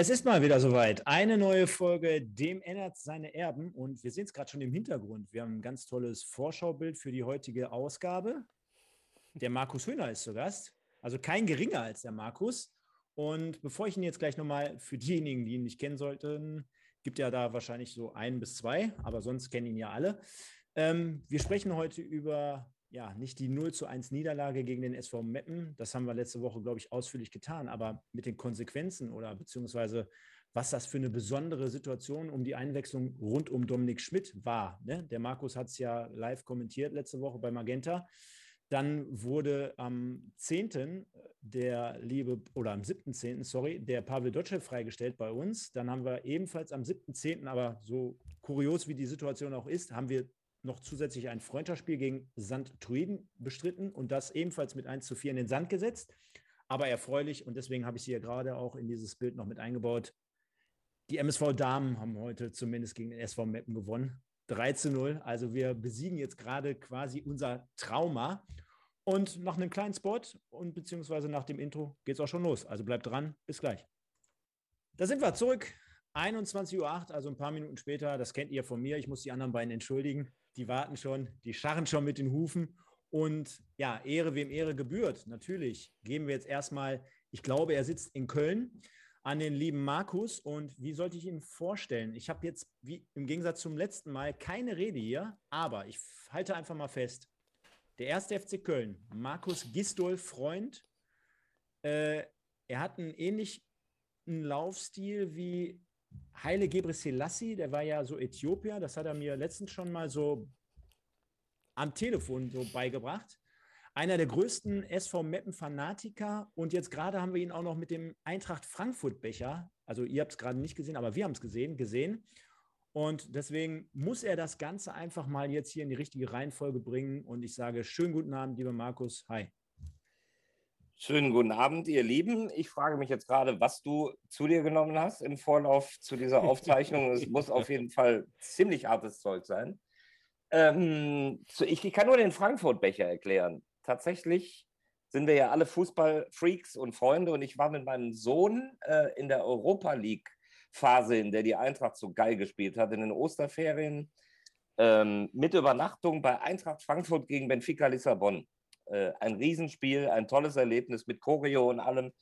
Es ist mal wieder soweit. Eine neue Folge, dem ändert seine Erben. Und wir sehen es gerade schon im Hintergrund. Wir haben ein ganz tolles Vorschaubild für die heutige Ausgabe. Der Markus Höhner ist zu Gast. Also kein geringer als der Markus. Und bevor ich ihn jetzt gleich nochmal für diejenigen, die ihn nicht kennen sollten, gibt ja da wahrscheinlich so ein bis zwei, aber sonst kennen ihn ja alle. Ähm, wir sprechen heute über ja, nicht die 0 zu 1 Niederlage gegen den SV Meppen. Das haben wir letzte Woche, glaube ich, ausführlich getan. Aber mit den Konsequenzen oder beziehungsweise was das für eine besondere Situation um die Einwechslung rund um Dominik Schmidt war. Ne? Der Markus hat es ja live kommentiert letzte Woche bei Magenta. Dann wurde am 10. der liebe, oder am 7.10., sorry, der Pavel Dotschew freigestellt bei uns. Dann haben wir ebenfalls am 7.10., aber so kurios wie die Situation auch ist, haben wir noch zusätzlich ein Freundschaftsspiel gegen Sand Truiden bestritten und das ebenfalls mit 1 zu 4 in den Sand gesetzt. Aber erfreulich und deswegen habe ich sie ja gerade auch in dieses Bild noch mit eingebaut. Die MSV-Damen haben heute zumindest gegen den SV Meppen gewonnen. 3 zu 0. Also wir besiegen jetzt gerade quasi unser Trauma. Und nach einem kleinen Spot und beziehungsweise nach dem Intro geht es auch schon los. Also bleibt dran. Bis gleich. Da sind wir zurück. 21.08 Uhr, also ein paar Minuten später. Das kennt ihr von mir. Ich muss die anderen beiden entschuldigen die warten schon, die scharren schon mit den Hufen. Und ja, Ehre wem Ehre gebührt. Natürlich geben wir jetzt erstmal, ich glaube, er sitzt in Köln, an den lieben Markus. Und wie sollte ich ihn vorstellen? Ich habe jetzt, wie im Gegensatz zum letzten Mal, keine Rede hier, aber ich halte einfach mal fest. Der erste FC Köln, Markus Gistol, Freund, äh, er hat einen ähnlichen Laufstil wie Heile Gebre Selassie, der war ja so Äthiopier, das hat er mir letztens schon mal so am Telefon so beigebracht. Einer der größten SV Meppen-Fanatiker und jetzt gerade haben wir ihn auch noch mit dem Eintracht Frankfurt-Becher, also ihr habt es gerade nicht gesehen, aber wir haben es gesehen, gesehen. Und deswegen muss er das Ganze einfach mal jetzt hier in die richtige Reihenfolge bringen. Und ich sage schönen guten Abend, lieber Markus. Hi. Schönen guten Abend, ihr Lieben. Ich frage mich jetzt gerade, was du zu dir genommen hast im Vorlauf zu dieser Aufzeichnung. es muss auf jeden Fall ziemlich hartes Zeug sein. Ähm, ich kann nur den Frankfurt-Becher erklären. Tatsächlich sind wir ja alle Fußballfreaks und Freunde und ich war mit meinem Sohn äh, in der Europa League-Phase, in der die Eintracht so geil gespielt hat, in den Osterferien, ähm, mit Übernachtung bei Eintracht Frankfurt gegen Benfica Lissabon äh, ein Riesenspiel, ein tolles Erlebnis mit Choreo und allem.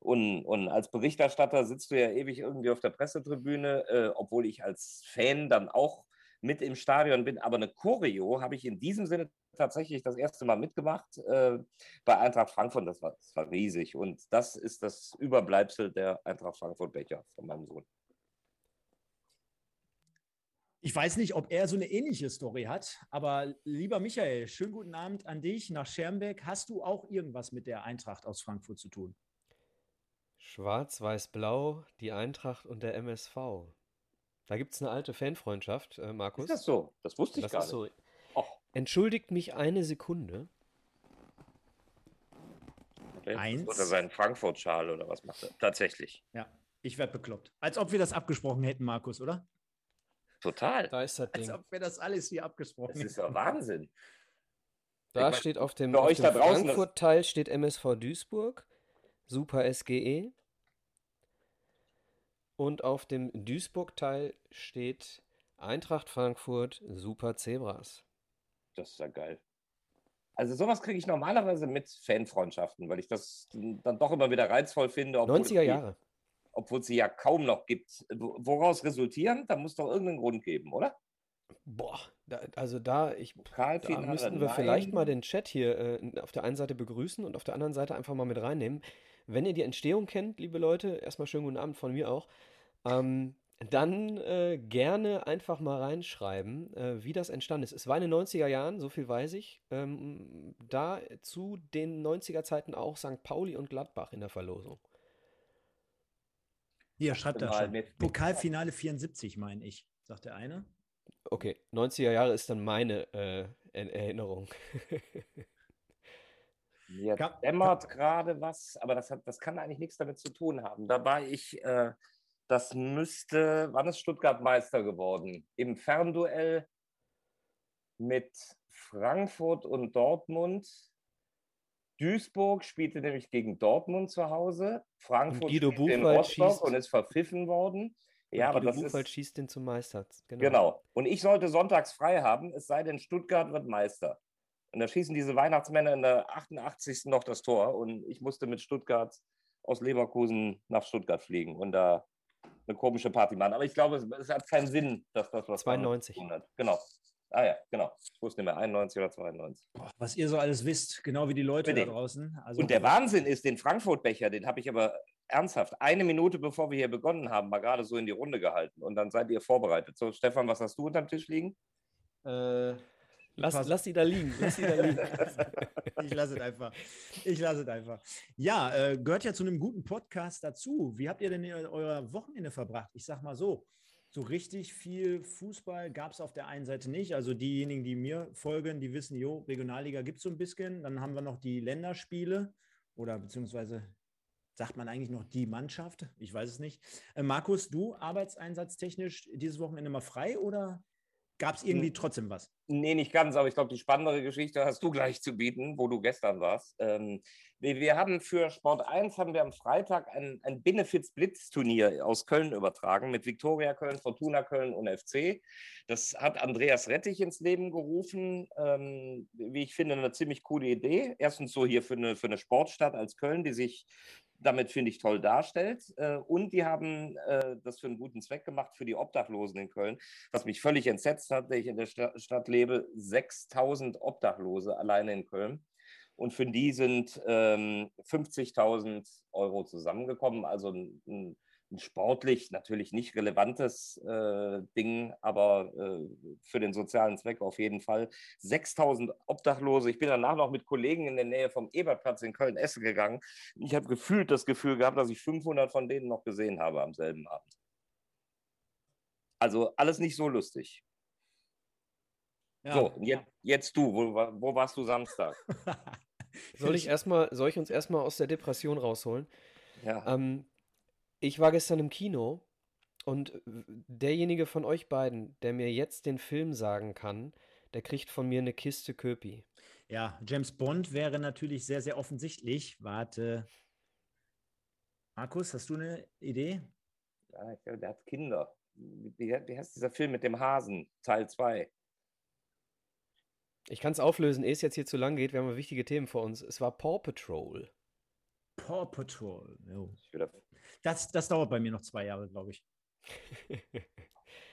Und, und, als Berichterstatter sitzt du ja ewig irgendwie auf der Pressetribüne, äh, obwohl ich als Fan dann auch mit im Stadion bin. Aber eine Choreo habe ich in diesem Sinne tatsächlich das erste Mal mitgemacht äh, bei Eintracht Frankfurt. Das war, das war riesig. Und das ist das Überbleibsel der Eintracht Frankfurt Becher von meinem Sohn. Ich weiß nicht, ob er so eine ähnliche Story hat, aber lieber Michael, schönen guten Abend an dich nach Schermbeck. Hast du auch irgendwas mit der Eintracht aus Frankfurt zu tun? Schwarz, Weiß, Blau, die Eintracht und der MSV. Da gibt es eine alte Fanfreundschaft, äh, Markus. Ist das so? Das wusste ich das gar nicht. So. Oh. Entschuldigt mich eine Sekunde. Eins. Oder sein Frankfurt-Schal oder was macht er? Tatsächlich. Ja, ich werde bekloppt. Als ob wir das abgesprochen hätten, Markus, oder? Total. Da ist das Ding. Als ob wir das alles hier abgesprochen. Das ist ja Wahnsinn. Da ich steht auf dem, auf dem Frankfurt-Teil steht MSV Duisburg, Super SGE. Und auf dem Duisburg-Teil steht Eintracht Frankfurt, Super Zebras. Das ist ja geil. Also sowas kriege ich normalerweise mit Fanfreundschaften, weil ich das dann doch immer wieder reizvoll finde. 90er Jahre obwohl es sie ja kaum noch gibt. Woraus resultieren? Da muss doch irgendeinen Grund geben, oder? Boah, da, also da, ich, da müssten wir Nein. vielleicht mal den Chat hier äh, auf der einen Seite begrüßen und auf der anderen Seite einfach mal mit reinnehmen. Wenn ihr die Entstehung kennt, liebe Leute, erstmal schönen guten Abend von mir auch. Ähm, dann äh, gerne einfach mal reinschreiben, äh, wie das entstanden ist. Es war in den 90er Jahren, so viel weiß ich. Ähm, da zu den 90er Zeiten auch St. Pauli und Gladbach in der Verlosung. Hier schreibt er schon. Pokalfinale 74, meine ich, sagt der eine. Okay, 90er Jahre ist dann meine äh, Erinnerung. Mir dämmert gerade was, aber das, hat, das kann eigentlich nichts damit zu tun haben. Da war ich, äh, das müsste, wann ist Stuttgart Meister geworden? Im Fernduell mit Frankfurt und Dortmund Duisburg spielte nämlich gegen Dortmund zu Hause. Frankfurt Guido in Rostock schießt, und ist verpfiffen worden. Ja, aber das Buchwald ist, schießt den zum Meister. Genau. genau. Und ich sollte sonntags frei haben, es sei denn, Stuttgart wird Meister. Und da schießen diese Weihnachtsmänner in der 88. noch das Tor. Und ich musste mit Stuttgart aus Leverkusen nach Stuttgart fliegen und da eine komische Party machen. Aber ich glaube, es, es hat keinen Sinn, dass das was 92. hat. Genau. Ah ja, genau. Ich wusste nicht mehr, 91 oder 92. Was ihr so alles wisst, genau wie die Leute Bitte. da draußen. Also und der Wahnsinn ist, den Frankfurt-Becher, den habe ich aber ernsthaft eine Minute bevor wir hier begonnen haben, mal gerade so in die Runde gehalten. Und dann seid ihr vorbereitet. So, Stefan, was hast du unterm Tisch liegen? Äh, Lass, lass die da liegen. Lass die da liegen. ich lasse es einfach. Ich lasse es einfach. Ja, äh, gehört ja zu einem guten Podcast dazu. Wie habt ihr denn euer Wochenende verbracht? Ich sag mal so, so richtig viel Fußball gab es auf der einen Seite nicht. Also diejenigen, die mir folgen, die wissen, jo, Regionalliga gibt es so ein bisschen. Dann haben wir noch die Länderspiele oder beziehungsweise sagt man eigentlich noch die Mannschaft? Ich weiß es nicht. Äh, Markus, du arbeitseinsatztechnisch dieses Wochenende mal frei oder Gab es irgendwie trotzdem was? Nee, nicht ganz, aber ich glaube, die spannendere Geschichte hast du gleich zu bieten, wo du gestern warst. Ähm, wir, wir, haben für Sport 1 haben wir am Freitag ein, ein Benefiz-Blitz-Turnier aus Köln übertragen mit Viktoria Köln, Fortuna Köln und FC. Das hat Andreas Rettich ins Leben gerufen. Ähm, wie ich finde, eine ziemlich coole Idee. Erstens so hier für eine, für eine Sportstadt als Köln, die sich damit, finde ich, toll darstellt. Äh, und die haben äh, das für einen guten Zweck gemacht für die Obdachlosen in Köln, was mich völlig entsetzt hat, da ich in der Stadt lebe. 6000 Obdachlose alleine in Köln. Und für die sind ähm, 50.000 Euro zusammengekommen. Also ein, ein sportlich natürlich nicht relevantes äh, Ding, aber äh, für den sozialen Zweck auf jeden Fall. 6000 Obdachlose. Ich bin danach noch mit Kollegen in der Nähe vom Ebertplatz in Köln essen gegangen. Ich habe gefühlt das Gefühl gehabt, dass ich 500 von denen noch gesehen habe am selben Abend. Also alles nicht so lustig. Ja. So, jetzt, jetzt du, wo, wo warst du Samstag? soll ich erstmal, soll ich uns erstmal aus der Depression rausholen? Ja. Ähm, ich war gestern im Kino und derjenige von euch beiden, der mir jetzt den Film sagen kann, der kriegt von mir eine Kiste Köpi. Ja, James Bond wäre natürlich sehr, sehr offensichtlich. Warte. Markus, hast du eine Idee? Ja, ich glaube, der hat Kinder. Wie, wie heißt dieser Film mit dem Hasen, Teil 2? Ich kann es auflösen, ehe es jetzt hier zu lang geht. Wir haben wichtige Themen vor uns. Es war Paw Patrol. Paw Patrol. Oh. Das, das dauert bei mir noch zwei Jahre, glaube ich.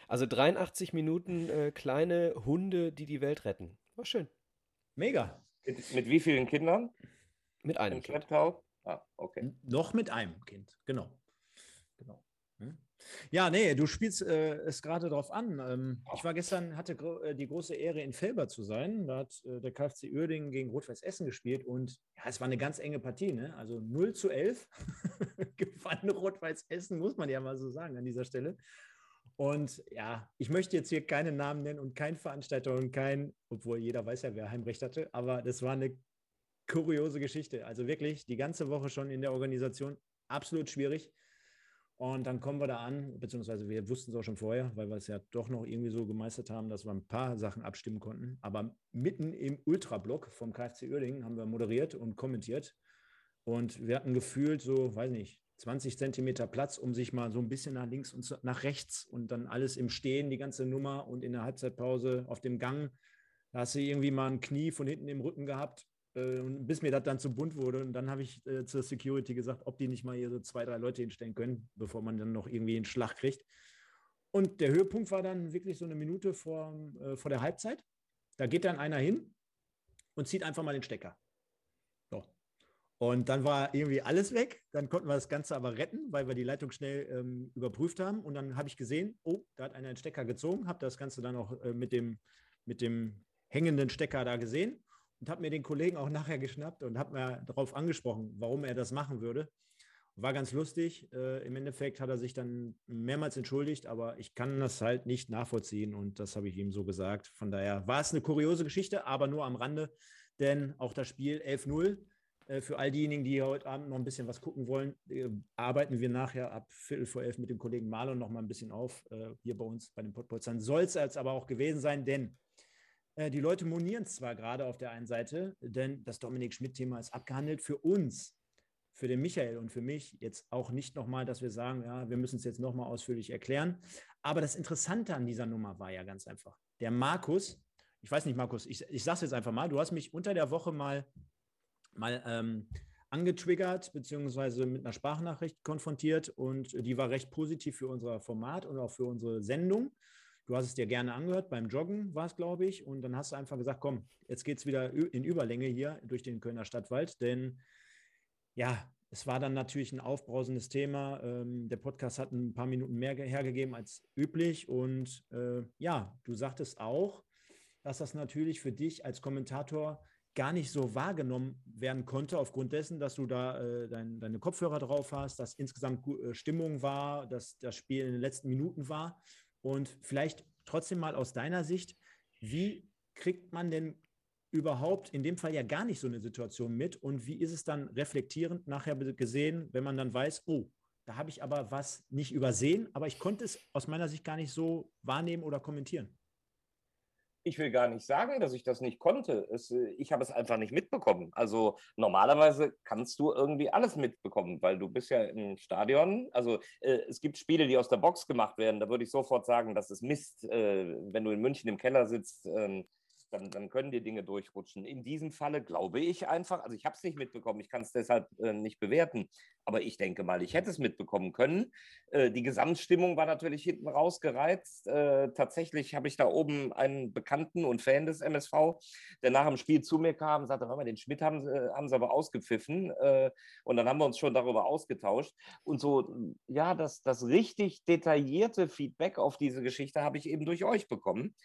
also 83 Minuten äh, kleine Hunde, die die Welt retten. War schön. Mega. Mit, mit wie vielen Kindern? Mit einem. Im Schlepptau? Ah, okay. Noch mit einem Kind, genau. Genau. Hm? Ja, nee, du spielst äh, es gerade drauf an. Ähm, ich war gestern, hatte gro äh, die große Ehre, in Felber zu sein. Da hat äh, der KfC Uerdingen gegen Rot-Weiß Essen gespielt und ja, es war eine ganz enge Partie, ne? Also 0 zu 11 gewann Rot-Weiß Essen, muss man ja mal so sagen an dieser Stelle. Und ja, ich möchte jetzt hier keinen Namen nennen und kein Veranstalter und kein, obwohl jeder weiß ja, wer Heimrecht hatte, aber das war eine kuriose Geschichte. Also wirklich die ganze Woche schon in der Organisation absolut schwierig. Und dann kommen wir da an, beziehungsweise wir wussten es auch schon vorher, weil wir es ja doch noch irgendwie so gemeistert haben, dass wir ein paar Sachen abstimmen konnten. Aber mitten im Ultrablock vom KfC Uerdingen haben wir moderiert und kommentiert. Und wir hatten gefühlt so, weiß nicht, 20 Zentimeter Platz, um sich mal so ein bisschen nach links und nach rechts und dann alles im Stehen, die ganze Nummer und in der Halbzeitpause auf dem Gang. Da hast du irgendwie mal ein Knie von hinten im Rücken gehabt bis mir das dann zu bunt wurde. Und dann habe ich äh, zur Security gesagt, ob die nicht mal hier so zwei, drei Leute hinstellen können, bevor man dann noch irgendwie einen Schlag kriegt. Und der Höhepunkt war dann wirklich so eine Minute vor, äh, vor der Halbzeit. Da geht dann einer hin und zieht einfach mal den Stecker. So. Und dann war irgendwie alles weg. Dann konnten wir das Ganze aber retten, weil wir die Leitung schnell ähm, überprüft haben. Und dann habe ich gesehen, oh, da hat einer den Stecker gezogen, habe das Ganze dann auch äh, mit, dem, mit dem hängenden Stecker da gesehen und habe mir den Kollegen auch nachher geschnappt und habe mir darauf angesprochen, warum er das machen würde. War ganz lustig. Äh, Im Endeffekt hat er sich dann mehrmals entschuldigt, aber ich kann das halt nicht nachvollziehen und das habe ich ihm so gesagt. Von daher war es eine kuriose Geschichte, aber nur am Rande, denn auch das Spiel 11-0 äh, für all diejenigen, die heute Abend noch ein bisschen was gucken wollen, äh, arbeiten wir nachher ab Viertel vor elf mit dem Kollegen Marlon noch mal ein bisschen auf, äh, hier bei uns bei den Podpolzern. Soll es jetzt aber auch gewesen sein, denn die Leute monieren es zwar gerade auf der einen Seite, denn das Dominik Schmidt-Thema ist abgehandelt. Für uns, für den Michael und für mich jetzt auch nicht nochmal, dass wir sagen, ja, wir müssen es jetzt nochmal ausführlich erklären. Aber das Interessante an dieser Nummer war ja ganz einfach. Der Markus, ich weiß nicht, Markus, ich, ich sage es jetzt einfach mal, du hast mich unter der Woche mal, mal ähm, angetriggert, beziehungsweise mit einer Sprachnachricht konfrontiert und die war recht positiv für unser Format und auch für unsere Sendung. Du hast es dir gerne angehört, beim Joggen war es, glaube ich, und dann hast du einfach gesagt, komm, jetzt geht es wieder in Überlänge hier durch den Kölner Stadtwald, denn ja, es war dann natürlich ein aufbrausendes Thema. Ähm, der Podcast hat ein paar Minuten mehr hergegeben als üblich. Und äh, ja, du sagtest auch, dass das natürlich für dich als Kommentator gar nicht so wahrgenommen werden konnte, aufgrund dessen, dass du da äh, dein, deine Kopfhörer drauf hast, dass insgesamt äh, Stimmung war, dass das Spiel in den letzten Minuten war. Und vielleicht trotzdem mal aus deiner Sicht, wie kriegt man denn überhaupt in dem Fall ja gar nicht so eine Situation mit? Und wie ist es dann reflektierend nachher gesehen, wenn man dann weiß, oh, da habe ich aber was nicht übersehen, aber ich konnte es aus meiner Sicht gar nicht so wahrnehmen oder kommentieren ich will gar nicht sagen, dass ich das nicht konnte. Es, äh, ich habe es einfach nicht mitbekommen. Also normalerweise kannst du irgendwie alles mitbekommen, weil du bist ja im Stadion. Also äh, es gibt Spiele, die aus der Box gemacht werden. Da würde ich sofort sagen, das ist Mist, äh, wenn du in München im Keller sitzt. Ähm, dann, dann können dir Dinge durchrutschen. In diesem Falle glaube ich einfach, also ich habe es nicht mitbekommen, ich kann es deshalb äh, nicht bewerten, aber ich denke mal, ich hätte es mitbekommen können. Äh, die Gesamtstimmung war natürlich hinten rausgereizt. Äh, tatsächlich habe ich da oben einen Bekannten und Fan des MSV, der nach dem Spiel zu mir kam und sagte, hör mal, den Schmidt haben, haben sie aber ausgepfiffen. Äh, und dann haben wir uns schon darüber ausgetauscht. Und so, ja, das, das richtig detaillierte Feedback auf diese Geschichte habe ich eben durch euch bekommen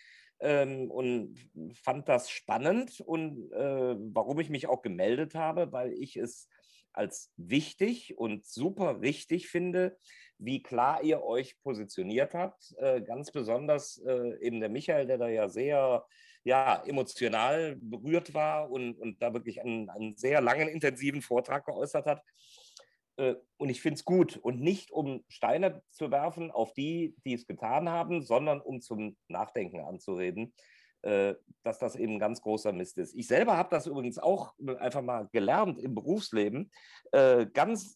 ähm, und fand das spannend und äh, warum ich mich auch gemeldet habe, weil ich es als wichtig und super richtig finde, wie klar ihr euch positioniert habt. Äh, ganz besonders äh, eben der Michael, der da ja sehr ja, emotional berührt war und, und da wirklich einen, einen sehr langen, intensiven Vortrag geäußert hat. Äh, und ich finde es gut. Und nicht, um Steine zu werfen auf die, die es getan haben, sondern um zum Nachdenken anzureden, äh, dass das eben ein ganz großer Mist ist. Ich selber habe das übrigens auch einfach mal gelernt im Berufsleben. Äh, ganz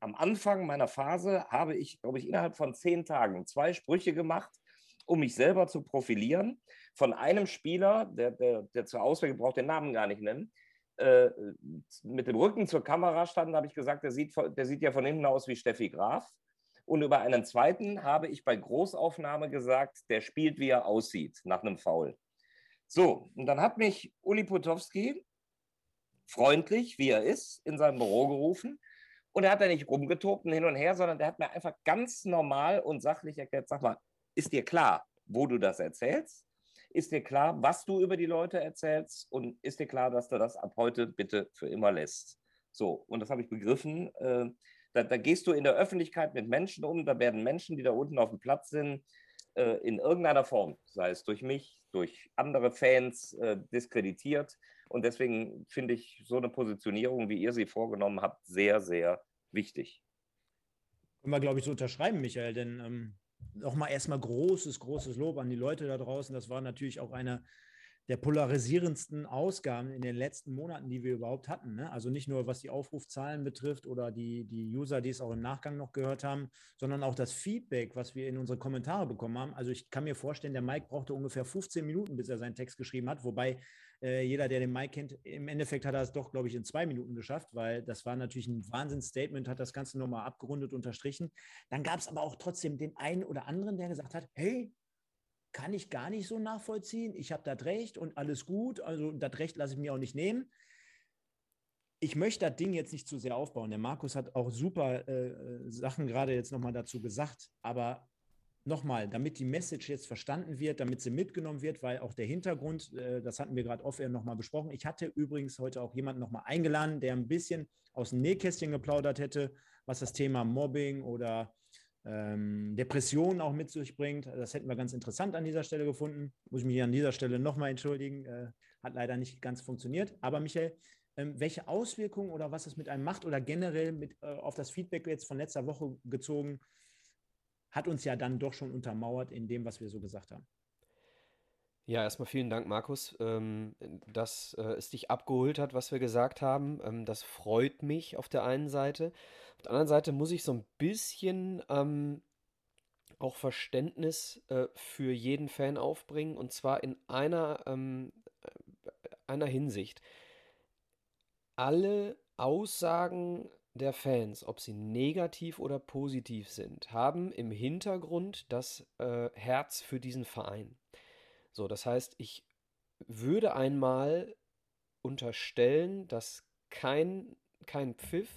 am Anfang meiner Phase habe ich, glaube ich, innerhalb von zehn Tagen zwei Sprüche gemacht, um mich selber zu profilieren. Von einem Spieler, der, der, der zur Auswahl gebraucht den Namen gar nicht nennen, äh, mit dem Rücken zur Kamera standen, habe ich gesagt, der sieht, der sieht ja von hinten aus wie Steffi Graf. Und über einen zweiten habe ich bei Großaufnahme gesagt, der spielt, wie er aussieht, nach einem Foul. So, und dann hat mich Uli Potowski, freundlich wie er ist, in sein Büro gerufen. Und er hat da nicht rumgetobt und hin und her, sondern der hat mir einfach ganz normal und sachlich erklärt, sag mal, ist dir klar, wo du das erzählst? Ist dir klar, was du über die Leute erzählst? Und ist dir klar, dass du das ab heute bitte für immer lässt? So, und das habe ich begriffen. Äh, da, da, gehst du in der Öffentlichkeit mit Menschen um, da werden Menschen, die da unten auf dem Platz sind, äh, in irgendeiner Form, sei es durch mich, durch andere Fans, äh, diskreditiert. Und deswegen finde ich so eine Positionierung, wie ihr sie vorgenommen habt, sehr, sehr wichtig. Können wir, glaube ich, so unterschreiben, Michael, denn ähm, nochmal erstmal großes, großes Lob an die Leute da draußen. Das war natürlich auch eine der polarisierendsten Ausgaben in den letzten Monaten, die wir überhaupt hatten. Ne? Also nicht nur was die Aufrufzahlen betrifft oder die, die User, die es auch im Nachgang noch gehört haben, sondern auch das Feedback, was wir in unsere Kommentare bekommen haben. Also ich kann mir vorstellen, der Mike brauchte ungefähr 15 Minuten, bis er seinen Text geschrieben hat, wobei äh, jeder, der den Mike kennt, im Endeffekt hat er es doch, glaube ich, in zwei Minuten geschafft, weil das war natürlich ein Wahnsinnsstatement, hat das Ganze nochmal abgerundet, unterstrichen. Dann gab es aber auch trotzdem den einen oder anderen, der gesagt hat, hey, kann ich gar nicht so nachvollziehen. Ich habe das Recht und alles gut. Also das Recht lasse ich mir auch nicht nehmen. Ich möchte das Ding jetzt nicht zu sehr aufbauen. Der Markus hat auch super äh, Sachen gerade jetzt nochmal dazu gesagt. Aber nochmal, damit die Message jetzt verstanden wird, damit sie mitgenommen wird, weil auch der Hintergrund, äh, das hatten wir gerade off-air nochmal besprochen. Ich hatte übrigens heute auch jemanden nochmal eingeladen, der ein bisschen aus dem Nähkästchen geplaudert hätte, was das Thema Mobbing oder ähm, Depressionen auch mit sich bringt. Das hätten wir ganz interessant an dieser Stelle gefunden. Muss ich mich an dieser Stelle nochmal entschuldigen. Äh, hat leider nicht ganz funktioniert. Aber Michael, ähm, welche Auswirkungen oder was es mit einem macht oder generell mit, äh, auf das Feedback jetzt von letzter Woche gezogen, hat uns ja dann doch schon untermauert in dem, was wir so gesagt haben. Ja, erstmal vielen Dank, Markus, ähm, dass äh, es dich abgeholt hat, was wir gesagt haben. Ähm, das freut mich auf der einen Seite. Auf der anderen Seite muss ich so ein bisschen ähm, auch Verständnis äh, für jeden Fan aufbringen und zwar in einer, äh, einer Hinsicht. Alle Aussagen der Fans, ob sie negativ oder positiv sind, haben im Hintergrund das äh, Herz für diesen Verein. So, das heißt, ich würde einmal unterstellen, dass kein, kein Pfiff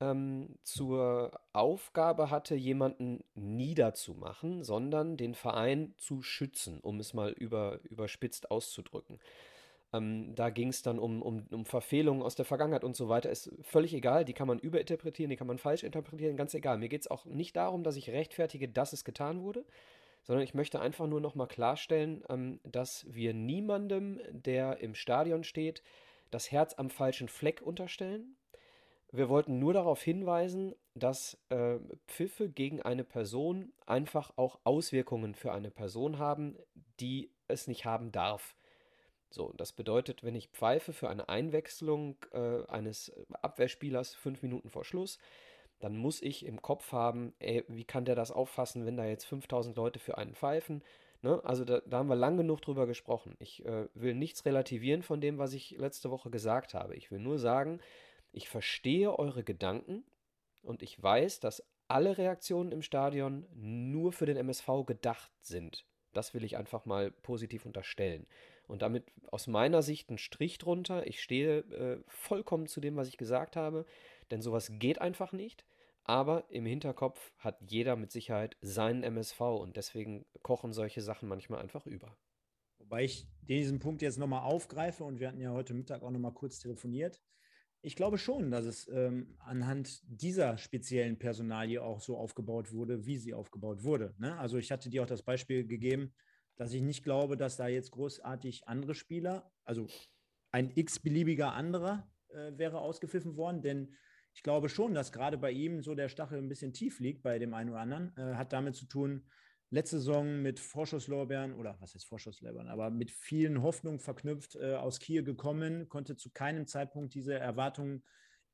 ähm, zur Aufgabe hatte, jemanden niederzumachen, sondern den Verein zu schützen, um es mal über, überspitzt auszudrücken. Ähm, da ging es dann um, um, um Verfehlungen aus der Vergangenheit und so weiter. Ist völlig egal, die kann man überinterpretieren, die kann man falsch interpretieren, ganz egal. Mir geht es auch nicht darum, dass ich rechtfertige, dass es getan wurde, sondern ich möchte einfach nur nochmal klarstellen, ähm, dass wir niemandem, der im Stadion steht, das Herz am falschen Fleck unterstellen. Wir wollten nur darauf hinweisen, dass äh, Pfiffe gegen eine Person einfach auch Auswirkungen für eine Person haben, die es nicht haben darf. So, das bedeutet, wenn ich pfeife für eine Einwechslung äh, eines Abwehrspielers fünf Minuten vor Schluss, dann muss ich im Kopf haben, ey, wie kann der das auffassen, wenn da jetzt 5000 Leute für einen pfeifen? Ne? Also da, da, haben wir lang genug drüber gesprochen. Ich äh, will nichts relativieren von dem, was ich letzte Woche gesagt habe. Ich will nur sagen, ich verstehe eure Gedanken und ich weiß, dass alle Reaktionen im Stadion nur für den MSV gedacht sind. Das will ich einfach mal positiv unterstellen. Und damit aus meiner Sicht ein Strich drunter. Ich stehe äh, vollkommen zu dem, was ich gesagt habe denn sowas geht einfach nicht. Aber im Hinterkopf hat jeder mit Sicherheit seinen MSV und deswegen kochen solche Sachen manchmal einfach über. Wobei ich diesen Punkt jetzt nochmal aufgreife und wir hatten ja heute Mittag auch nochmal kurz telefoniert. Ich glaube schon, dass es ähm, anhand dieser speziellen Personalie auch so aufgebaut wurde, wie sie aufgebaut wurde. Ne? Also ich hatte dir auch das Beispiel gegeben, dass ich nicht glaube, dass da jetzt großartig andere Spieler, also ein x-beliebiger anderer äh, wäre ausgepfiffen worden, denn ich glaube schon, dass gerade bei ihm so der Stachel ein bisschen tief liegt bei dem einen oder anderen. Äh, hat damit zu tun, letzte Saison mit Vorschusslorbeeren oder was heißt Vorschusslorbeeren, aber mit vielen Hoffnungen verknüpft äh, aus Kiel gekommen, konnte zu keinem Zeitpunkt diese Erwartungen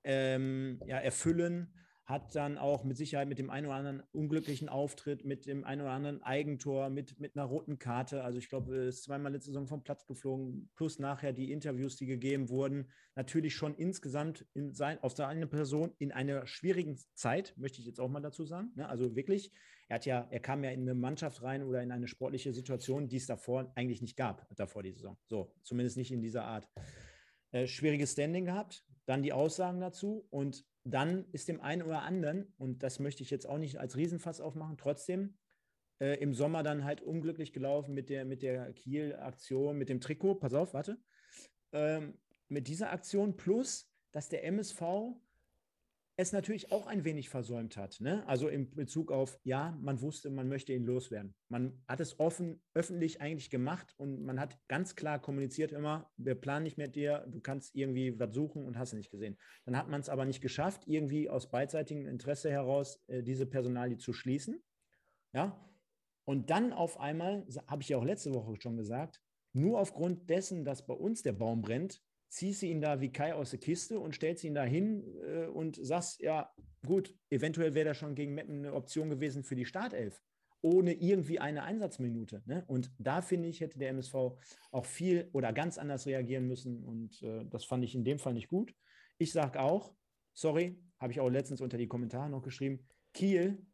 ähm, ja, erfüllen hat dann auch mit Sicherheit mit dem einen oder anderen unglücklichen Auftritt, mit dem einen oder anderen Eigentor, mit, mit einer roten Karte. Also ich glaube, ist zweimal letzte Saison vom Platz geflogen, plus nachher die Interviews, die gegeben wurden. Natürlich schon insgesamt in sein, auf seine Person in einer schwierigen Zeit, möchte ich jetzt auch mal dazu sagen. Ne? Also wirklich, er hat ja, er kam ja in eine Mannschaft rein oder in eine sportliche Situation, die es davor eigentlich nicht gab, davor die Saison. So, zumindest nicht in dieser Art. Äh, schwieriges Standing gehabt, dann die Aussagen dazu und dann ist dem einen oder anderen, und das möchte ich jetzt auch nicht als Riesenfass aufmachen, trotzdem äh, im Sommer dann halt unglücklich gelaufen mit der, mit der Kiel-Aktion, mit dem Trikot. Pass auf, warte. Ähm, mit dieser Aktion plus, dass der MSV es natürlich auch ein wenig versäumt hat. Ne? Also in Bezug auf, ja, man wusste, man möchte ihn loswerden. Man hat es offen, öffentlich eigentlich gemacht und man hat ganz klar kommuniziert immer, wir planen nicht mit dir, du kannst irgendwie was suchen und hast es nicht gesehen. Dann hat man es aber nicht geschafft, irgendwie aus beidseitigem Interesse heraus äh, diese Personalie zu schließen. Ja, und dann auf einmal, habe ich ja auch letzte Woche schon gesagt, nur aufgrund dessen, dass bei uns der Baum brennt, ziehst du ihn da wie Kai aus der Kiste und stellst ihn da hin äh, und sagst, ja, gut, eventuell wäre da schon gegen Meppen eine Option gewesen für die Startelf, ohne irgendwie eine Einsatzminute. Ne? Und da finde ich, hätte der MSV auch viel oder ganz anders reagieren müssen und äh, das fand ich in dem Fall nicht gut. Ich sage auch, sorry, habe ich auch letztens unter die Kommentare noch geschrieben, Kiel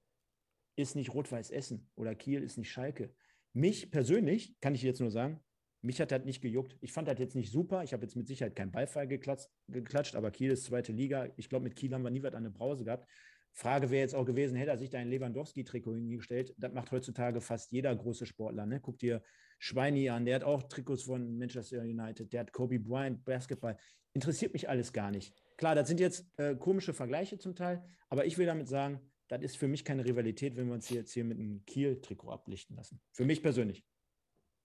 ist nicht Rot-Weiß Essen oder Kiel ist nicht Schalke. Mich persönlich, kann ich jetzt nur sagen, mich hat das nicht gejuckt. Ich fand das jetzt nicht super. Ich habe jetzt mit Sicherheit keinen Beifall geklatscht, geklatscht aber Kiel ist zweite Liga. Ich glaube, mit Kiel haben wir nie was an der Brause gehabt. Frage wäre jetzt auch gewesen, hätte er sich da ein Lewandowski-Trikot hingestellt? Das macht heutzutage fast jeder große Sportler. Ne? Guck dir Schweini an, der hat auch Trikots von Manchester United, der hat Kobe Bryant, Basketball. Interessiert mich alles gar nicht. Klar, das sind jetzt äh, komische Vergleiche zum Teil, aber ich will damit sagen, das ist für mich keine Rivalität, wenn wir uns jetzt hier mit einem Kiel-Trikot ablichten lassen. Für mich persönlich.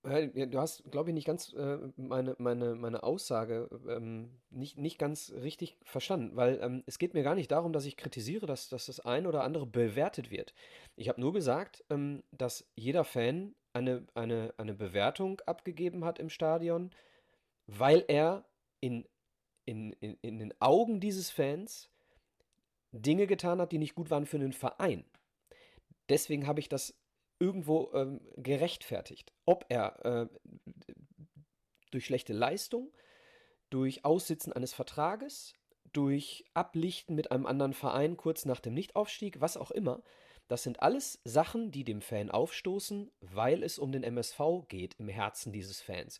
Du hast, glaube ich, nicht ganz äh, meine, meine, meine Aussage ähm, nicht, nicht ganz richtig verstanden, weil ähm, es geht mir gar nicht darum, dass ich kritisiere, dass, dass das ein oder andere bewertet wird. Ich habe nur gesagt, ähm, dass jeder Fan eine, eine, eine Bewertung abgegeben hat im Stadion, weil er in, in, in, in den Augen dieses Fans Dinge getan hat, die nicht gut waren für einen Verein. Deswegen habe ich das irgendwo ähm, gerechtfertigt. Ob er äh, durch schlechte Leistung, durch Aussitzen eines Vertrages, durch Ablichten mit einem anderen Verein kurz nach dem Nichtaufstieg, was auch immer, das sind alles Sachen, die dem Fan aufstoßen, weil es um den MSV geht im Herzen dieses Fans.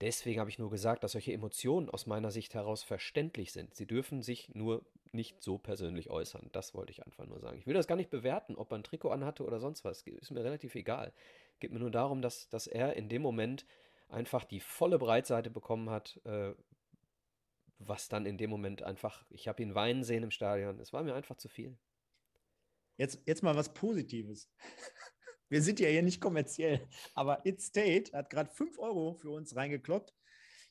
Deswegen habe ich nur gesagt, dass solche Emotionen aus meiner Sicht heraus verständlich sind. Sie dürfen sich nur nicht so persönlich äußern. Das wollte ich einfach nur sagen. Ich will das gar nicht bewerten, ob er ein Trikot anhatte oder sonst was. Ist mir relativ egal. Geht mir nur darum, dass, dass er in dem Moment einfach die volle Breitseite bekommen hat, äh, was dann in dem Moment einfach, ich habe ihn weinen sehen im Stadion. Es war mir einfach zu viel. Jetzt, jetzt mal was Positives. Wir sind ja hier nicht kommerziell, aber It State hat gerade 5 Euro für uns reingekloppt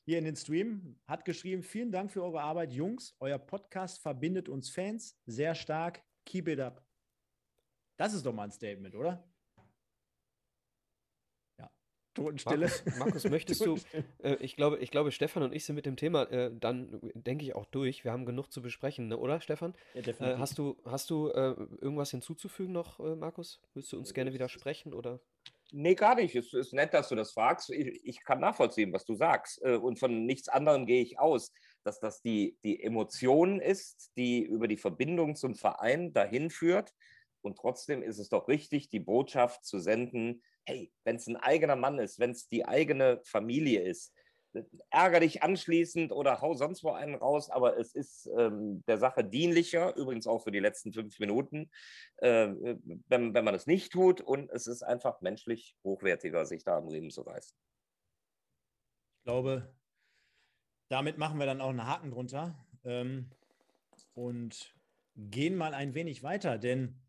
hier in den Stream. Hat geschrieben: Vielen Dank für eure Arbeit, Jungs. Euer Podcast verbindet uns Fans sehr stark. Keep it up. Das ist doch mal ein Statement, oder? Totenstille. Markus, Markus möchtest du, äh, ich, glaube, ich glaube, Stefan und ich sind mit dem Thema äh, dann, denke ich, auch durch. Wir haben genug zu besprechen, ne? oder Stefan? Ja, definitiv. Äh, hast du, hast du äh, irgendwas hinzuzufügen noch, äh, Markus? Willst du uns gerne widersprechen? Oder? Nee, gar nicht. Es ist nett, dass du das fragst. Ich, ich kann nachvollziehen, was du sagst. Äh, und von nichts anderem gehe ich aus, dass das die, die Emotion ist, die über die Verbindung zum Verein dahin führt. Und trotzdem ist es doch richtig, die Botschaft zu senden, hey, wenn es ein eigener Mann ist, wenn es die eigene Familie ist, ärger dich anschließend oder hau sonst wo einen raus, aber es ist ähm, der Sache dienlicher, übrigens auch für die letzten fünf Minuten, äh, wenn, wenn man es nicht tut und es ist einfach menschlich hochwertiger, sich da am Riemen zu reißen. Ich glaube, damit machen wir dann auch einen Haken drunter ähm, und gehen mal ein wenig weiter, denn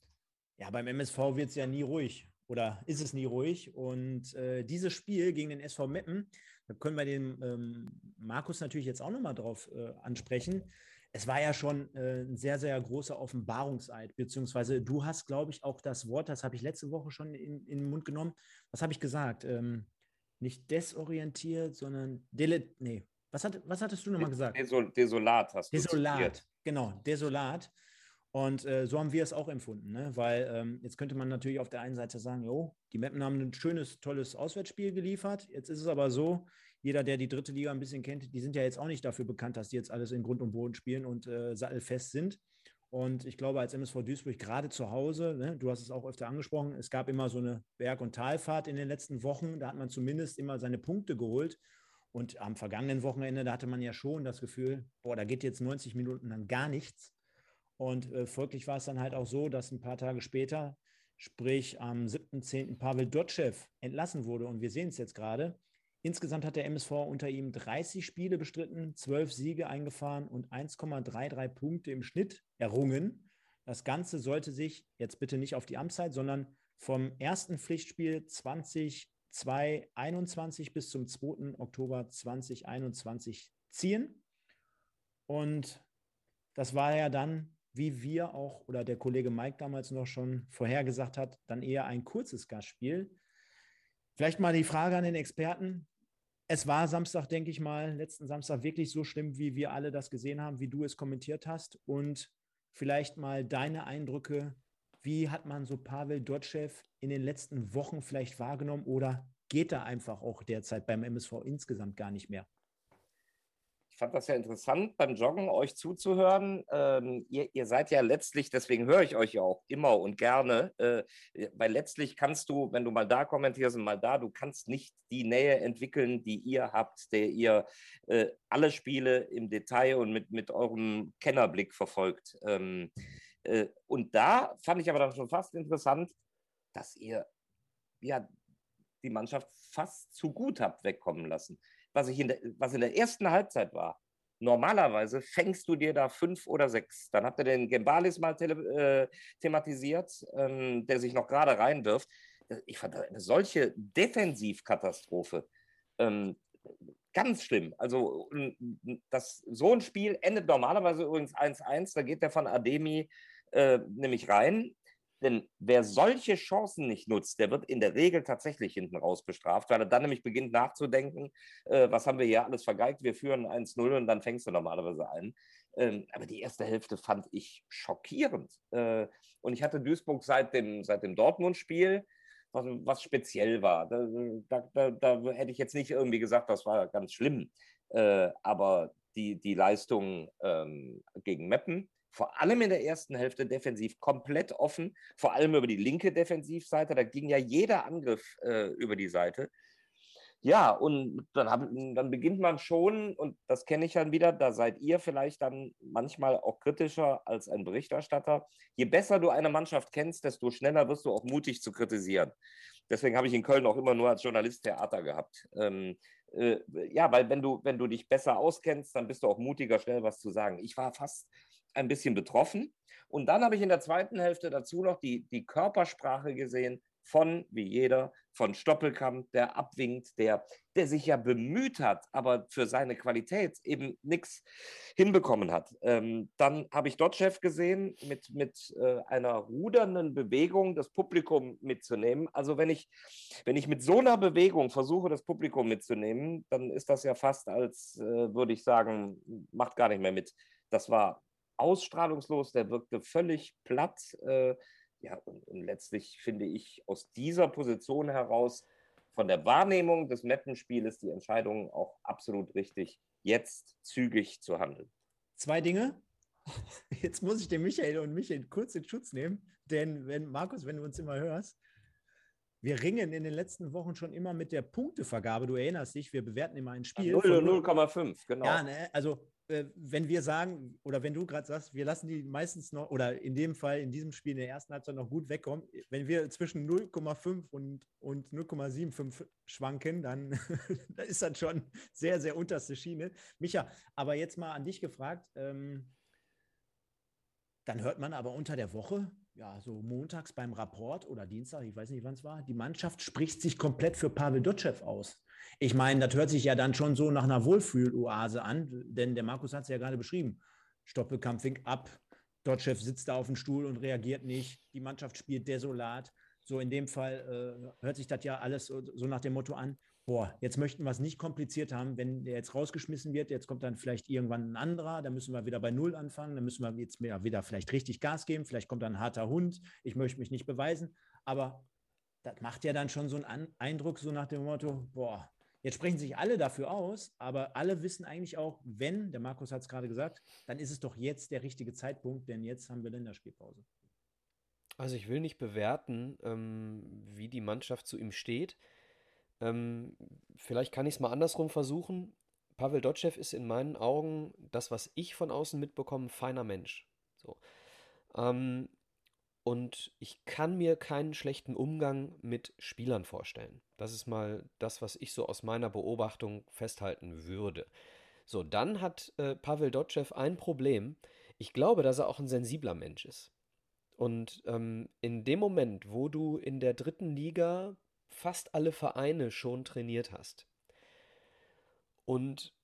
ja, beim MSV wird es ja nie ruhig oder ist es nie ruhig. Und äh, dieses Spiel gegen den SV Meppen, da können wir den ähm, Markus natürlich jetzt auch nochmal drauf äh, ansprechen. Es war ja schon äh, ein sehr, sehr großer Offenbarungseid, beziehungsweise du hast, glaube ich, auch das Wort, das habe ich letzte Woche schon in, in, den Mund genommen. Was habe ich gesagt? Ähm, nicht desorientiert, sondern dele nee. Was, hat, was hattest du nochmal gesagt? Desol desolat hast du Desolat, zitiert. genau, desolat. Und äh, so haben wir es auch empfunden, ne? weil ähm, jetzt könnte man natürlich auf der einen Seite sagen, jo, die Mappen haben ein schönes, tolles Auswärtsspiel geliefert. Jetzt ist es aber so, jeder, der die dritte Liga ein bisschen kennt, die sind ja jetzt auch nicht dafür bekannt, dass die jetzt alles in Grund und Boden spielen und äh, sattelfest sind. Und ich glaube, als MSV Duisburg gerade zu Hause, ne, du hast es auch öfter angesprochen, es gab immer so eine Berg- und Talfahrt in den letzten Wochen. Da hat man zumindest immer seine Punkte geholt. Und am vergangenen Wochenende, da hatte man ja schon das Gefühl, boah, da geht jetzt 90 Minuten lang gar nichts. Und äh, folglich war es dann halt auch so, dass ein paar Tage später, sprich am 7.10. Pavel Dotschew entlassen wurde. Und wir sehen es jetzt gerade. Insgesamt hat der MSV unter ihm 30 Spiele bestritten, 12 Siege eingefahren und 1,33 Punkte im Schnitt errungen. Das Ganze sollte sich jetzt bitte nicht auf die Amtszeit, sondern vom ersten Pflichtspiel 2021 bis zum 2. Oktober 2021 ziehen. Und das war ja dann wie wir auch oder der Kollege Mike damals noch schon vorhergesagt hat, dann eher ein kurzes Gastspiel. Vielleicht mal die Frage an den Experten. Es war Samstag, denke ich mal, letzten Samstag wirklich so schlimm, wie wir alle das gesehen haben, wie du es kommentiert hast. Und vielleicht mal deine Eindrücke. Wie hat man so Pavel Dotschew in den letzten Wochen vielleicht wahrgenommen oder geht da einfach auch derzeit beim MSV insgesamt gar nicht mehr? Ich fand das ja interessant beim Joggen, euch zuzuhören. Ähm, ihr, ihr, seid ja letztlich, deswegen höre ich euch ja auch immer und gerne, äh, weil letztlich kannst du, wenn du mal da kommentierst und mal da, du kannst nicht die Nähe entwickeln, die ihr habt, der ihr äh, alle Spiele im Detail und mit, mit eurem Kennerblick verfolgt. Ähm, äh, und da fand ich aber dann schon fast interessant, dass ihr ja die Mannschaft fast zu gut habt wegkommen lassen was, ich in der, was in der ersten Halbzeit war. Normalerweise fängst du dir da fünf oder sechs. Dann habt ihr den Gembalis mal tele, äh, thematisiert, ähm, der sich noch gerade reinwirft. Ich fand eine solche Defensivkatastrophe. Ähm, ganz schlimm. Also das, so ein Spiel endet normalerweise übrigens 1-1. Da geht der von Ademi äh, nämlich rein. Denn wer solche Chancen nicht nutzt, der wird in der Regel tatsächlich hinten raus bestraft, weil er dann nämlich beginnt nachzudenken, äh, was haben wir hier alles vergeigt, wir führen 1-0 und dann fängst du normalerweise ein. Ähm, aber die erste Hälfte fand ich schockierend. Äh, und ich hatte Duisburg seit dem, seit dem Dortmund-Spiel, was, was, speziell war. Da, da, da, da, hätte ich jetzt nicht irgendwie gesagt, das war ganz schlimm. Äh, aber die, die Leistung ähm, gegen Meppen, vor allem in der ersten Hälfte defensiv komplett offen, vor allem über die linke Defensivseite. Da ging ja jeder Angriff äh, über die Seite. Ja, und dann, hab, dann beginnt man schon, und das kenne ich dann wieder, da seid ihr vielleicht dann manchmal auch kritischer als ein Berichterstatter. Je besser du eine Mannschaft kennst, desto schneller wirst du auch mutig zu kritisieren. Deswegen habe ich in Köln auch immer nur als Journalist Theater gehabt. Ähm, äh, ja, weil wenn du, wenn du dich besser auskennst, dann bist du auch mutiger, schnell was zu sagen. Ich war fast ein bisschen betroffen. Und dann habe ich in der zweiten Hälfte dazu noch die, die Körpersprache gesehen von, wie jeder, von Stoppelkamp, der abwinkt, der, der sich ja bemüht hat, aber für seine Qualität eben nichts hinbekommen hat. Ähm, dann habe ich Dotchev gesehen mit, mit äh, einer rudernden Bewegung das Publikum mitzunehmen. Also wenn ich, wenn ich mit so einer Bewegung versuche, das Publikum mitzunehmen, dann ist das ja fast als, äh, würde ich sagen, macht gar nicht mehr mit. Das war ausstrahlungslos, der wirkte völlig platt. Äh, ja, und, und, letztlich finde ich aus dieser Position heraus von der Wahrnehmung des Mappenspieles die Entscheidung auch absolut richtig, jetzt zügig zu handeln. Zwei Dinge. Jetzt muss ich den Michael und Michael kurz in Schutz nehmen, denn wenn Markus, wenn du uns immer hörst, wir ringen in den letzten Wochen schon immer mit der Punktevergabe. Du erinnerst dich, wir bewerten immer ein Spiel. 0,5, genau. Ja, ne? also äh, wenn wir sagen, oder wenn du gerade sagst, wir lassen die meistens noch, oder in dem Fall, in diesem Spiel in der ersten Halbzeit noch gut wegkommen, wenn wir zwischen 0,5 und, und 0,75 schwanken, dann ist das schon sehr, sehr unterste Schiene. Micha, aber jetzt mal an dich gefragt, ähm, dann hört man aber unter der Woche, ja, so montags beim Rapport oder Dienstag, ich weiß nicht, wann es war, die Mannschaft spricht sich komplett für Pavel Dotschew aus. Ich meine, das hört sich ja dann schon so nach einer Wohlfühloase an, denn der Markus hat es ja gerade beschrieben. Stoppelkamp winkt ab, Dotschew sitzt da auf dem Stuhl und reagiert nicht, die Mannschaft spielt desolat. So in dem Fall äh, hört sich das ja alles so nach dem Motto an, boah, jetzt möchten wir es nicht kompliziert haben, wenn der jetzt rausgeschmissen wird, jetzt kommt dann vielleicht irgendwann ein anderer, dann müssen wir wieder bei Null anfangen, dann müssen wir jetzt mehr, wieder vielleicht richtig Gas geben, vielleicht kommt dann ein harter Hund, ich möchte mich nicht beweisen, aber das macht ja dann schon so einen Eindruck, so nach dem Motto, boah, jetzt sprechen sich alle dafür aus, aber alle wissen eigentlich auch, wenn, der Markus hat es gerade gesagt, dann ist es doch jetzt der richtige Zeitpunkt, denn jetzt haben wir Länderspielpause. Also ich will nicht bewerten, ähm, wie die Mannschaft zu ihm steht. Ähm, vielleicht kann ich es mal andersrum versuchen. Pavel Dotschew ist in meinen Augen das, was ich von außen mitbekomme, feiner Mensch. So. Ähm, und ich kann mir keinen schlechten Umgang mit Spielern vorstellen. Das ist mal das, was ich so aus meiner Beobachtung festhalten würde. So, dann hat äh, Pavel Dotschew ein Problem. Ich glaube, dass er auch ein sensibler Mensch ist. Und ähm, in dem Moment, wo du in der dritten Liga fast alle Vereine schon trainiert hast und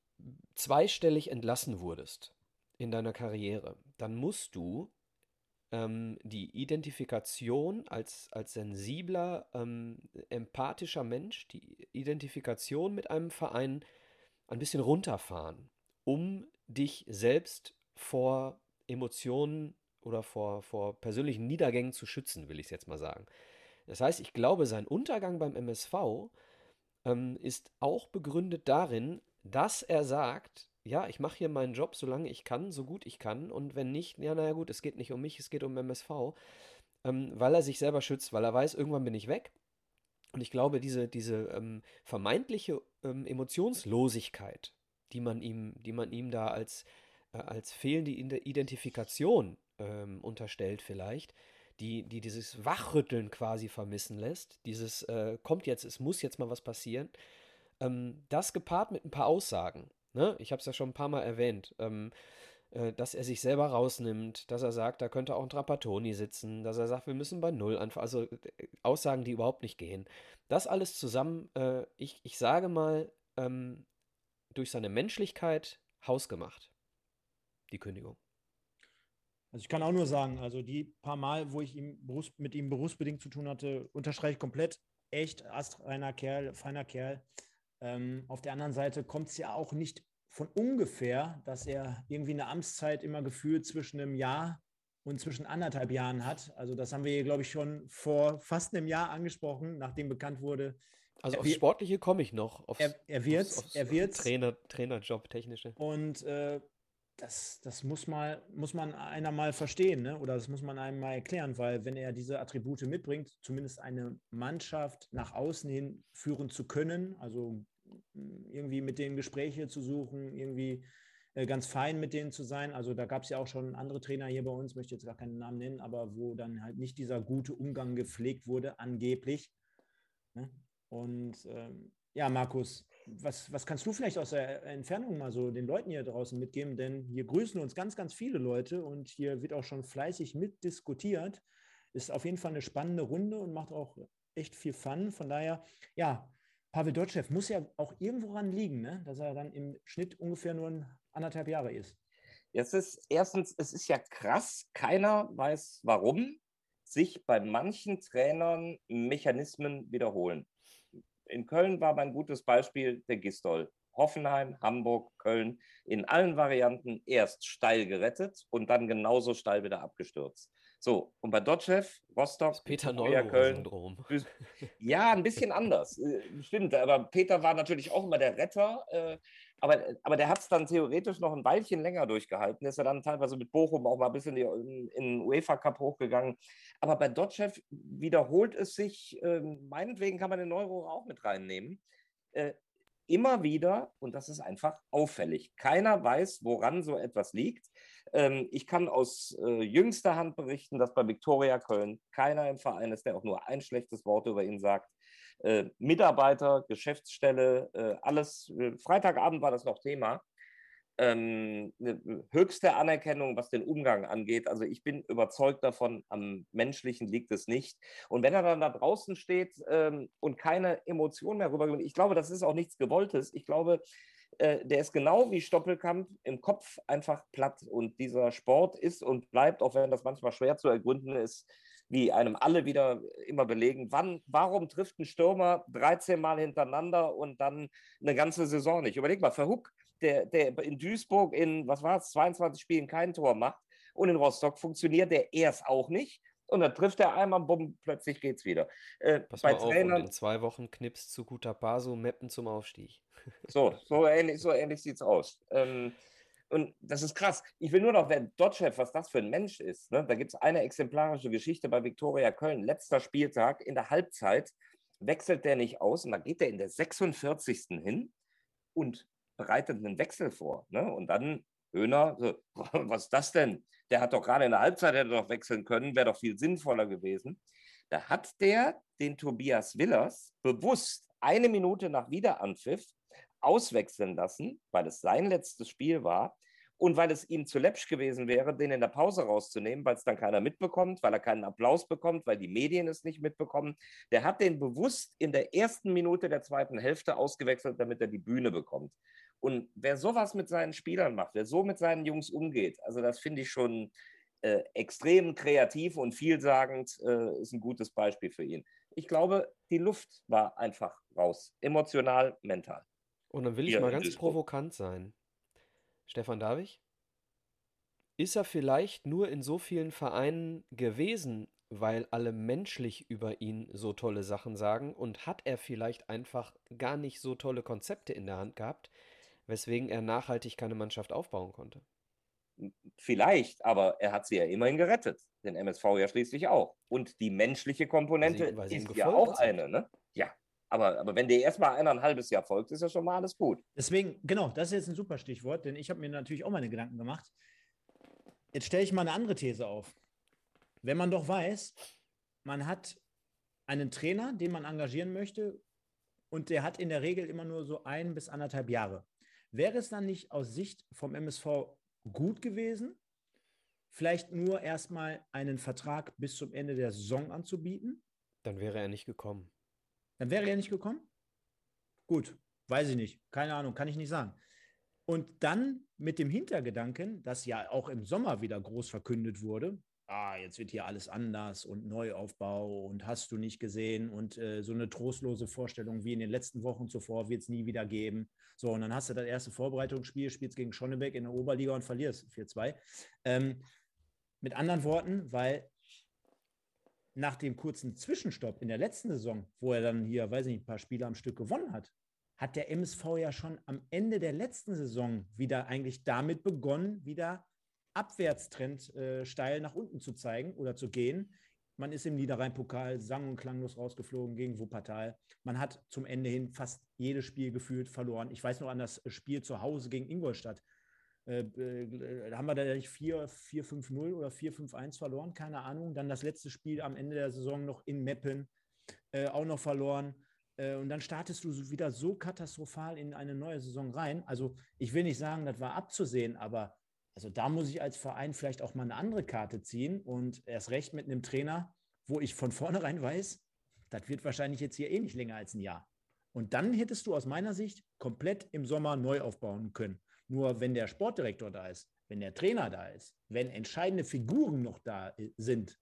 zweistellig entlassen wurdest in deiner Karriere, dann musst du ähm, die Identifikation als, als sensibler, ähm, empathischer Mensch, die Identifikation mit einem Verein ein bisschen runterfahren, um dich selbst vor Emotionen oder vor, vor persönlichen Niedergängen zu schützen, will ich es jetzt mal sagen. Das heißt, ich glaube, sein Untergang beim MSV ähm, ist auch begründet darin, dass er sagt, ja, ich mache hier meinen Job, solange ich kann, so gut ich kann. Und wenn nicht, ja, naja gut, es geht nicht um mich, es geht um MSV. Ähm, weil er sich selber schützt, weil er weiß, irgendwann bin ich weg. Und ich glaube, diese, diese ähm, vermeintliche ähm, Emotionslosigkeit, die man ihm, die man ihm da als, äh, als fehlende Identifikation ähm, unterstellt vielleicht, die, die dieses Wachrütteln quasi vermissen lässt, dieses äh, kommt jetzt, es muss jetzt mal was passieren, ähm, das gepaart mit ein paar Aussagen, ne? ich habe es ja schon ein paar Mal erwähnt, ähm, äh, dass er sich selber rausnimmt, dass er sagt, da könnte auch ein Trapattoni sitzen, dass er sagt, wir müssen bei Null anfangen, also äh, Aussagen, die überhaupt nicht gehen. Das alles zusammen, äh, ich, ich sage mal, ähm, durch seine Menschlichkeit hausgemacht, die Kündigung. Also ich kann auch nur sagen, also die paar Mal, wo ich ihm mit ihm berufsbedingt zu tun hatte, unterstreiche ich komplett. Echt astreiner Kerl, feiner Kerl. Ähm, auf der anderen Seite kommt es ja auch nicht von ungefähr, dass er irgendwie eine Amtszeit immer gefühlt zwischen einem Jahr und zwischen anderthalb Jahren hat. Also das haben wir hier, glaube ich, schon vor fast einem Jahr angesprochen, nachdem bekannt wurde. Also aufs Sportliche komme ich noch. Aufs, er, er wird, aufs, aufs, er wird Trainer, Trainerjob, technische. Und äh, das, das muss, mal, muss man einer mal verstehen, ne? oder das muss man einem mal erklären, weil wenn er diese Attribute mitbringt, zumindest eine Mannschaft nach außen hin führen zu können, also mm, irgendwie mit denen Gespräche zu suchen, irgendwie äh, ganz fein mit denen zu sein. Also da gab es ja auch schon andere Trainer hier bei uns, möchte jetzt gar keinen Namen nennen, aber wo dann halt nicht dieser gute Umgang gepflegt wurde, angeblich. Ne? Und ähm, ja, Markus, was, was kannst du vielleicht aus der Entfernung mal so den Leuten hier draußen mitgeben? Denn hier grüßen uns ganz, ganz viele Leute und hier wird auch schon fleißig mitdiskutiert. Ist auf jeden Fall eine spannende Runde und macht auch echt viel Fun. Von daher, ja, Pavel Dotschew muss ja auch irgendwo ran liegen, ne? dass er dann im Schnitt ungefähr nur anderthalb Jahre ist. Jetzt ist erstens, es ist ja krass, keiner weiß warum sich bei manchen Trainern Mechanismen wiederholen in Köln war mein gutes Beispiel der Gistol. Hoffenheim, Hamburg, Köln in allen Varianten erst steil gerettet und dann genauso steil wieder abgestürzt. So, und bei Dotchev, Rostock, Peter Neuer Köln. Ja, ein bisschen anders. Äh, stimmt, aber Peter war natürlich auch immer der Retter. Äh, aber, aber der hat es dann theoretisch noch ein Weilchen länger durchgehalten. Ist ja dann teilweise mit Bochum auch mal ein bisschen in, den UEFA Cup hochgegangen. Aber bei Dotchev wiederholt es sich, äh, meinetwegen kann man den Euro auch mit reinnehmen, äh, immer wieder, und das ist einfach auffällig. Keiner weiß, woran so etwas liegt. Ähm, ich kann aus äh, jüngster Hand berichten, dass bei Viktoria Köln keiner im Verein ist, der auch nur ein schlechtes Wort über ihn sagt äh, Mitarbeiter, Geschäftsstelle, äh, alles. Äh, Freitagabend war das noch Thema. Ähm, höchste Anerkennung, was den Umgang angeht. Also ich bin überzeugt davon, am Menschlichen liegt es nicht. Und wenn er dann da draußen steht ähm, und keine Emotionen mehr rüberkommt, ich glaube, das ist auch nichts Gewolltes. Ich glaube, äh, der ist genau wie Stoppelkamp im Kopf einfach platt. Und dieser Sport ist und bleibt, auch wenn das manchmal schwer zu ergründen ist, wie einem alle wieder immer belegen, wann, warum trifft ein Stürmer 13 Mal hintereinander und dann eine ganze Saison nicht? Überleg mal, Verhook, der, der in Duisburg in, was war es, 22 Spielen kein Tor macht und in Rostock funktioniert der erst auch nicht. Und dann trifft er einmal, bumm, plötzlich geht's wieder. Äh, Pass bei mal Trainern, auf, und in zwei Wochen knippst zu guter Paso Meppen zum Aufstieg. So, so ähnlich, so ähnlich sieht's aus. Ähm, und das ist krass. Ich will nur noch, wer Dotchev, was das für ein Mensch ist. Ne? Da gibt es eine exemplarische Geschichte bei Viktoria Köln. Letzter Spieltag in der Halbzeit wechselt der nicht aus und dann geht der in der 46. hin und bereitet einen Wechsel vor. Ne? Und dann Höhner, so, was ist das denn? Der hat doch gerade in der Halbzeit hätte doch wechseln können, wäre doch viel sinnvoller gewesen. Da hat der den Tobias Willers bewusst eine Minute nach Wiederanpfiff auswechseln lassen, weil es sein letztes Spiel war und weil es ihm zu läppsch gewesen wäre, den in der Pause rauszunehmen, weil es dann keiner mitbekommt, weil er keinen Applaus bekommt, weil die Medien es nicht mitbekommen. Der hat den bewusst in der ersten Minute der zweiten Hälfte ausgewechselt, damit er die Bühne bekommt. Und wer sowas mit seinen Spielern macht, wer so mit seinen Jungs umgeht, also das finde ich schon äh, extrem kreativ und vielsagend, äh, ist ein gutes Beispiel für ihn. Ich glaube, die Luft war einfach raus, emotional, mental. Und dann will ich mal ganz provokant sein. Stefan Davich? Ist er vielleicht nur in so vielen Vereinen gewesen, weil alle menschlich über ihn so tolle Sachen sagen und hat er vielleicht einfach gar nicht so tolle Konzepte in der Hand gehabt, weswegen er nachhaltig keine Mannschaft aufbauen konnte? Vielleicht, aber er hat sie ja immerhin gerettet. Den MSV ja schließlich auch. Und die menschliche Komponente sie, ist ja auch eine, ne? Aber, aber wenn dir erstmal einer ein halbes Jahr folgt, ist ja schon mal alles gut. Deswegen, genau, das ist jetzt ein super Stichwort, denn ich habe mir natürlich auch meine Gedanken gemacht. Jetzt stelle ich mal eine andere These auf. Wenn man doch weiß, man hat einen Trainer, den man engagieren möchte, und der hat in der Regel immer nur so ein bis anderthalb Jahre. Wäre es dann nicht aus Sicht vom MSV gut gewesen, vielleicht nur erstmal einen Vertrag bis zum Ende der Saison anzubieten? Dann wäre er nicht gekommen. Dann wäre er nicht gekommen? Gut, weiß ich nicht. Keine Ahnung, kann ich nicht sagen. Und dann mit dem Hintergedanken, das ja auch im Sommer wieder groß verkündet wurde, ah, jetzt wird hier alles anders und Neuaufbau und hast du nicht gesehen und äh, so eine trostlose Vorstellung wie in den letzten Wochen zuvor wird es nie wieder geben. So, und dann hast du das erste Vorbereitungsspiel, spielst gegen Schonnebeck in der Oberliga und verlierst 4-2. Ähm, mit anderen Worten, weil nach dem kurzen Zwischenstopp in der letzten Saison, wo er dann hier, weiß ich nicht, ein paar Spiele am Stück gewonnen hat, hat der MSV ja schon am Ende der letzten Saison wieder eigentlich damit begonnen, wieder Abwärtstrend äh, steil nach unten zu zeigen oder zu gehen. Man ist im Niederrhein-Pokal sang- und klanglos rausgeflogen gegen Wuppertal. Man hat zum Ende hin fast jedes Spiel gefühlt verloren. Ich weiß noch an das Spiel zu Hause gegen Ingolstadt. Äh, äh, haben wir da nicht 4-5-0 oder 4-5-1 verloren? Keine Ahnung. Dann das letzte Spiel am Ende der Saison noch in Meppen äh, auch noch verloren. Äh, und dann startest du wieder so katastrophal in eine neue Saison rein. Also ich will nicht sagen, das war abzusehen, aber also da muss ich als Verein vielleicht auch mal eine andere Karte ziehen und erst recht mit einem Trainer, wo ich von vornherein weiß, das wird wahrscheinlich jetzt hier eh nicht länger als ein Jahr. Und dann hättest du aus meiner Sicht komplett im Sommer neu aufbauen können. Nur wenn der Sportdirektor da ist, wenn der Trainer da ist, wenn entscheidende Figuren noch da äh, sind,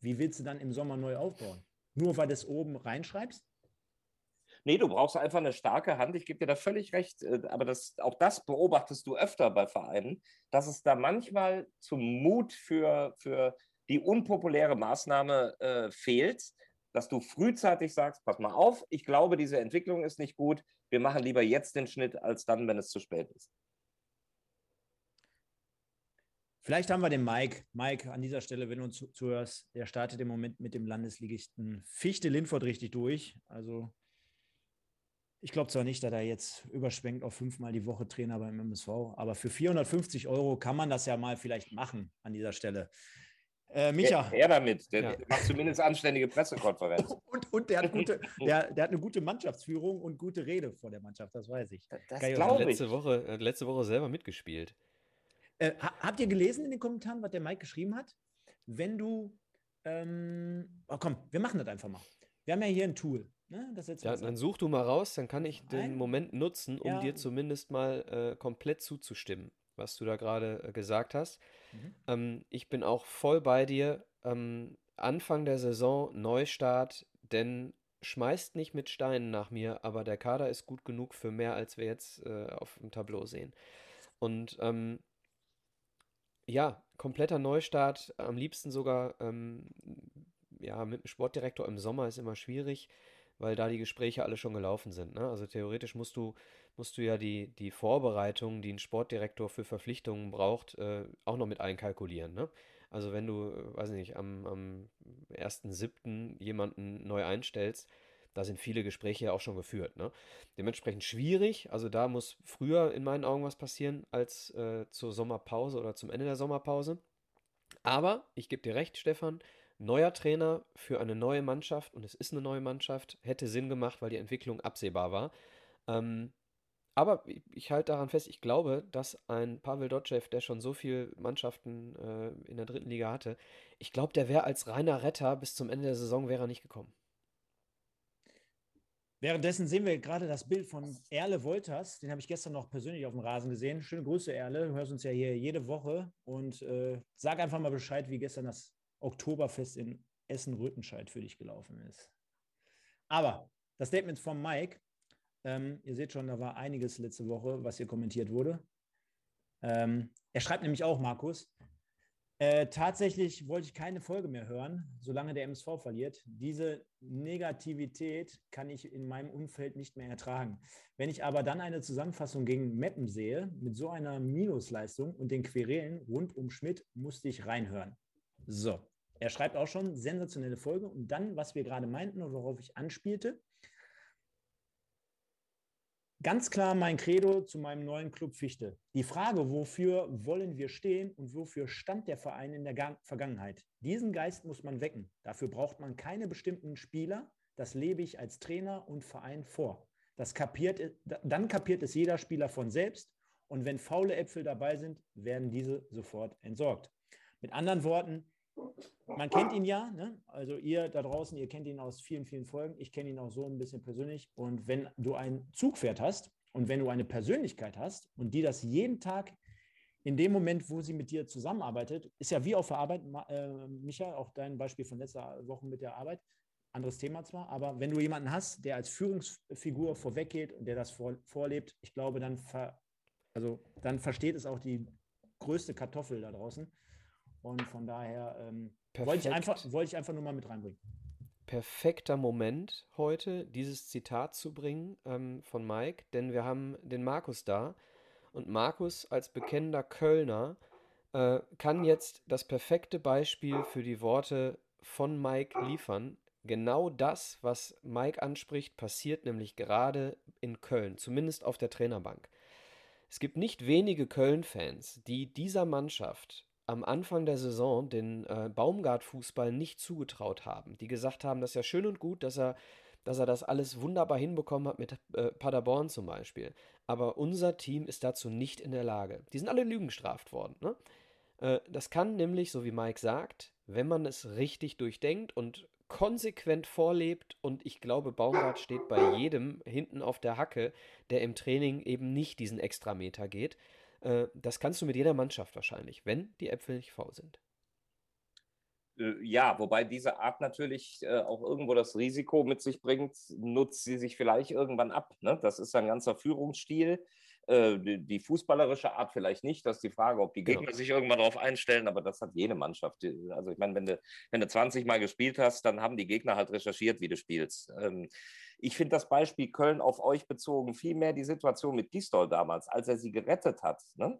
wie willst du dann im Sommer neu aufbauen? Nur weil du es oben reinschreibst? Nee, du brauchst einfach eine starke Hand. Ich gebe dir da völlig recht. Äh, aber das, auch das beobachtest du öfter bei Vereinen, dass es da manchmal zum Mut für, für die unpopuläre Maßnahme äh, fehlt, dass du frühzeitig sagst, pass mal auf, ich glaube, diese Entwicklung ist nicht gut. Wir machen lieber jetzt den Schnitt, als dann, wenn es zu spät ist. Vielleicht haben wir den Mike. Mike, an dieser Stelle, wenn du uns zuhörst, der startet im Moment mit dem Landesligisten Fichte Lindfort richtig durch. Also ich glaube zwar nicht, dass er jetzt überschwenkt auf fünfmal die Woche Trainer beim MSV, aber für 450 Euro kann man das ja mal vielleicht machen an dieser Stelle. Äh, Micha. Er, damit, der ja. macht zumindest anständige Pressekonferenz. Und, und der, hat gute, der, der, hat eine gute Mannschaftsführung und gute Rede vor der Mannschaft, das weiß ich. Das glaube ich. Letzte Woche, letzte Woche selber mitgespielt. Äh, habt ihr gelesen in den Kommentaren, was der Mike geschrieben hat? Wenn du, ähm, oh komm, wir machen das einfach mal. Wir haben ja hier ein Tool. Ne? ja, dann such du mal raus, dann kann ich den Nein. Moment nutzen, um ja. dir zumindest mal äh, komplett zuzustimmen, was du da gerade äh, gesagt hast. Mhm. Ähm, ich bin auch voll bei dir. Ähm, Anfang der Saison, Neustart, denn schmeißt nicht mit Steinen nach mir, aber der Kader ist gut genug für mehr, als wir jetzt äh, auf dem Tableau sehen. Und ähm, ja, kompletter Neustart, am liebsten sogar ähm, ja, mit dem Sportdirektor im Sommer ist immer schwierig weil da die Gespräche alle schon gelaufen sind. Ne? Also theoretisch musst du, musst du ja die, die Vorbereitung, die ein Sportdirektor für Verpflichtungen braucht, äh, auch noch mit einkalkulieren. Ne? Also wenn du, äh, weiß nicht, am, am 1.7. jemanden neu einstellst, da sind viele Gespräche ja auch schon geführt. Ne? Dementsprechend schwierig. Also da muss früher in meinen Augen was passieren als äh, zur Sommerpause oder zum Ende der Sommerpause. Aber ich gebe dir recht, Stefan, neuer Trainer für eine neue Mannschaft, und es ist eine neue Mannschaft, hätte Sinn gemacht, weil die Entwicklung absehbar war. Ähm, aber ich, ich halte daran fest, ich glaube, dass ein Pavel Dotschew, der schon so viele Mannschaften äh, in der dritten Liga hatte, ich glaube, der wäre als reiner Retter bis zum Ende der Saison wäre nicht gekommen. Währenddessen sehen wir gerade das Bild von Erle Wolters. Den habe ich gestern noch persönlich auf dem Rasen gesehen. Schöne Grüße, Erle. Du hörst uns ja hier jede Woche. Und äh, sag einfach mal Bescheid, wie gestern das Oktoberfest in Essen-Rüttenscheid für dich gelaufen ist. Aber das Statement von Mike, ähm, ihr seht schon, da war einiges letzte Woche, was hier kommentiert wurde. Ähm, er schreibt nämlich auch, Markus, äh, tatsächlich wollte ich keine Folge mehr hören, solange der MSV verliert. Diese Negativität kann ich in meinem Umfeld nicht mehr ertragen. Wenn ich aber dann eine Zusammenfassung gegen Meppen sehe, mit so einer Minusleistung und den Querelen rund um Schmidt, musste ich reinhören. So, er schreibt auch schon, sensationelle Folge. Und dann, was wir gerade meinten und worauf ich anspielte, ganz klar mein Credo zu meinem neuen Club Fichte. Die Frage, wofür wollen wir stehen und wofür stand der Verein in der Vergangenheit? Diesen Geist muss man wecken. Dafür braucht man keine bestimmten Spieler. Das lebe ich als Trainer und Verein vor. Das kapiert, dann kapiert es jeder Spieler von selbst. Und wenn faule Äpfel dabei sind, werden diese sofort entsorgt. Mit anderen Worten, man kennt ihn ja, ne? also ihr da draußen, ihr kennt ihn aus vielen, vielen Folgen. Ich kenne ihn auch so ein bisschen persönlich. Und wenn du ein Zugpferd hast Und wenn du eine Persönlichkeit hast und die das jeden Tag in dem Moment, wo sie mit dir zusammenarbeitet, ist ja wie auf der Arbeit, äh, Micha, auch dein Beispiel von letzter Woche mit der Arbeit, anderes Thema zwar, aber wenn du jemanden hast, der als Führungsfigur vorweggeht und der das vor, vorlebt, ich glaube, dann, ver, also, dann versteht es auch die größte Kartoffel da draußen. Und von daher ähm, wollte, ich einfach, wollte ich einfach nur mal mit reinbringen. Perfekter Moment heute, dieses Zitat zu bringen ähm, von Mike, denn wir haben den Markus da. Und Markus als bekennender Kölner äh, kann jetzt das perfekte Beispiel für die Worte von Mike liefern. Genau das, was Mike anspricht, passiert nämlich gerade in Köln, zumindest auf der Trainerbank. Es gibt nicht wenige Köln-Fans, die dieser Mannschaft am Anfang der Saison den äh, Baumgart-Fußball nicht zugetraut haben, die gesagt haben, das ist ja schön und gut, dass er, dass er das alles wunderbar hinbekommen hat mit äh, Paderborn zum Beispiel. Aber unser Team ist dazu nicht in der Lage. Die sind alle Lügen gestraft worden. Ne? Äh, das kann nämlich, so wie Mike sagt, wenn man es richtig durchdenkt und konsequent vorlebt und ich glaube, Baumgart steht bei jedem hinten auf der Hacke, der im Training eben nicht diesen Extrameter geht, äh, das kannst du mit jeder Mannschaft wahrscheinlich, wenn die Äpfel nicht faul sind. Äh, ja, wobei diese Art natürlich äh, auch irgendwo das Risiko mit sich bringt, nutzt sie sich vielleicht irgendwann ab. Ne? Das ist ein ganzer Führungsstil. Äh, die, fußballerische Art vielleicht nicht. Das ist die Frage, ob die. Gegner sich irgendwann darauf einstellen, aber das hat jede Mannschaft. Also ich meine, wenn du, wenn du 20 Mal gespielt hast, dann haben die Gegner halt recherchiert, wie du spielst. Ähm, ich finde das Beispiel Köln auf euch bezogen viel mehr die Situation mit Gistol damals, als er sie gerettet hat. Ne?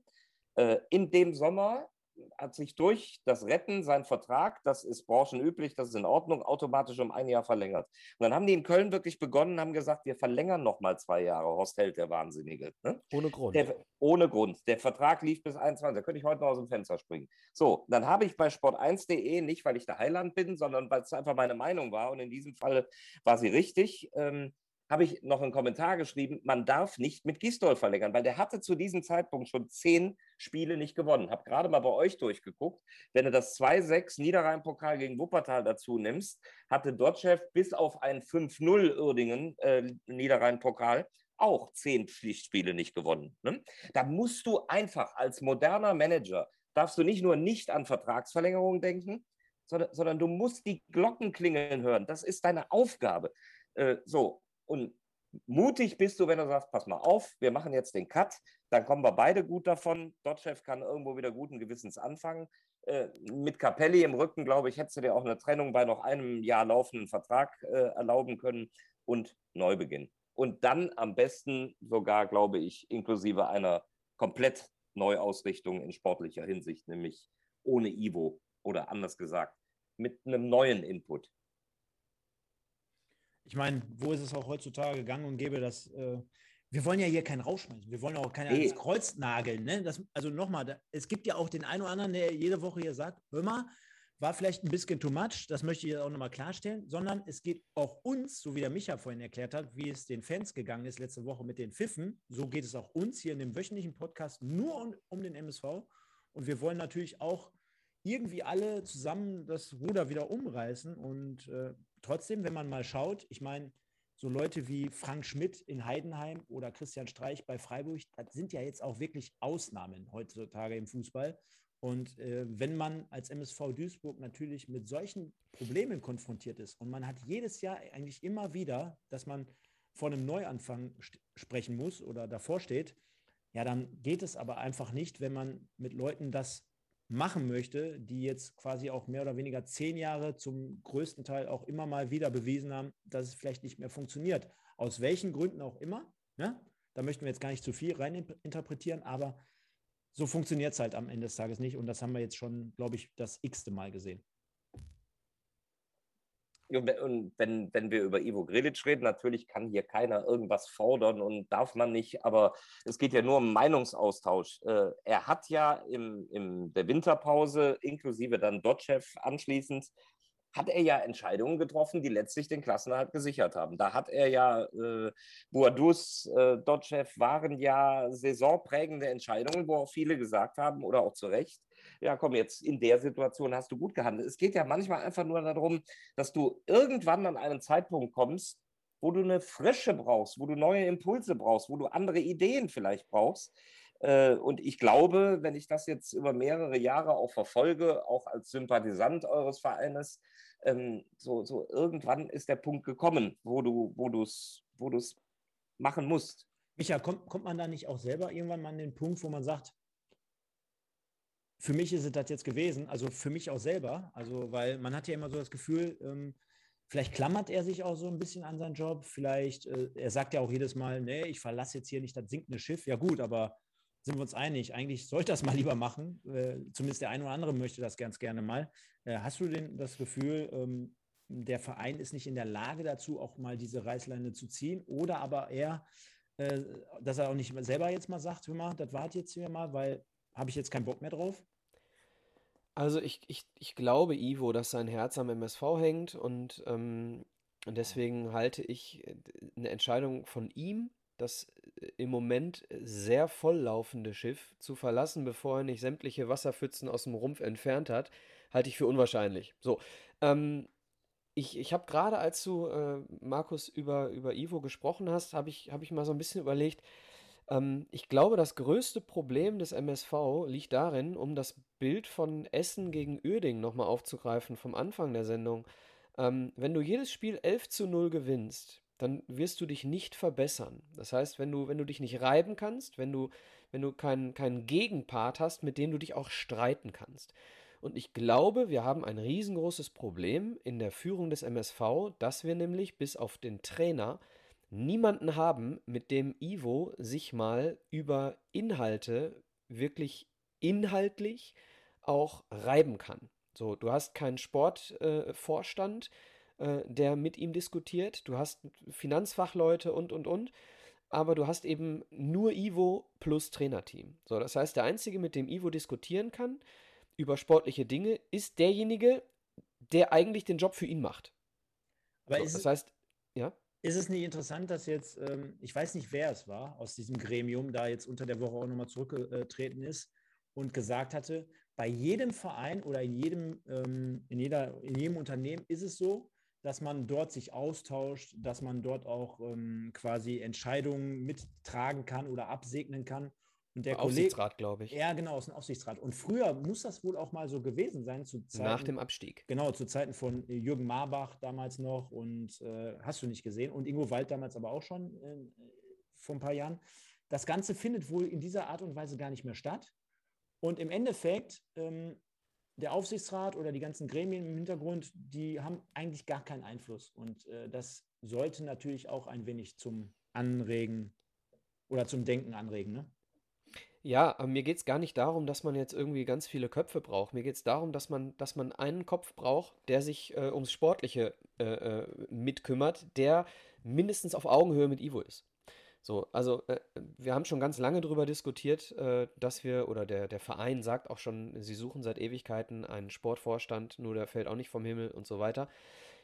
Äh, in dem Sommer hat sich durch das Retten sein Vertrag, das ist branchenüblich, das ist in Ordnung, automatisch um ein Jahr verlängert. Und dann haben die in Köln wirklich begonnen, haben gesagt, wir verlängern noch mal zwei Jahre. Horst Held, der Wahnsinnige. Ne? Ohne Grund. Der, ohne Grund. Der Vertrag lief bis 21. Da könnte ich heute noch aus dem Fenster springen. So, dann habe ich bei sport1.de, nicht weil ich der Heiland bin, sondern weil es einfach meine Meinung war und in diesem Fall war sie richtig, ähm, habe ich noch einen Kommentar geschrieben, man darf nicht mit Gistol verlängern, weil der hatte zu diesem Zeitpunkt schon zehn Spiele nicht gewonnen. Habe gerade mal bei euch durchgeguckt. Wenn du das 2-6 Niederrhein-Pokal gegen Wuppertal dazu nimmst, hatte Dotschew bis auf ein 5-0 Uerdingen äh, Niederrhein-Pokal auch zehn Pflichtspiele nicht gewonnen. Ne? Da musst du einfach als moderner Manager, darfst du nicht nur nicht an Vertragsverlängerungen denken, sondern, sondern du musst die Glocken klingeln hören. Das ist deine Aufgabe. Äh, so, und mutig bist du, wenn du sagst, pass mal auf, wir machen jetzt den Cut, dann kommen wir beide gut davon. Dotchev kann irgendwo wieder guten Gewissens anfangen. Äh, mit Capelli im Rücken, glaube ich, hättest du dir auch eine Trennung bei noch einem Jahr laufenden Vertrag äh, erlauben können und Neubeginn. Und dann am besten sogar, glaube ich, inklusive einer komplett Neuausrichtung in sportlicher Hinsicht, nämlich ohne Ivo oder anders gesagt, mit einem neuen Input. Ich meine, wo ist es auch heutzutage gang und gäbe, dass äh, wir wollen ja hier keinen rausschmeißen. Wir wollen auch keinen nee. ans Kreuz nageln. Ne? Das, also nochmal, es gibt ja auch den einen oder anderen, der jede Woche hier sagt, hör mal, war vielleicht ein bisschen too much, das möchte ich auch nochmal klarstellen, sondern es geht auch uns, so wie der Micha vorhin erklärt hat, wie es den Fans gegangen ist letzte Woche mit den Pfiffen, so geht es auch uns hier in dem wöchentlichen Podcast nur um, um den MSV. Und wir wollen natürlich auch irgendwie alle zusammen das Ruder wieder umreißen. Und äh, trotzdem, wenn man mal schaut, ich meine, so Leute wie Frank Schmidt in Heidenheim oder Christian Streich bei Freiburg, das sind ja jetzt auch wirklich Ausnahmen heutzutage im Fußball. Und äh, wenn man als MSV Duisburg natürlich mit solchen Problemen konfrontiert ist und man hat jedes Jahr eigentlich immer wieder, dass man vor einem Neuanfang sprechen muss oder davor steht, ja, dann geht es aber einfach nicht, wenn man mit Leuten das machen möchte, die jetzt quasi auch mehr oder weniger zehn Jahre zum größten Teil auch immer mal wieder bewiesen haben, dass es vielleicht nicht mehr funktioniert. Aus welchen Gründen auch immer. Ne? Da möchten wir jetzt gar nicht zu viel reininterpretieren, aber so funktioniert es halt am Ende des Tages nicht. Und das haben wir jetzt schon, glaube ich, das x-te Mal gesehen. Und wenn, wenn wir über Ivo Grilic reden, natürlich kann hier keiner irgendwas fordern und darf man nicht, aber es geht ja nur um Meinungsaustausch. Äh, er hat ja im, in der Winterpause, inklusive dann Dotchev anschließend, hat er ja Entscheidungen getroffen, die letztlich den Klassenerhalt gesichert haben. Da hat er ja, äh, Boadus, äh, Dotchev waren ja saisonprägende Entscheidungen, wo auch viele gesagt haben, oder auch zu Recht, ja komm, jetzt in der Situation hast du gut gehandelt. Es geht ja manchmal einfach nur darum, dass du irgendwann an einen Zeitpunkt kommst, wo du eine Frische brauchst, wo du neue Impulse brauchst, wo du andere Ideen vielleicht brauchst. Äh, und ich glaube, wenn ich das jetzt über mehrere Jahre auch verfolge, auch als Sympathisant eures Vereines, ähm, so, so irgendwann ist der Punkt gekommen, wo du wo du's, wo du's machen musst. Micha, kommt, kommt man da nicht auch selber irgendwann mal an den Punkt, wo man sagt, für mich ist es das jetzt gewesen, also für mich auch selber, also weil man hat ja immer so das Gefühl, ähm, vielleicht klammert er sich auch so ein bisschen an seinen Job, vielleicht, äh, er sagt ja auch jedes Mal, nee, ich verlasse jetzt hier nicht das sinkende Schiff, ja gut, aber sind wir uns einig, eigentlich sollte das mal lieber machen, äh, zumindest der eine oder andere möchte das ganz gerne mal. Äh, hast du denn das Gefühl, ähm, der Verein ist nicht in der Lage dazu, auch mal diese Reißleine zu ziehen oder aber eher, äh, dass er auch nicht selber jetzt mal sagt, hör mal, das war jetzt hier mal, weil habe ich jetzt keinen Bock mehr drauf? Also ich, ich, ich glaube, Ivo, dass sein Herz am MSV hängt und, ähm, und deswegen halte ich äh, eine Entscheidung von ihm, das äh, im Moment sehr volllaufende Schiff zu verlassen, bevor er nicht sämtliche Wasserpfützen aus dem Rumpf entfernt hat, halte ich für unwahrscheinlich. So, ähm, ich, ich habe gerade, als du, äh, Markus, über, über Ivo gesprochen hast, habe ich, hab ich mal so ein bisschen überlegt, ähm, ich glaube, das größte Problem des MSV liegt darin, um das Bild von Essen gegen Uerding nochmal aufzugreifen vom Anfang der Sendung. Ähm, wenn du jedes Spiel 11 zu 0 gewinnst, dann wirst du dich nicht verbessern. Das heißt, wenn du, wenn du dich nicht reiben kannst, wenn du, wenn du keinen, keinen Gegenpart hast, mit dem du dich auch streiten kannst. Und ich glaube, wir haben ein riesengroßes Problem in der Führung des MSV, dass wir nämlich bis auf den Trainer niemanden haben, mit dem Ivo sich mal über Inhalte wirklich inhaltlich auch reiben kann. So, du hast keinen Sportvorstand, äh, äh, der mit ihm diskutiert, du hast Finanzfachleute und und und, aber du hast eben nur Ivo plus Trainerteam. So, das heißt, der einzige, mit dem Ivo diskutieren kann über sportliche Dinge, ist derjenige, der eigentlich den Job für ihn macht. Aber so, das heißt, ja. Ist es nicht interessant, dass jetzt, ähm, ich weiß nicht, wer es war, aus diesem Gremium da jetzt unter der Woche auch nochmal zurückgetreten ist und gesagt hatte, bei jedem Verein oder in jedem, ähm, in, jeder, in jedem Unternehmen ist es so, dass man dort sich austauscht, dass man dort auch ähm, quasi Entscheidungen mittragen kann oder absegnen kann. Und der Aufsichtsrat, glaube ich. Ja, genau, aus dem Aufsichtsrat. Und früher muss das wohl auch mal so gewesen sein. Zu Zeiten, Nach dem Abstieg. Genau, zu Zeiten von äh, Jürgen Marbach damals noch und äh, hast du nicht gesehen. Und Ingo Wald damals aber auch schon äh, vor ein paar Jahren. Das Ganze findet wohl in dieser Art und Weise gar nicht mehr statt. Und im Endeffekt, ähm, der Aufsichtsrat oder die ganzen Gremien im Hintergrund, die haben eigentlich gar keinen Einfluss. Und äh, das sollte natürlich auch ein wenig zum Anregen oder zum Denken anregen. Ne? Ja, aber mir geht es gar nicht darum, dass man jetzt irgendwie ganz viele Köpfe braucht. Mir geht es darum, dass man, dass man einen Kopf braucht, der sich äh, ums Sportliche äh, äh, mitkümmert, der mindestens auf Augenhöhe mit Ivo ist. So, also äh, wir haben schon ganz lange darüber diskutiert, äh, dass wir, oder der, der Verein sagt auch schon, sie suchen seit Ewigkeiten einen Sportvorstand, nur der fällt auch nicht vom Himmel und so weiter.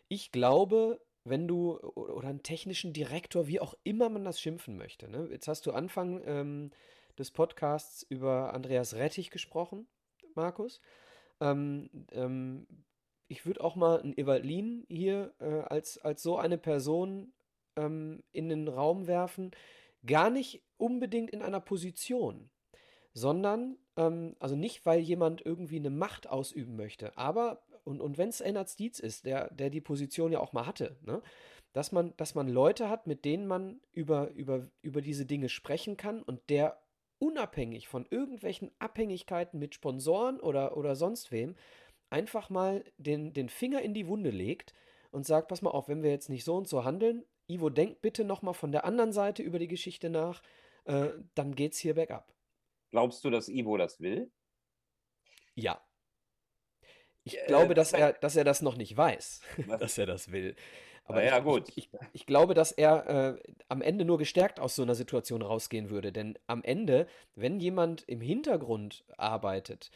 Ich glaube, wenn du, oder einen technischen Direktor, wie auch immer man das schimpfen möchte. Ne? Jetzt hast du Anfang ähm, des Podcasts über Andreas Rettich gesprochen, Markus. Ähm, ähm, ich würde auch mal einen Evalin hier äh, als, als so eine Person ähm, in den Raum werfen. Gar nicht unbedingt in einer Position, sondern, ähm, also nicht, weil jemand irgendwie eine Macht ausüben möchte, aber, und, und wenn es Ennard Dietz ist, der, der die Position ja auch mal hatte, ne? dass man, dass man Leute hat, mit denen man über, über, über diese Dinge sprechen kann und der unabhängig von irgendwelchen Abhängigkeiten mit Sponsoren oder, oder sonst wem, einfach mal den, den Finger in die Wunde legt und sagt, pass mal auf, wenn wir jetzt nicht so und so handeln, Ivo, denk bitte nochmal von der anderen Seite über die Geschichte nach, äh, dann geht's hier bergab. Glaubst du, dass Ivo das will? Ja. Ich äh, glaube, dass er, dass er das noch nicht weiß, dass er das will. Aber ja, ich, gut. Ich, ich, ich, glaube, dass er äh, am Ende nur gestärkt aus so einer Situation rausgehen würde. Denn am Ende, wenn jemand im Hintergrund arbeitet,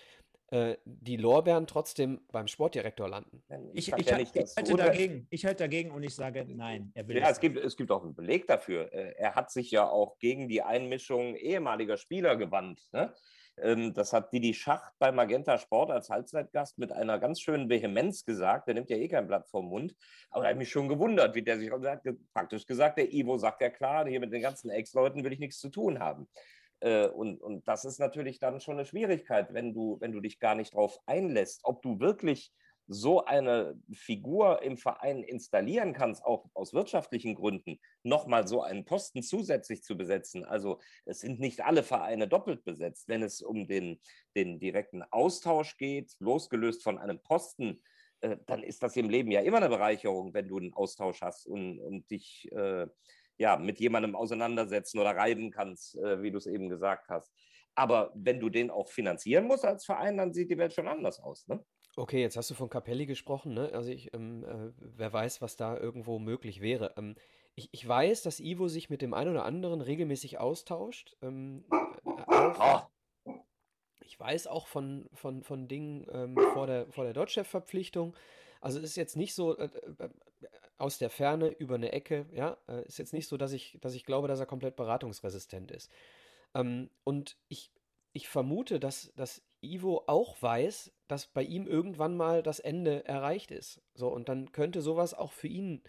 äh, die Lorbeeren trotzdem beim Sportdirektor landen. Ich, ich, ja nicht, ich halte dagegen. Ich halte dagegen und ich sage, nein, er will Ja, es gibt, es gibt auch einen Beleg dafür. Äh, er hat sich ja auch gegen die Einmischung ehemaliger Spieler gewandt. Ne? Ähm, das hat Didi Schacht bei Magenta Sport als Halbzeitgast mit einer ganz schönen Vehemenz gesagt. Der nimmt ja eh kein Blatt vom Mund. Aber da hat mich schon gewundert, wie der sich hat praktisch gesagt, der Ivo sagt ja klar, hier mit den ganzen Ex-Leuten will ich nichts zu tun haben. Äh, und, und das ist natürlich dann schon eine Schwierigkeit, wenn du, wenn du dich gar nicht darauf einlässt, ob du wirklich so eine Figur im Verein installieren kannst, auch aus wirtschaftlichen Gründen, nochmal so einen Posten zusätzlich zu besetzen. Also es sind nicht alle Vereine doppelt besetzt. Wenn es um den, den direkten Austausch geht, losgelöst von einem Posten, äh, dann ist das im Leben ja immer eine Bereicherung, wenn du einen Austausch hast und, und dich äh, ja, mit jemandem auseinandersetzen oder reiben kannst, äh, wie du es eben gesagt hast. Aber wenn du den auch finanzieren musst als Verein, dann sieht die Welt schon anders aus. Ne? Okay, jetzt hast du von Capelli gesprochen, ne? Also ich, ähm, äh, wer weiß, was da irgendwo möglich wäre. Ähm, ich, ich weiß, dass Ivo sich mit dem einen oder anderen regelmäßig austauscht. Ähm, äh, auch, ich weiß auch von, von, von Dingen ähm, vor der, vor der Dodge-Verpflichtung. Also es ist jetzt nicht so äh, äh, aus der Ferne über eine Ecke, ja, äh, ist jetzt nicht so, dass ich, dass ich glaube, dass er komplett beratungsresistent ist. Ähm, und ich, ich vermute, dass, dass Ivo auch weiß, dass bei ihm irgendwann mal das Ende erreicht ist. So, und dann könnte sowas auch für ihn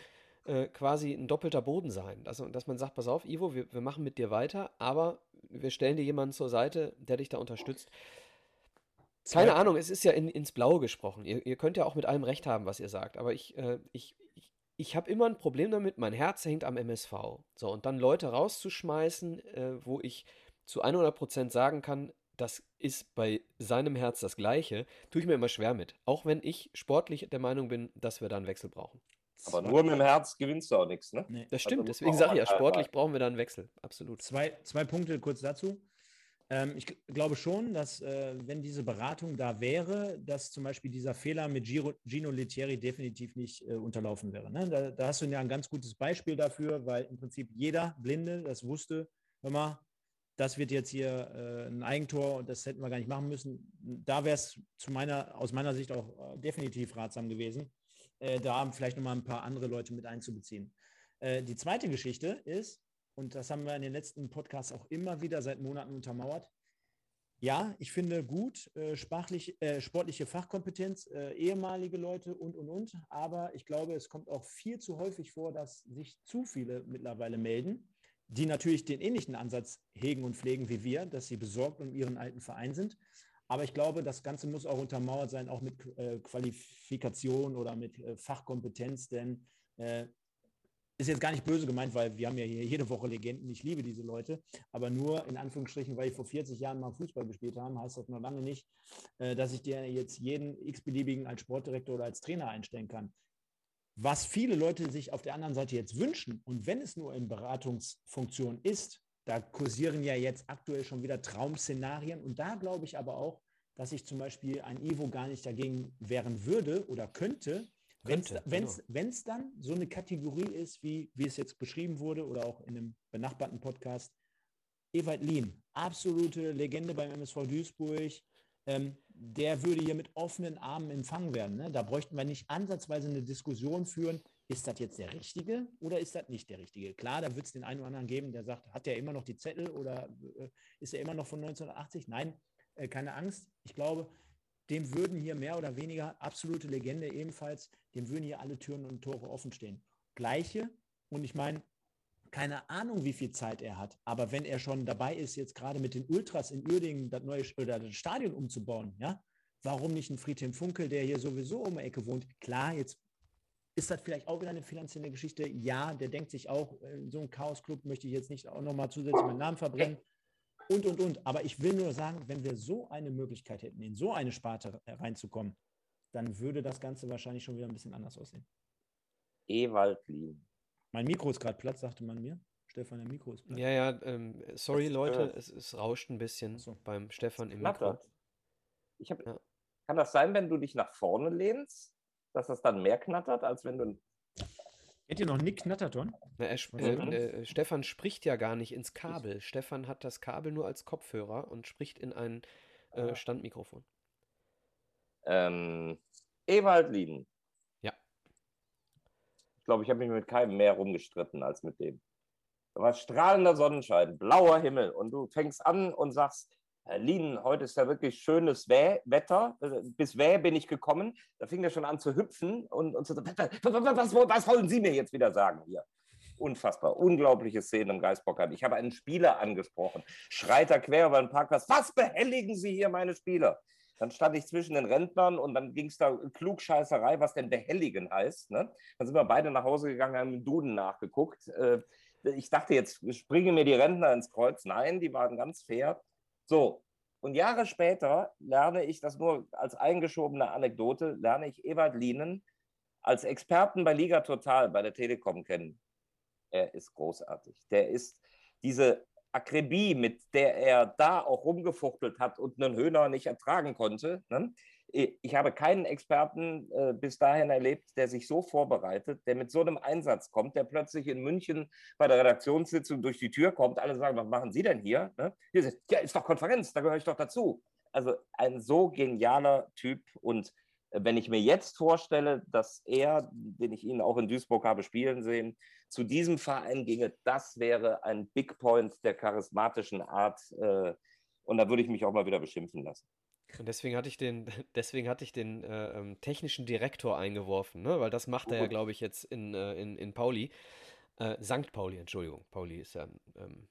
äh, quasi ein doppelter Boden sein. Also, dass man sagt, pass auf, Ivo, wir, wir machen mit dir weiter, aber wir stellen dir jemanden zur Seite, der dich da unterstützt. Keine. Ahnung, es ist ja in, ins Blaue gesprochen. Ihr, ihr, könnt ja auch mit allem recht haben, was ihr sagt, aber ich, äh, ich, ich, habe immer ein Problem damit, mein Herz hängt am MSV. So, und dann Leute rauszuschmeißen, äh, wo ich zu 100% sagen kann, das ist bei seinem Herz das Gleiche, tue ich mir immer schwer mit. Auch wenn ich sportlich der Meinung bin, dass wir da einen Wechsel brauchen. Aber nur mit dem Herz gewinnst du auch nichts, ne? Nee. Das stimmt, also deswegen sage ich ja, sportlich brauchen wir da einen Wechsel. Absolut. Zwei, zwei Punkte kurz dazu. Ähm, ich glaube schon, dass, äh, wenn diese Beratung da wäre, dass zum Beispiel dieser Fehler mit Giro, Gino Lettieri definitiv nicht äh, unterlaufen wäre. Ne? Da, da, hast du ja ein ganz gutes Beispiel dafür, weil im Prinzip jeder Blinde das wusste, hör mal, das wird jetzt hier äh, ein Eigentor und das hätten wir gar nicht machen müssen. Da wäre es aus meiner Sicht auch äh, definitiv ratsam gewesen, äh, da vielleicht nochmal ein paar andere Leute mit einzubeziehen. Äh, die zweite Geschichte ist, und das haben wir in den letzten Podcasts auch immer wieder seit Monaten untermauert, ja, ich finde gut, äh, sprachlich, äh, sportliche Fachkompetenz, ehemalige Leute und, und, und. Aber ich glaube, es kommt auch viel zu häufig vor, dass sich zu viele mittlerweile melden die natürlich den ähnlichen Ansatz hegen und pflegen wie wir, dass sie besorgt um ihren alten Verein sind. Aber ich glaube, das Ganze muss auch untermauert sein, auch mit äh, Qualifikation oder mit äh, Fachkompetenz, denn äh, ist jetzt gar nicht böse gemeint, weil wir haben ja hier jede Woche Legenden. Ich liebe diese Leute, aber nur in Anführungsstrichen, weil ich vor 40 Jahren mal Fußball gespielt habe, heißt das noch lange nicht, äh, dass ich dir jetzt jeden x-beliebigen als Sportdirektor oder als Trainer einstellen kann. Was viele Leute sich auf der anderen Seite jetzt wünschen, und wenn es nur in Beratungsfunktion ist, da kursieren ja jetzt aktuell schon wieder Traum-Szenarien. Und da glaube ich aber auch, dass sich zum Beispiel ein Ivo gar nicht dagegen wehren würde oder könnte, wenn es genau. dann so eine Kategorie ist, wie, wie es jetzt beschrieben wurde oder auch in einem benachbarten Podcast. Ewald Lien, absolute Legende beim MSV Duisburg, ähm, der würde hier mit offenen Armen empfangen werden. Ne? Da bräuchten wir nicht ansatzweise eine Diskussion führen, ist das jetzt der Richtige oder ist das nicht der Richtige? Klar, da wird es den einen oder anderen geben, der sagt, hat der immer noch die Zettel oder äh, ist er immer noch von 1980? Nein, äh, keine Angst. Ich glaube, dem würden hier mehr oder weniger, absolute Legende ebenfalls, dem würden hier alle Türen und Tore offen stehen. Gleiche, und ich meine, keine Ahnung, wie viel Zeit er hat. Aber wenn er schon dabei ist, jetzt gerade mit den Ultras in Uerdingen das neue oder das Stadion umzubauen, ja, warum nicht ein Friedhelm Funkel, der hier sowieso um die Ecke wohnt? Klar, jetzt ist das vielleicht auch wieder eine finanzielle Geschichte. Ja, der denkt sich auch, in so einem Chaos-Club möchte ich jetzt nicht auch nochmal zusätzlich meinen Namen verbrennen. Und, und, und. Aber ich will nur sagen, wenn wir so eine Möglichkeit hätten, in so eine Sparte reinzukommen, dann würde das Ganze wahrscheinlich schon wieder ein bisschen anders aussehen. Ewald Lien. Mein Mikro ist gerade platt, sagte man mir. Stefan, der Mikro ist platt. Ja, ja, ähm, sorry Leute, es, es, rauscht ein bisschen so. beim Stefan im Mikro. Ich hab, ja. Kann das sein, wenn du dich nach vorne lehnst, dass das dann mehr knattert, als wenn du. Hätt ihr noch Nick Knatterton? Na, er, äh, äh, Stefan spricht ja gar nicht ins Kabel. Ich. Stefan hat das Kabel nur als Kopfhörer und spricht in ein äh, ah. Standmikrofon. Ähm, Ewald Lieden, ich glaube, ich habe mich mit keinem mehr rumgestritten als mit dem. Da war strahlender Sonnenschein, blauer Himmel und du fängst an und sagst, Herr Lien, heute ist ja wirklich schönes Wäh Wetter. Äh, bis Wäh bin ich gekommen. Da fing er schon an zu hüpfen und, und so, was, was, was, wollen Sie mir jetzt wieder sagen hier? Unfassbar, unglaubliche Szene im Geistbockheim. Ich habe einen Spieler angesprochen, schreit er quer über den Parkplatz, was behelligen Sie hier meine Spieler? Dann stand ich zwischen den Rentnern und dann ging es da Klugscheißerei, was denn behelligen heißt. Ne? Dann sind wir beide nach Hause gegangen, haben im Duden nachgeguckt. Äh, ich dachte, jetzt springen mir die Rentner ins Kreuz. Nein, die waren ganz fair. So, und Jahre später lerne ich, das nur als eingeschobene Anekdote, lerne ich Ewald Lienen als Experten bei Liga Total bei der Telekom kennen. Er ist großartig. Der ist diese Akribie, mit der er da auch rumgefuchtelt hat und einen Höhner nicht ertragen konnte. Ne? Ich habe keinen Experten äh, bis dahin erlebt, der sich so vorbereitet, der mit so einem Einsatz kommt, der plötzlich in München bei der Redaktionssitzung durch die Tür kommt. Alle sagen, was machen Sie denn hier? Ne? Ja, ist doch Konferenz, da gehöre ich doch dazu. Also ein so genialer Typ und wenn ich mir jetzt vorstelle, dass er, den ich ihn auch in Duisburg habe spielen sehen, zu diesem Verein ginge, das wäre ein Big Point der charismatischen Art. Äh, und da würde ich mich auch mal wieder beschimpfen lassen. Und deswegen hatte ich den, deswegen hatte ich den äh, ähm, technischen Direktor eingeworfen, ne? weil das macht er ja, glaube ich, jetzt in, äh, in, in Pauli. Äh, St. Pauli, Entschuldigung. Pauli ist ja ähm,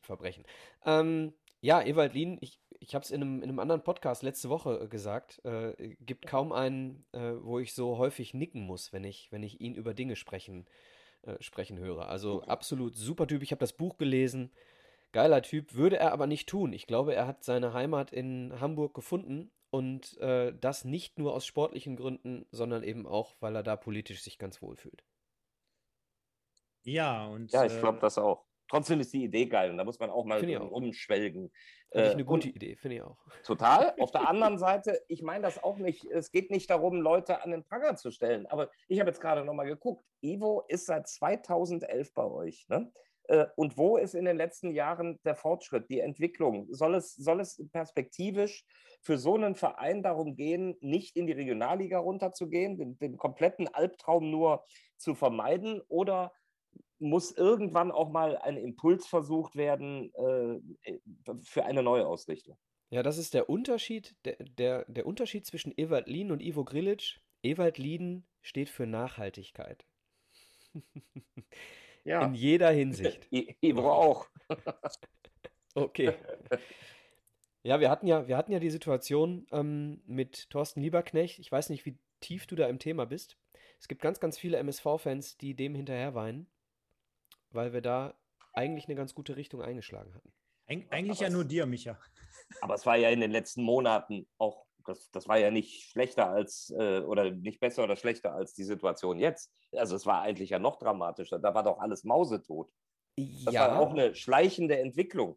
Verbrechen. Ähm, ja, Ewald Lien, ich, ich habe es in einem, in einem anderen Podcast letzte Woche äh, gesagt, äh, gibt kaum einen, äh, wo ich so häufig nicken muss, wenn ich, wenn ich ihn über Dinge sprechen, äh, sprechen höre. Also absolut super Typ. Ich habe das Buch gelesen. Geiler Typ, würde er aber nicht tun. Ich glaube, er hat seine Heimat in Hamburg gefunden und äh, das nicht nur aus sportlichen Gründen, sondern eben auch, weil er da politisch sich ganz wohl fühlt. Ja, und. Ja, ich glaube äh, das auch trotzdem ist die Idee geil und da muss man auch mal auch. umschwelgen. Finde ich eine äh, gute und Idee, finde ich auch. Total. Auf der anderen Seite, ich meine das auch nicht, es geht nicht darum, Leute an den Pranger zu stellen, aber ich habe jetzt gerade nochmal geguckt, Ivo ist seit 2011 bei euch. Ne? Äh, und wo ist in den letzten Jahren der Fortschritt, die Entwicklung? Soll es, soll es perspektivisch für so einen Verein darum gehen, nicht in die Regionalliga runterzugehen, den, den kompletten Albtraum nur zu vermeiden? Oder muss irgendwann auch mal ein Impuls versucht werden äh, für eine neue Ausrichtung. Ja, das ist der Unterschied, der, der, der Unterschied zwischen Ewald Lien und Ivo Grilic. Ewald Lien steht für Nachhaltigkeit. ja. In jeder Hinsicht. Ivo auch. okay. Ja, wir hatten ja, wir hatten ja die Situation ähm, mit Thorsten Lieberknecht. Ich weiß nicht, wie tief du da im Thema bist. Es gibt ganz, ganz viele MSV-Fans, die dem hinterher weinen weil wir da eigentlich eine ganz gute Richtung eingeschlagen hatten. Eig eigentlich aber ja nur dir, Micha. Aber es war ja in den letzten Monaten auch, das, das war ja nicht schlechter als äh, oder nicht besser oder schlechter als die Situation jetzt. Also es war eigentlich ja noch dramatischer. Da war doch alles mausetot. Das ja. war auch eine schleichende Entwicklung.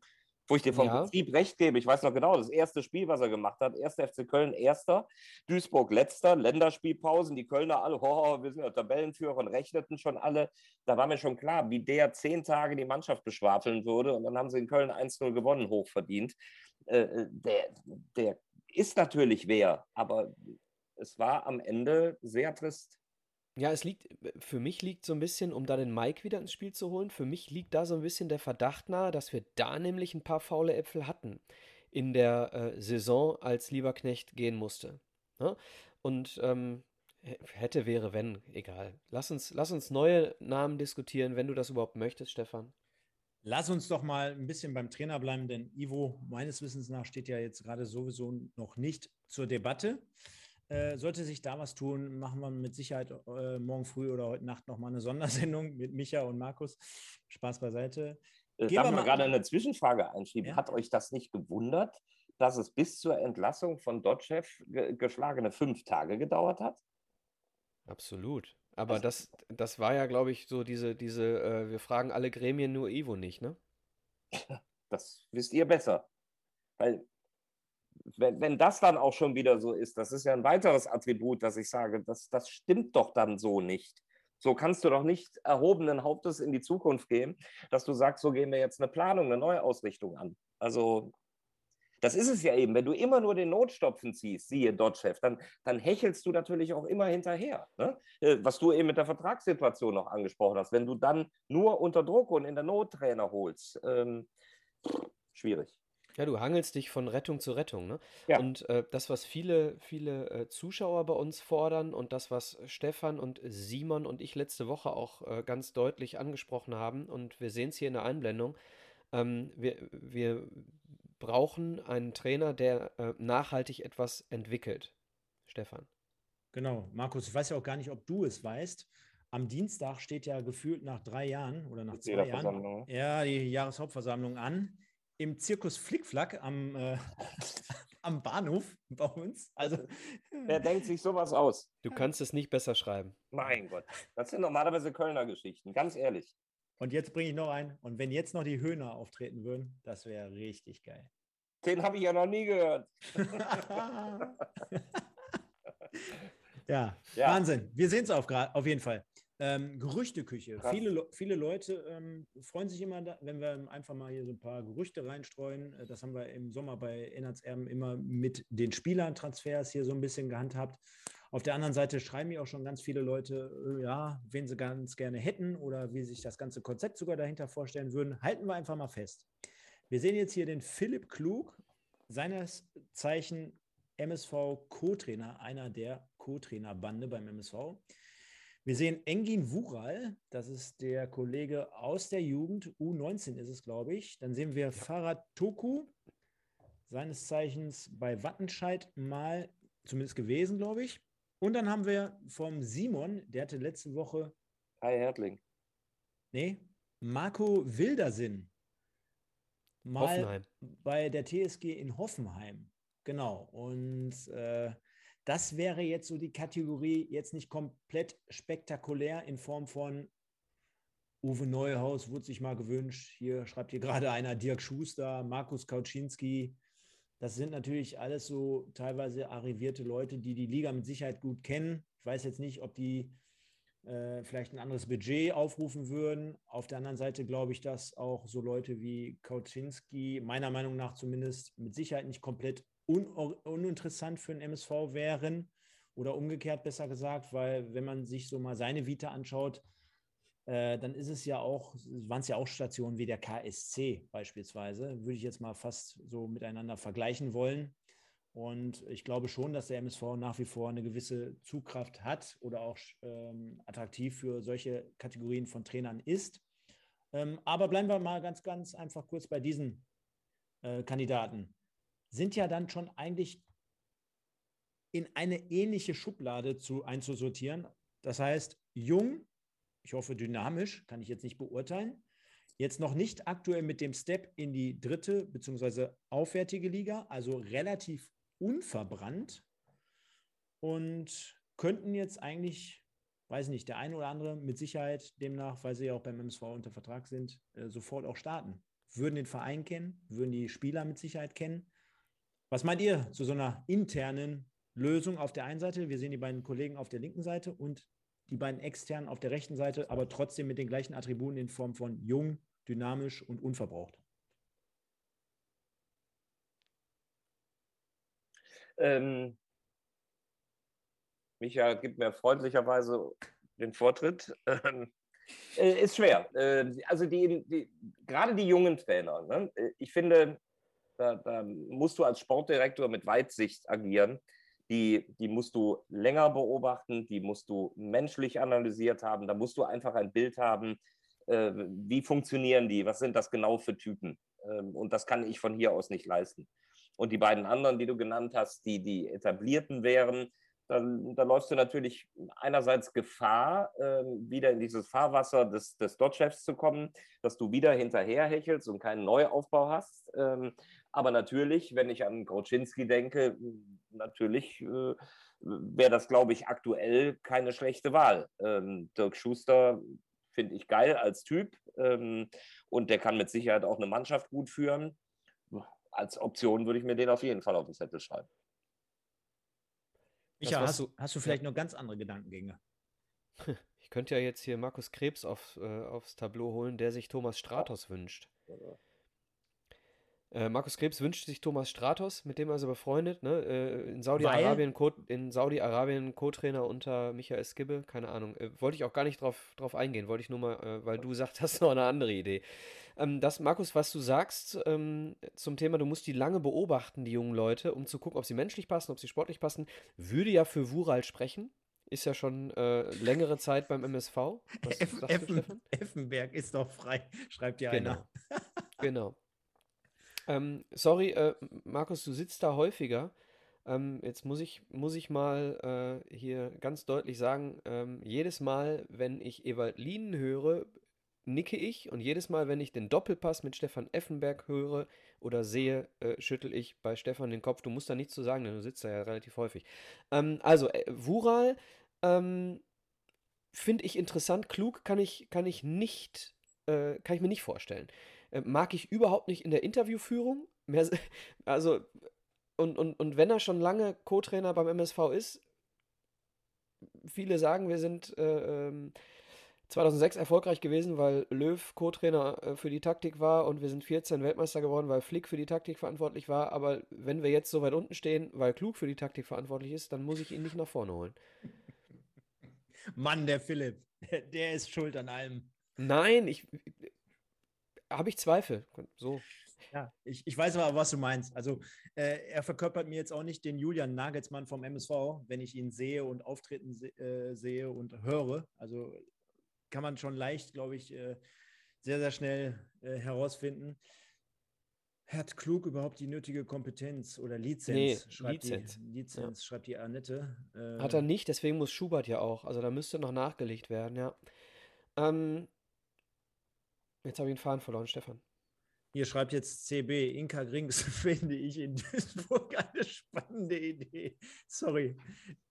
Wo ich dir vom ja. Prinzip recht gebe, ich weiß noch genau, das erste Spiel, was er gemacht hat, 1. FC Köln erster, Duisburg letzter, Länderspielpausen, die Kölner alle, oh, wir sind ja Tabellenführer und rechneten schon alle. Da war mir schon klar, wie der zehn Tage die Mannschaft beschwafeln würde und dann haben sie in Köln 1-0 gewonnen, hochverdient. Äh, äh, der, der ist natürlich wer, aber es war am Ende sehr trist. Ja, es liegt, für mich liegt so ein bisschen, um da den Mike wieder ins Spiel zu holen, für mich liegt da so ein bisschen der Verdacht nahe, dass wir da nämlich ein paar faule Äpfel hatten in der äh, Saison, als Lieberknecht gehen musste. Ne? Und ähm, hätte, wäre, wenn, egal. Lass uns, lass uns neue Namen diskutieren, wenn du das überhaupt möchtest, Stefan. Lass uns doch mal ein bisschen beim Trainer bleiben, denn Ivo, meines Wissens nach, steht ja jetzt gerade sowieso noch nicht zur Debatte. Äh, sollte sich da was tun, machen wir mit Sicherheit äh, morgen früh oder heute Nacht nochmal eine Sondersendung mit Micha und Markus. Spaß beiseite. Äh, darf man gerade eine Zwischenfrage einschieben? Ja? Hat euch das nicht gewundert, dass es bis zur Entlassung von Dotchev ge geschlagene fünf Tage gedauert hat? Absolut. Aber das, das war ja, glaube ich, so diese, diese, äh, wir fragen alle Gremien nur Ivo nicht, ne? Das wisst ihr besser. Weil wenn, wenn das dann auch schon wieder so ist, das ist ja ein weiteres Attribut, dass ich sage, das, das stimmt doch dann so nicht. So kannst du doch nicht erhobenen Hauptes in die Zukunft gehen, dass du sagst, so gehen wir jetzt eine Planung, eine Neuausrichtung an. Also das ist es ja eben. Wenn du immer nur den Notstopfen ziehst, siehe Dodge-Chef, dann, dann hechelst du natürlich auch immer hinterher. Ne? Äh, was du eben mit der Vertragssituation noch angesprochen hast. Wenn du dann nur unter Druck und in der Not Trainer holst, ähm, schwierig. Ja, du hangelst dich von Rettung zu Rettung, ne? Ja. Und äh, das, was viele, viele äh, Zuschauer bei uns fordern und das, was Stefan und Simon und ich letzte Woche auch äh, ganz deutlich angesprochen haben, und wir sehen es hier in der Einblendung, ähm, wir, wir brauchen einen Trainer, der äh, nachhaltig etwas entwickelt. Stefan. Genau, Markus, ich weiß ja auch gar nicht, ob du es weißt. Am Dienstag steht ja gefühlt nach drei Jahren oder nach zwei Jahren ja, die Jahreshauptversammlung an im Zirkus Flickflack am, äh, am Bahnhof bei uns. Also, Wer denkt sich sowas aus? Du kannst es nicht besser schreiben. Mein Gott, das sind normalerweise Kölner Geschichten, ganz ehrlich. Und jetzt bringe ich noch einen. Und wenn jetzt noch die Höhner auftreten würden, das wäre richtig geil. Den habe ich ja noch nie gehört. ja, ja, Wahnsinn. Wir sehen es auf, auf jeden Fall. Ähm, Gerüchteküche. Viele, viele Leute ähm, freuen sich immer, da, wenn wir einfach mal hier so ein paar Gerüchte reinstreuen. Äh, das haben wir im Sommer bei Inhaltserben immer mit den Spielern-Transfers hier so ein bisschen gehandhabt. Auf der anderen Seite schreiben mir auch schon ganz viele Leute, äh, ja, wen sie ganz gerne hätten oder wie sich das ganze Konzept sogar dahinter vorstellen würden. Halten wir einfach mal fest. Wir sehen jetzt hier den Philipp Klug, seines Zeichen MSV Co-Trainer, einer der Co-Trainer-Bande beim MSV. Wir sehen Engin Wural, das ist der Kollege aus der Jugend, U19 ist es, glaube ich. Dann sehen wir Farad Toku, seines Zeichens bei Wattenscheid mal zumindest gewesen, glaube ich. Und dann haben wir vom Simon, der hatte letzte Woche. Hi Hertling. Nee, Marco Wildersinn. Mal Hoffenheim. bei der TSG in Hoffenheim. Genau. Und äh, das wäre jetzt so die Kategorie, jetzt nicht komplett spektakulär in Form von Uwe Neuhaus, wurde sich mal gewünscht. Hier schreibt hier gerade einer Dirk Schuster, Markus Kauczynski. Das sind natürlich alles so teilweise arrivierte Leute, die die Liga mit Sicherheit gut kennen. Ich weiß jetzt nicht, ob die äh, vielleicht ein anderes Budget aufrufen würden. Auf der anderen Seite glaube ich, dass auch so Leute wie Kauczynski, meiner Meinung nach zumindest, mit Sicherheit nicht komplett un uninteressant für den MSV wären oder umgekehrt besser gesagt, weil wenn man sich so mal seine Vita anschaut, äh, dann ist es ja auch, waren es ja auch Stationen wie der KSC beispielsweise, würde ich jetzt mal fast so miteinander vergleichen wollen. Und ich glaube schon, dass der MSV nach wie vor eine gewisse Zugkraft hat oder auch ähm, attraktiv für solche Kategorien von Trainern ist. Ähm, aber bleiben wir mal ganz, ganz einfach kurz bei diesen äh, Kandidaten sind ja dann schon eigentlich in eine ähnliche Schublade zu, einzusortieren. Das heißt, jung, ich hoffe dynamisch, kann ich jetzt nicht beurteilen. Jetzt noch nicht aktuell mit dem Step in die dritte bzw. aufwärtige Liga, also relativ unverbrannt und könnten jetzt eigentlich, weiß nicht, der eine oder andere mit Sicherheit demnach, weil sie ja auch beim MSV unter Vertrag sind, äh, sofort auch starten. Würden den Verein kennen, würden die Spieler mit Sicherheit kennen was meint ihr zu so einer internen Lösung auf der einen Seite? Wir sehen die beiden Kollegen auf der linken Seite und die beiden externen auf der rechten Seite, aber trotzdem mit den gleichen Attributen in Form von jung, dynamisch und unverbraucht. Ähm, Micha gibt mir freundlicherweise den Vortritt. Ähm, äh, ist schwer. Äh, also die, die, gerade die jungen Trainer. Ne? Ich finde, da, da, musst du als Sportdirektor mit Weitsicht agieren. Die, die musst du länger beobachten, die musst du menschlich analysiert haben. Da musst du einfach ein Bild haben, äh, wie funktionieren die, was sind das genau für Typen. Ähm, und das kann ich von hier aus nicht leisten. Und die beiden anderen, die du genannt hast, die die etablierten wären, dann, dann läufst du natürlich einerseits Gefahr, äh, wieder in dieses Fahrwasser des, des Dodge-Chefs zu kommen, dass du wieder hinterherhechelst und keinen Neuaufbau hast. Ähm, aber natürlich, wenn ich an Groczynski denke, natürlich äh, wäre das, glaube ich, aktuell keine schlechte Wahl. Ähm, Dirk Schuster finde ich geil als Typ ähm, und der kann mit Sicherheit auch eine Mannschaft gut führen. Als Option würde ich mir den auf jeden Fall auf den Zettel schreiben. Micha, hast du, hast du vielleicht ja. noch ganz andere Gedankengänge? Ich könnte ja jetzt hier Markus Krebs auf, äh, aufs Tableau holen, der sich Thomas Stratos wünscht. Äh, Markus Krebs wünscht sich Thomas Stratos, mit dem er so befreundet, ne? Äh, in Saudi-Arabien Saudi Co-Trainer unter Michael Skibbe, keine Ahnung. Äh, wollte ich auch gar nicht drauf, drauf eingehen, wollte ich nur mal, äh, weil du sagst, hast noch eine andere Idee. Ähm, das, Markus, was du sagst ähm, zum Thema, du musst die lange beobachten, die jungen Leute, um zu gucken, ob sie menschlich passen, ob sie sportlich passen, würde ja für Wural sprechen. Ist ja schon äh, längere Zeit beim MSV. Was Eff sagst Effen, du, Stefan? Effenberg ist doch frei, schreibt ja genau. einer. genau. Ähm, sorry, äh, Markus, du sitzt da häufiger. Ähm, jetzt muss ich, muss ich mal äh, hier ganz deutlich sagen, ähm, jedes Mal, wenn ich Ewald Lienen höre, nicke ich und jedes Mal, wenn ich den Doppelpass mit Stefan Effenberg höre oder sehe, äh, schüttel ich bei Stefan den Kopf. Du musst da nichts zu sagen, denn du sitzt da ja relativ häufig. Ähm, also, äh, Wural ähm, finde ich interessant, klug kann ich, kann ich nicht, äh, kann ich mir nicht vorstellen. Äh, mag ich überhaupt nicht in der Interviewführung. Mehr, also, und, und, und wenn er schon lange Co-Trainer beim MSV ist, viele sagen, wir sind äh, 2006 ähm, erfolgreich gewesen, weil Löw Co-Trainer äh, für die Taktik war und wir sind 14 Weltmeister geworden, weil Flick für die Taktik verantwortlich war. Aber wenn wir jetzt so weit unten stehen, weil Klug für die Taktik verantwortlich ist, dann muss ich ihn nicht nach vorne holen. Mann, der Philipp, der ist schuld an allem. Nein, ich, habe ich Zweifel. So. Ja, ich, ich weiß aber, was du meinst. Also, äh, er verkörpert mir jetzt auch nicht den Julian Nagelsmann vom MSV, wenn ich ihn sehe und auftreten se äh, sehe und höre. Also, kann man schon leicht, glaube ich, äh, sehr, sehr schnell äh, herausfinden. Hat Klug überhaupt die nötige Kompetenz oder Lizenz? Nee, schreibt Lizenz. Die, Lizenz, ja. schreibt die Annette. Äh, Hat er nicht, deswegen muss Schubert ja auch. Also da müsste noch nachgelegt werden, ja. Ähm, Jetzt habe ich den Faden verloren, Stefan. Hier schreibt jetzt CB, Inka Grings finde ich in Duisburg eine spannende Idee. Sorry,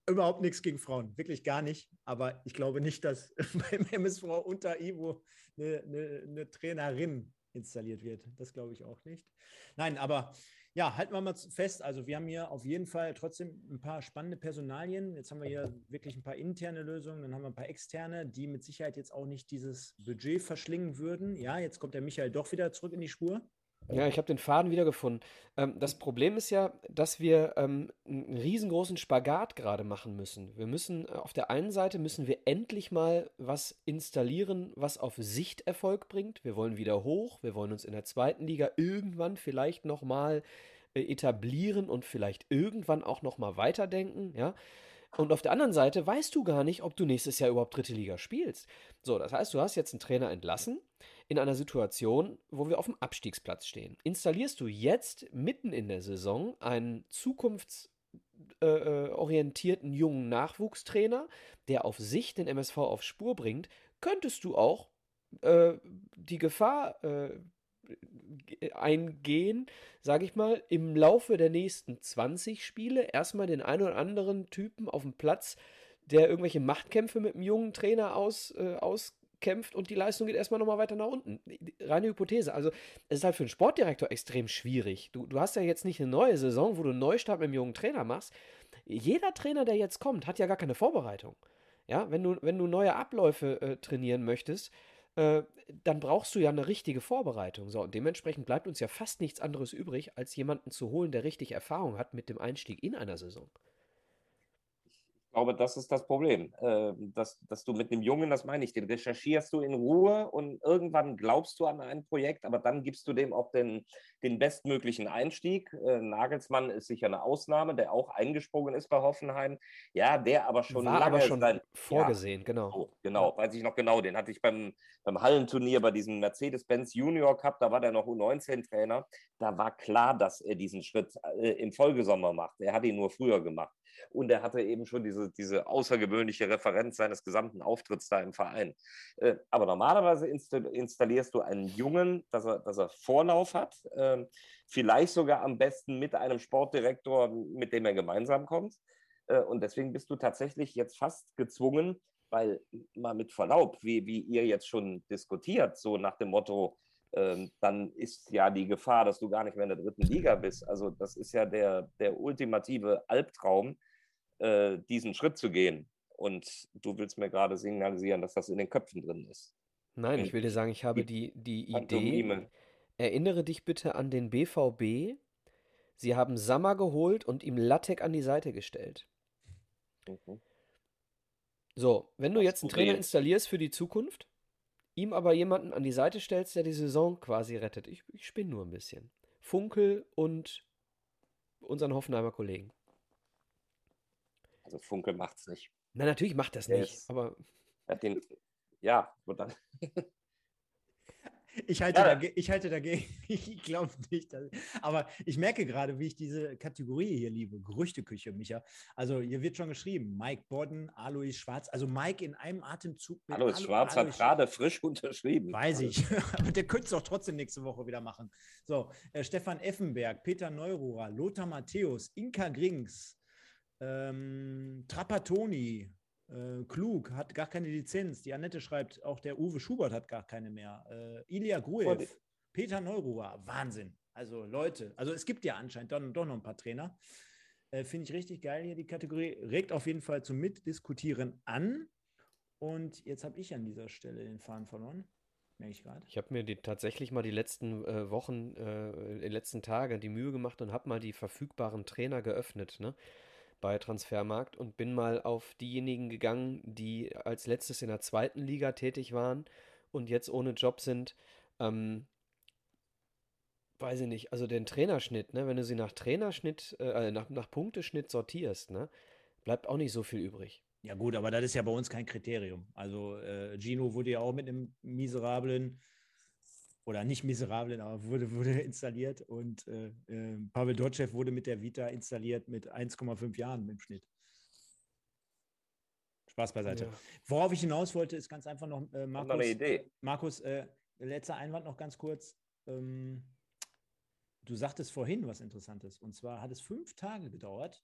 überhaupt nichts gegen Frauen, wirklich gar nicht. Aber ich glaube nicht, dass beim MSV unter Ivo eine, eine, eine Trainerin installiert wird. Das glaube ich auch nicht. Nein, aber ja, halten wir mal fest. Also wir haben hier auf jeden Fall trotzdem ein paar spannende Personalien. Jetzt haben wir hier wirklich ein paar interne Lösungen, dann haben wir ein paar externe, die mit Sicherheit jetzt auch nicht dieses Budget verschlingen würden. Ja, jetzt kommt der Michael doch wieder zurück in die Spur. Ja, ich habe den Faden wiedergefunden. Ähm, das Problem ist ja, dass wir ähm, einen riesengroßen Spagat gerade machen müssen. Wir müssen, äh, auf der einen Seite müssen wir endlich mal was installieren, was auf Sicht Erfolg bringt. Wir wollen wieder hoch, wir wollen uns in der zweiten Liga irgendwann vielleicht nochmal äh, etablieren und vielleicht irgendwann auch nochmal weiterdenken, ja. Und auf der anderen Seite weißt du gar nicht, ob du nächstes Jahr überhaupt dritte Liga spielst. So, das heißt, du hast jetzt einen Trainer entlassen in einer Situation, wo wir auf dem Abstiegsplatz stehen. Installierst du jetzt mitten in der Saison einen zukunftsorientierten äh, jungen Nachwuchstrainer, der auf sich den MSV auf Spur bringt, könntest du auch äh, die Gefahr äh, eingehen, sage ich mal, im Laufe der nächsten 20 Spiele erstmal den einen oder anderen Typen auf dem Platz, der irgendwelche Machtkämpfe mit einem jungen Trainer aus, äh, auskämpft und die Leistung geht erstmal nochmal weiter nach unten. Reine Hypothese. Also, es ist halt für einen Sportdirektor extrem schwierig. Du, du hast ja jetzt nicht eine neue Saison, wo du einen Neustart mit einem jungen Trainer machst. Jeder Trainer, der jetzt kommt, hat ja gar keine Vorbereitung. Ja, wenn du, wenn du neue Abläufe äh, trainieren möchtest, äh, dann brauchst du ja eine richtige Vorbereitung. So, und dementsprechend bleibt uns ja fast nichts anderes übrig, als jemanden zu holen, der richtig Erfahrung hat mit dem Einstieg in einer Saison glaube, das ist das Problem, äh, dass, dass du mit einem Jungen, das meine ich, den recherchierst du in Ruhe und irgendwann glaubst du an ein Projekt, aber dann gibst du dem auch den, den bestmöglichen Einstieg. Äh, Nagelsmann ist sicher eine Ausnahme, der auch eingesprungen ist bei Hoffenheim. Ja, der aber schon War lange aber schon sein, vorgesehen, ja, genau. So, genau, weiß ich noch genau. Den hatte ich beim, beim Hallenturnier bei diesem Mercedes-Benz Junior Cup, da war der noch U19-Trainer. Da war klar, dass er diesen Schritt äh, im Folgesommer macht. Er hat ihn nur früher gemacht. Und er hatte eben schon diese, diese außergewöhnliche Referenz seines gesamten Auftritts da im Verein. Äh, aber normalerweise installierst du einen Jungen, dass er, dass er Vorlauf hat, äh, vielleicht sogar am besten mit einem Sportdirektor, mit dem er gemeinsam kommt. Äh, und deswegen bist du tatsächlich jetzt fast gezwungen, weil mal mit Verlaub, wie, wie ihr jetzt schon diskutiert, so nach dem Motto, ähm, dann ist ja die Gefahr, dass du gar nicht mehr in der dritten Liga bist. Also das ist ja der, der ultimative Albtraum, äh, diesen Schritt zu gehen. Und du willst mir gerade signalisieren, dass das in den Köpfen drin ist. Nein, ich will dir sagen, ich habe die, die Idee, erinnere dich bitte an den BVB. Sie haben Sammer geholt und ihm Lattek an die Seite gestellt. Mhm. So, wenn du jetzt einen Trainer installierst für die Zukunft, ihm aber jemanden an die Seite stellst, der die Saison quasi rettet. Ich, ich spinne nur ein bisschen. Funkel und unseren Hoffenheimer Kollegen. Also Funkel macht's nicht. Na, natürlich macht das nicht, ist, aber. Den, ja, und dann. Ich halte, ja. dagegen, ich halte dagegen. Ich glaube nicht. Dass, aber ich merke gerade, wie ich diese Kategorie hier liebe. Gerüchteküche, Micha. Also hier wird schon geschrieben. Mike Bodden, Alois Schwarz. Also Mike in einem Atemzug. Mit Alois Alo, Schwarz Alois hat gerade frisch unterschrieben. Weiß ich. aber der könnte es doch trotzdem nächste Woche wieder machen. So, äh, Stefan Effenberg, Peter Neururer, Lothar Matthäus, Inka Grings, ähm, Trapattoni, äh, Klug hat gar keine Lizenz. Die Annette schreibt, auch der Uwe Schubert hat gar keine mehr. Äh, Ilya Gruev, Peter Neururer, Wahnsinn. Also Leute, also es gibt ja anscheinend doch, doch noch ein paar Trainer. Äh, Finde ich richtig geil hier die Kategorie. Regt auf jeden Fall zum Mitdiskutieren an. Und jetzt habe ich an dieser Stelle den Faden verloren. Merke ich gerade. Ich habe mir die, tatsächlich mal die letzten äh, Wochen, äh, die letzten Tage die Mühe gemacht und habe mal die verfügbaren Trainer geöffnet. Ne? Bei Transfermarkt und bin mal auf diejenigen gegangen, die als letztes in der zweiten Liga tätig waren und jetzt ohne Job sind. Ähm, weiß ich nicht, also den Trainerschnitt, ne, wenn du sie nach Trainerschnitt, äh, nach, nach Punkteschnitt sortierst, ne, bleibt auch nicht so viel übrig. Ja, gut, aber das ist ja bei uns kein Kriterium. Also, äh, Gino wurde ja auch mit einem miserablen oder nicht miserablen, aber wurde, wurde installiert und äh, äh, Pavel Dotschew wurde mit der Vita installiert mit 1,5 Jahren im Schnitt. Spaß beiseite. Ja. Worauf ich hinaus wollte, ist ganz einfach noch, äh, Markus, eine Idee. Markus, äh, letzter Einwand noch ganz kurz. Ähm, du sagtest vorhin was Interessantes und zwar hat es fünf Tage gedauert,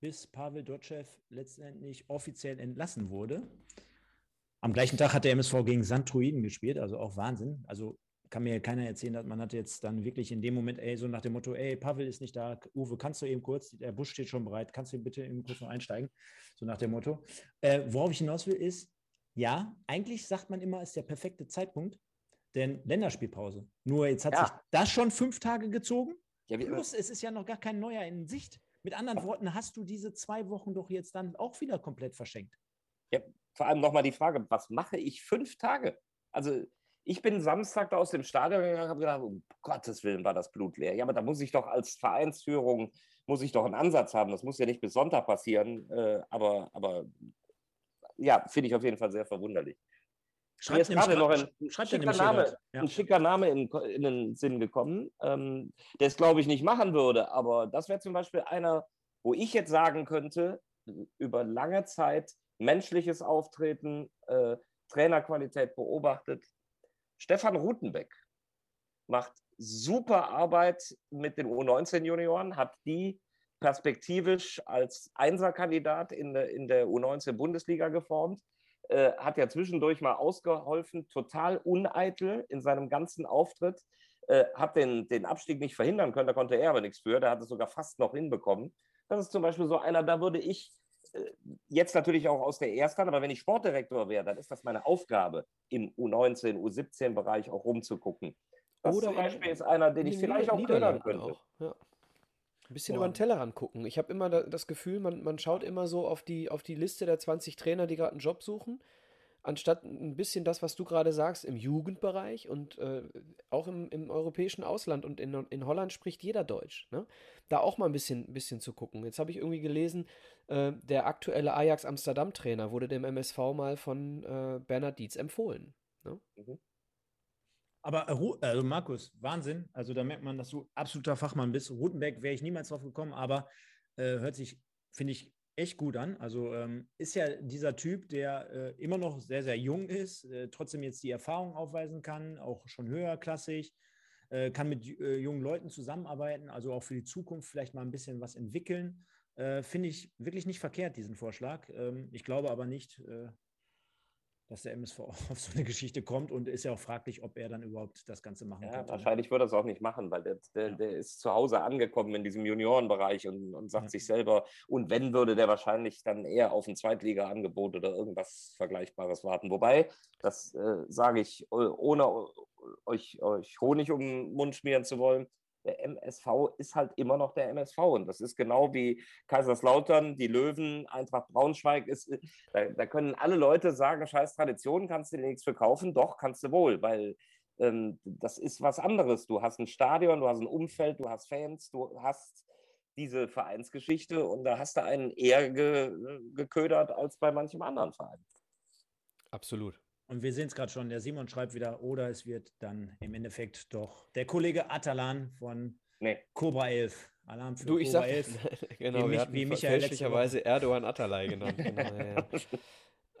bis Pavel Dotschew letztendlich offiziell entlassen wurde. Am gleichen Tag hat der MSV gegen Sandtruiden gespielt, also auch Wahnsinn. Also kann mir keiner erzählen, dass man hat jetzt dann wirklich in dem Moment, ey, so nach dem Motto, ey, Pavel ist nicht da, Uwe, kannst du eben kurz, der Bus steht schon bereit, kannst du bitte eben kurz noch einsteigen? So nach dem Motto. Äh, worauf ich hinaus will, ist, ja, eigentlich sagt man immer, ist der perfekte Zeitpunkt, denn Länderspielpause. Nur jetzt hat ja. sich das schon fünf Tage gezogen. Ja, Plus, es ist ja noch gar kein neuer in Sicht. Mit anderen Worten, hast du diese zwei Wochen doch jetzt dann auch wieder komplett verschenkt. Ja, vor allem nochmal die Frage, was mache ich fünf Tage? Also ich bin Samstag da aus dem Stadion gegangen und habe gedacht, um Gottes Willen war das Blut leer. Ja, aber da muss ich doch als Vereinsführung, muss ich doch einen Ansatz haben. Das muss ja nicht bis Sonntag passieren. Äh, aber, aber ja, finde ich auf jeden Fall sehr verwunderlich. Schreibt Mir ist gerade noch ein, schicker Name, ja. ein schicker Name in, in, den Sinn gekommen, ähm, der es, glaube ich, nicht machen würde. Aber das wäre zum Beispiel einer, wo ich jetzt sagen könnte, über lange Zeit menschliches Auftreten, äh, Trainerqualität beobachtet, Stefan Rutenbeck macht super Arbeit mit den U19-Junioren, hat die perspektivisch als Einserkandidat in der, in der U19-Bundesliga geformt, äh, hat ja zwischendurch mal ausgeholfen, total uneitel in seinem ganzen Auftritt, äh, hat den, den Abstieg nicht verhindern können, da konnte er aber nichts für, der hat es sogar fast noch hinbekommen. Das ist zum Beispiel so einer, da würde ich jetzt natürlich auch aus der Ersten, aber wenn ich Sportdirektor wäre, dann ist das meine Aufgabe, im U19, U17-Bereich auch rumzugucken. Das Oder zum Beispiel ist einer, den ich vielleicht auch könnte. Auch, ja. Ein bisschen Boah. über den Tellerrand gucken. Ich habe immer das Gefühl, man, man schaut immer so auf die, auf die Liste der 20 Trainer, die gerade einen Job suchen anstatt ein bisschen das, was du gerade sagst, im Jugendbereich und äh, auch im, im, europäischen Ausland und in, in Holland spricht jeder Deutsch. Ne? Da auch mal ein bisschen, bisschen zu gucken. Jetzt habe ich irgendwie gelesen, äh, der aktuelle Ajax Amsterdam-Trainer wurde dem MSV mal von äh, Bernhard Dietz empfohlen. Ne? Mhm. Aber äh, also Markus, Wahnsinn. Also da merkt man, dass du absoluter Fachmann bist. Rutenberg wäre ich niemals drauf gekommen, aber äh, hört sich, finde ich, echt gut an. Also ähm, ist ja dieser Typ, der äh, immer noch sehr, sehr jung ist, äh, trotzdem jetzt die Erfahrung aufweisen kann, auch schon höherklassig, äh, kann mit äh, jungen Leuten zusammenarbeiten, also auch für die Zukunft vielleicht mal ein bisschen was entwickeln. Äh, finde ich wirklich nicht verkehrt, diesen Vorschlag. Ähm, ich glaube aber nicht, äh, dass der MSV auf so eine Geschichte kommt und ist ja auch fraglich, ob er dann überhaupt das Ganze machen ja, könnte. Wahrscheinlich wird er es auch nicht machen, weil der, der, ja. der, ist zu Hause angekommen in diesem Juniorenbereich und, und sagt ja. sich selber, und wenn, würde der wahrscheinlich dann eher auf ein Zweitliga-Angebot oder irgendwas Vergleichbares warten. Wobei, das äh, sage ich ohne, euch, euch Honig um den Mund schmieren zu wollen. Der MSV ist halt immer noch der MSV. Und das ist genau wie Kaiserslautern, die Löwen, Eintracht Braunschweig. Ist, da, da können alle Leute sagen, scheiß Tradition, kannst du dir nichts verkaufen. Doch, kannst du wohl, weil ähm, das ist was anderes. Du hast ein Stadion, du hast ein Umfeld, du hast Fans, du hast diese Vereinsgeschichte und da hast du einen eher ge geködert als bei manchem anderen Verein. Absolut. Und wir sehen es gerade schon, der Simon schreibt wieder, oder es wird dann im Endeffekt doch der Kollege Atalan von nee. Cobra 11. Alarm für du, ich Cobra sag, 11. genau, wie, wir hatten wie Michael fälschlicherweise Erdogan Atalay genannt. Genau, ja.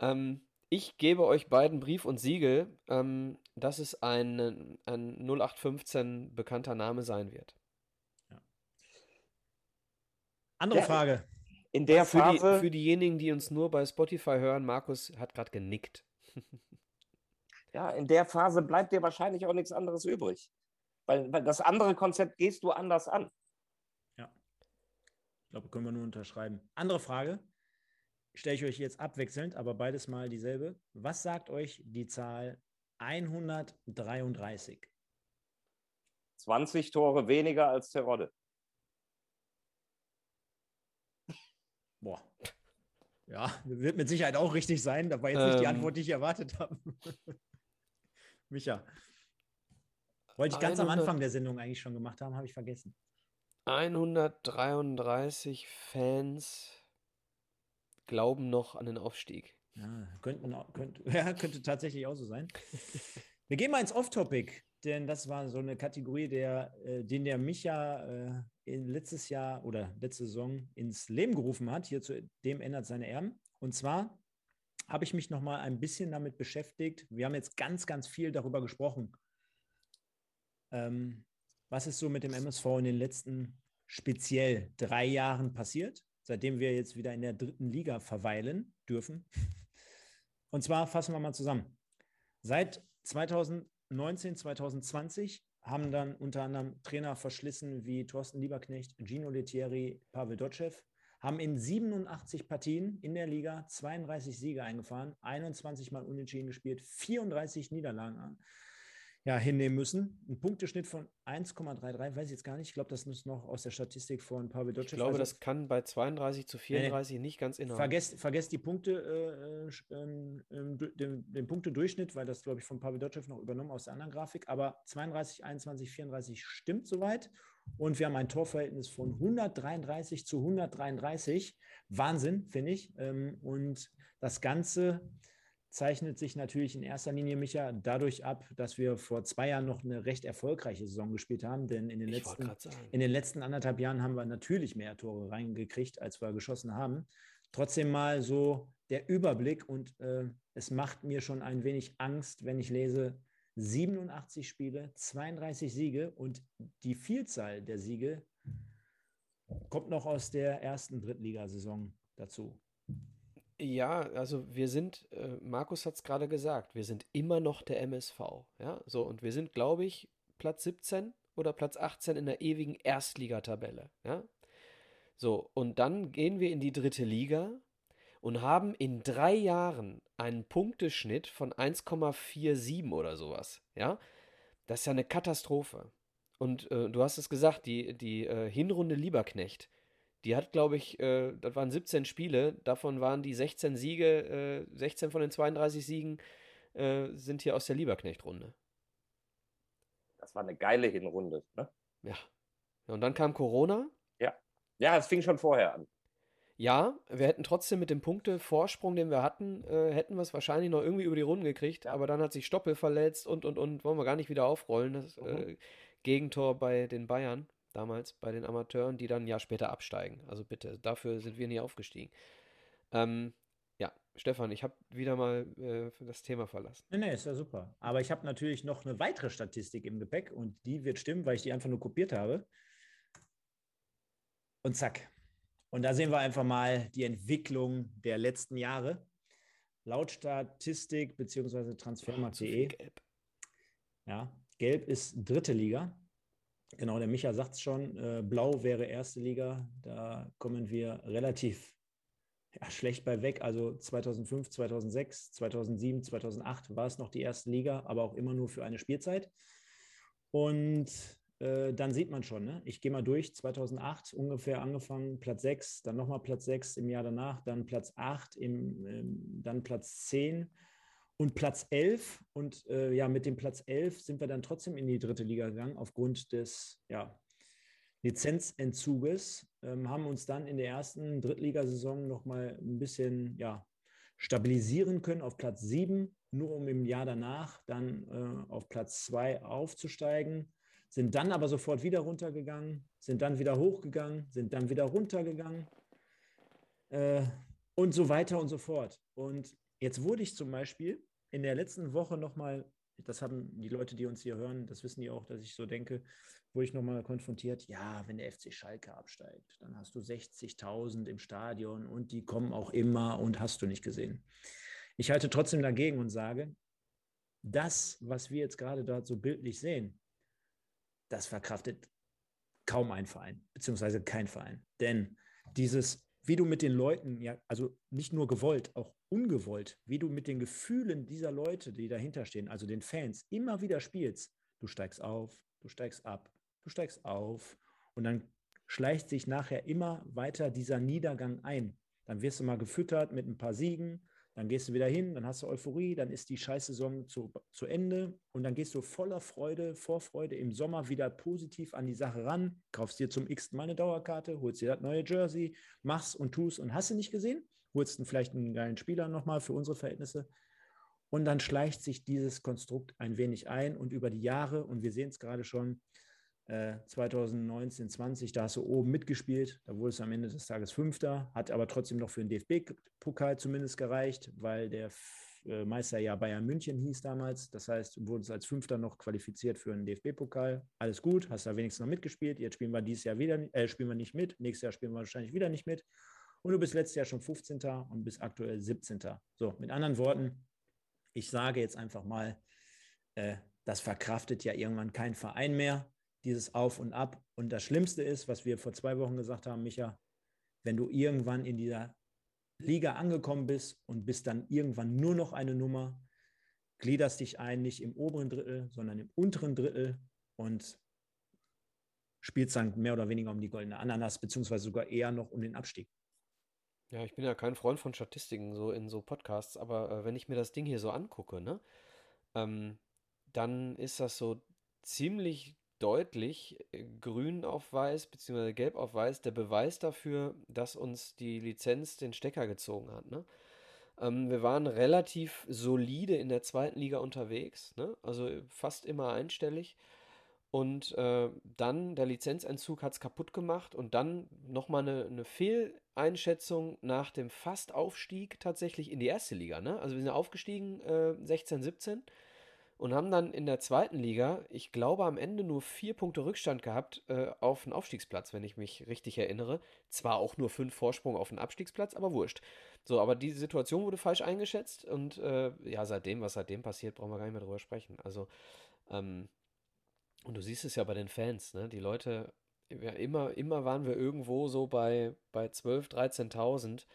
ähm, ich gebe euch beiden Brief und Siegel, ähm, dass es ein, ein 0815 bekannter Name sein wird. Ja. Andere ja, Frage. In der für Phase. Die, für diejenigen, die uns nur bei Spotify hören, Markus hat gerade genickt. ja, in der Phase bleibt dir wahrscheinlich auch nichts anderes übrig. Weil, weil das andere Konzept gehst du anders an. Ja. Ich glaube, können wir nur unterschreiben. Andere Frage stelle ich euch jetzt abwechselnd, aber beides mal dieselbe. Was sagt euch die Zahl 133? 20 Tore weniger als Terodde. Boah. Ja, wird mit Sicherheit auch richtig sein. Da war jetzt nicht die ähm. Antwort, die ich erwartet habe. Micha. Wollte ich ganz 100, am Anfang der Sendung eigentlich schon gemacht haben, habe ich vergessen. 133 Fans glauben noch an den Aufstieg. Ja, könnte, könnte, ja, könnte tatsächlich auch so sein. Wir gehen mal ins Off-Topic, denn das war so eine Kategorie, der, äh, den der Micha äh, letztes Jahr oder letzte Saison ins Leben gerufen hat. Hier zu dem ändert seine Erben. Und zwar habe ich mich noch mal ein bisschen damit beschäftigt. Wir haben jetzt ganz, ganz viel darüber gesprochen. Ähm, was ist so mit dem MSV in den letzten speziell drei Jahren passiert? seitdem wir jetzt wieder in der dritten Liga verweilen dürfen. Und zwar fassen wir mal zusammen. Seit 2019, 2020 haben dann unter anderem Trainer verschlissen wie Thorsten Lieberknecht, Gino Lettieri, Pavel Dotschew, haben in 87 Partien in der Liga 32 Siege eingefahren, 21 Mal unentschieden gespielt, 34 Niederlagen ja, hinnehmen müssen. Ein Punkteschnitt von 1,33, weiß ich jetzt gar nicht. Ich glaube, das ist noch aus der Statistik von Pavel Dotschew. Ich glaube, also, das kann bei 32 zu 34 äh, nicht ganz innerhalb. Vergesst, vergesst die Punkte, äh, äh, den, den Punktedurchschnitt, weil das, glaube ich, von Pavel Dotschew noch übernommen aus der anderen Grafik. Aber 32, 21, 34 stimmt soweit. Und wir haben ein Torverhältnis von 133 zu 133. Wahnsinn, finde ich. Ähm, und das Ganze zeichnet sich natürlich in erster Linie, Micha, dadurch ab, dass wir vor zwei Jahren noch eine recht erfolgreiche Saison gespielt haben. Denn in den, letzten, in den letzten anderthalb Jahren haben wir natürlich mehr Tore reingekriegt, als wir geschossen haben. Trotzdem mal so der Überblick und äh, es macht mir schon ein wenig Angst, wenn ich lese 87 Spiele, 32 Siege und die Vielzahl der Siege kommt noch aus der ersten Drittligasaison dazu. Ja, also wir sind, äh, Markus hat es gerade gesagt, wir sind immer noch der MSV. Ja, so und wir sind, glaube ich, Platz 17 oder Platz 18 in der ewigen Erstligatabelle. Ja, so und dann gehen wir in die dritte Liga und haben in drei Jahren einen Punkteschnitt von 1,47 oder sowas. Ja, das ist ja eine Katastrophe. Und äh, du hast es gesagt, die, die äh, Hinrunde Lieberknecht die hat, glaube ich, äh, das waren 17 Spiele, davon waren die 16 Siege, äh, 16 von den 32 Siegen äh, sind hier aus der Lieberknecht-Runde. Das war eine geile Hinrunde, ne? Ja. Und dann kam Corona. Ja. Ja, es fing schon vorher an. Ja, wir hätten trotzdem mit dem Punktevorsprung, den wir hatten, äh, hätten wir es wahrscheinlich noch irgendwie über die Runden gekriegt, aber dann hat sich Stoppel verletzt und und und wollen wir gar nicht wieder aufrollen. Das mhm. Äh, Gegentor bei den Bayern damals bei den Amateuren, die dann ein Jahr später absteigen. Also bitte, dafür sind wir nie aufgestiegen. Ähm, ja, Stefan, ich habe wieder mal äh, das Thema verlassen. Nee, nee, ist ja super. Aber ich habe natürlich noch eine weitere Statistik im Gepäck und die wird stimmen, weil ich die einfach nur kopiert habe. Und zack. Und da sehen wir einfach mal die Entwicklung der letzten Jahre. Laut Statistik bzw. transfermarkt.de. Ja, gelb ist dritte Liga. Genau, der Micha sagt es schon, äh, blau wäre erste Liga. Da kommen wir relativ ja, schlecht bei weg. Also 2005, 2006, 2007, 2008 war es noch die erste Liga, aber auch immer nur für eine Spielzeit. Und äh, dann sieht man schon, ne? ich gehe mal durch, 2008 ungefähr angefangen, Platz 6, dann nochmal Platz 6 im Jahr danach, dann Platz 8, im, ähm, dann Platz 10 und Platz 11. Und äh, ja, mit dem Platz 11 sind wir dann trotzdem in die dritte Liga gegangen, aufgrund des ja, Lizenzentzuges, ähm, haben uns dann in der ersten Drittligasaison nochmal ein bisschen ja, stabilisieren können auf Platz 7, nur um im Jahr danach dann äh, auf Platz 2 aufzusteigen sind dann aber sofort wieder runtergegangen, sind dann wieder hochgegangen, sind dann wieder runtergegangen äh, und so weiter und so fort. Und jetzt wurde ich zum Beispiel in der letzten Woche nochmal, das haben die Leute, die uns hier hören, das wissen die auch, dass ich so denke, wurde ich nochmal konfrontiert, ja, wenn der FC Schalke absteigt, dann hast du 60.000 im Stadion und die kommen auch immer und hast du nicht gesehen. Ich halte trotzdem dagegen und sage, das, was wir jetzt gerade dort so bildlich sehen, das verkraftet kaum ein Verein, beziehungsweise kein Verein. Denn dieses, wie du mit den Leuten, ja, also nicht nur gewollt, auch ungewollt, wie du mit den Gefühlen dieser Leute, die dahinter stehen, also den Fans, immer wieder spielst. Du steigst auf, du steigst ab, du steigst auf und dann schleicht sich nachher immer weiter dieser Niedergang ein. Dann wirst du mal gefüttert mit ein paar Siegen, dann gehst du wieder hin, dann hast du Euphorie, dann ist die Scheißsaison zu, zu Ende und dann gehst du voller Freude, Vorfreude im Sommer wieder positiv an die Sache ran, kaufst dir zum x Mal eine Dauerkarte, holst dir das neue Jersey, machst und tust und hast du nicht gesehen, holst dann vielleicht einen geilen Spieler nochmal für unsere Verhältnisse? Und dann schleicht sich dieses Konstrukt ein wenig ein und über die Jahre, und wir sehen es gerade schon, 2019, äh, 20, da hast du oben mitgespielt, da wurde es am Ende des Tages Fünfter, hat aber trotzdem noch für den DFB-Pokal zumindest gereicht, weil der äh, Meister ja Bayern München hieß damals. Das heißt, du wurdest als Fünfter noch qualifiziert für einen DFB-Pokal. Alles gut, hast da wenigstens noch mitgespielt. Jetzt spielen wir dieses Jahr wieder, äh, spielen wir nicht mit. Nächstes Jahr spielen wir wahrscheinlich wieder nicht mit. Und du bist letztes Jahr schon 15. und bist aktuell 17. So, mit anderen Worten, ich sage jetzt einfach mal, äh, das verkraftet ja irgendwann kein Verein mehr dieses Auf und Ab. Und das Schlimmste ist, was wir vor zwei Wochen gesagt haben, Micha, wenn du irgendwann in dieser Liga angekommen bist und bist dann irgendwann nur noch eine Nummer, gliederst dich ein, nicht im oberen Drittel, sondern im unteren Drittel und spielst dann mehr oder weniger um die goldene Ananas, beziehungsweise sogar eher noch um den Abstieg. Ja, ich bin ja kein Freund von Statistiken so in so Podcasts, aber äh, wenn ich mir das Ding hier so angucke, ne, ähm, dann ist das so ziemlich deutlich äh, grün auf weiß bzw. gelb auf weiß der Beweis dafür, dass uns die Lizenz den Stecker gezogen hat. Ne? Ähm, wir waren relativ solide in der zweiten Liga unterwegs, ne? also fast immer einstellig. Und äh, dann der Lizenzentzug hat es kaputt gemacht und dann nochmal eine, eine Fehleinschätzung nach dem Fastaufstieg tatsächlich in die erste Liga. Ne? Also wir sind aufgestiegen äh, 16, 17 und haben dann in der zweiten Liga, ich glaube, am Ende nur vier Punkte Rückstand gehabt äh, auf den Aufstiegsplatz, wenn ich mich richtig erinnere. Zwar auch nur fünf Vorsprung auf den Abstiegsplatz, aber wurscht. So, aber die Situation wurde falsch eingeschätzt und äh, ja, seitdem, was seitdem passiert, brauchen wir gar nicht mehr drüber sprechen. Also, ähm, und du siehst es ja bei den Fans, ne? Die Leute, ja, immer, immer waren wir irgendwo so bei, bei 12.000, 13.000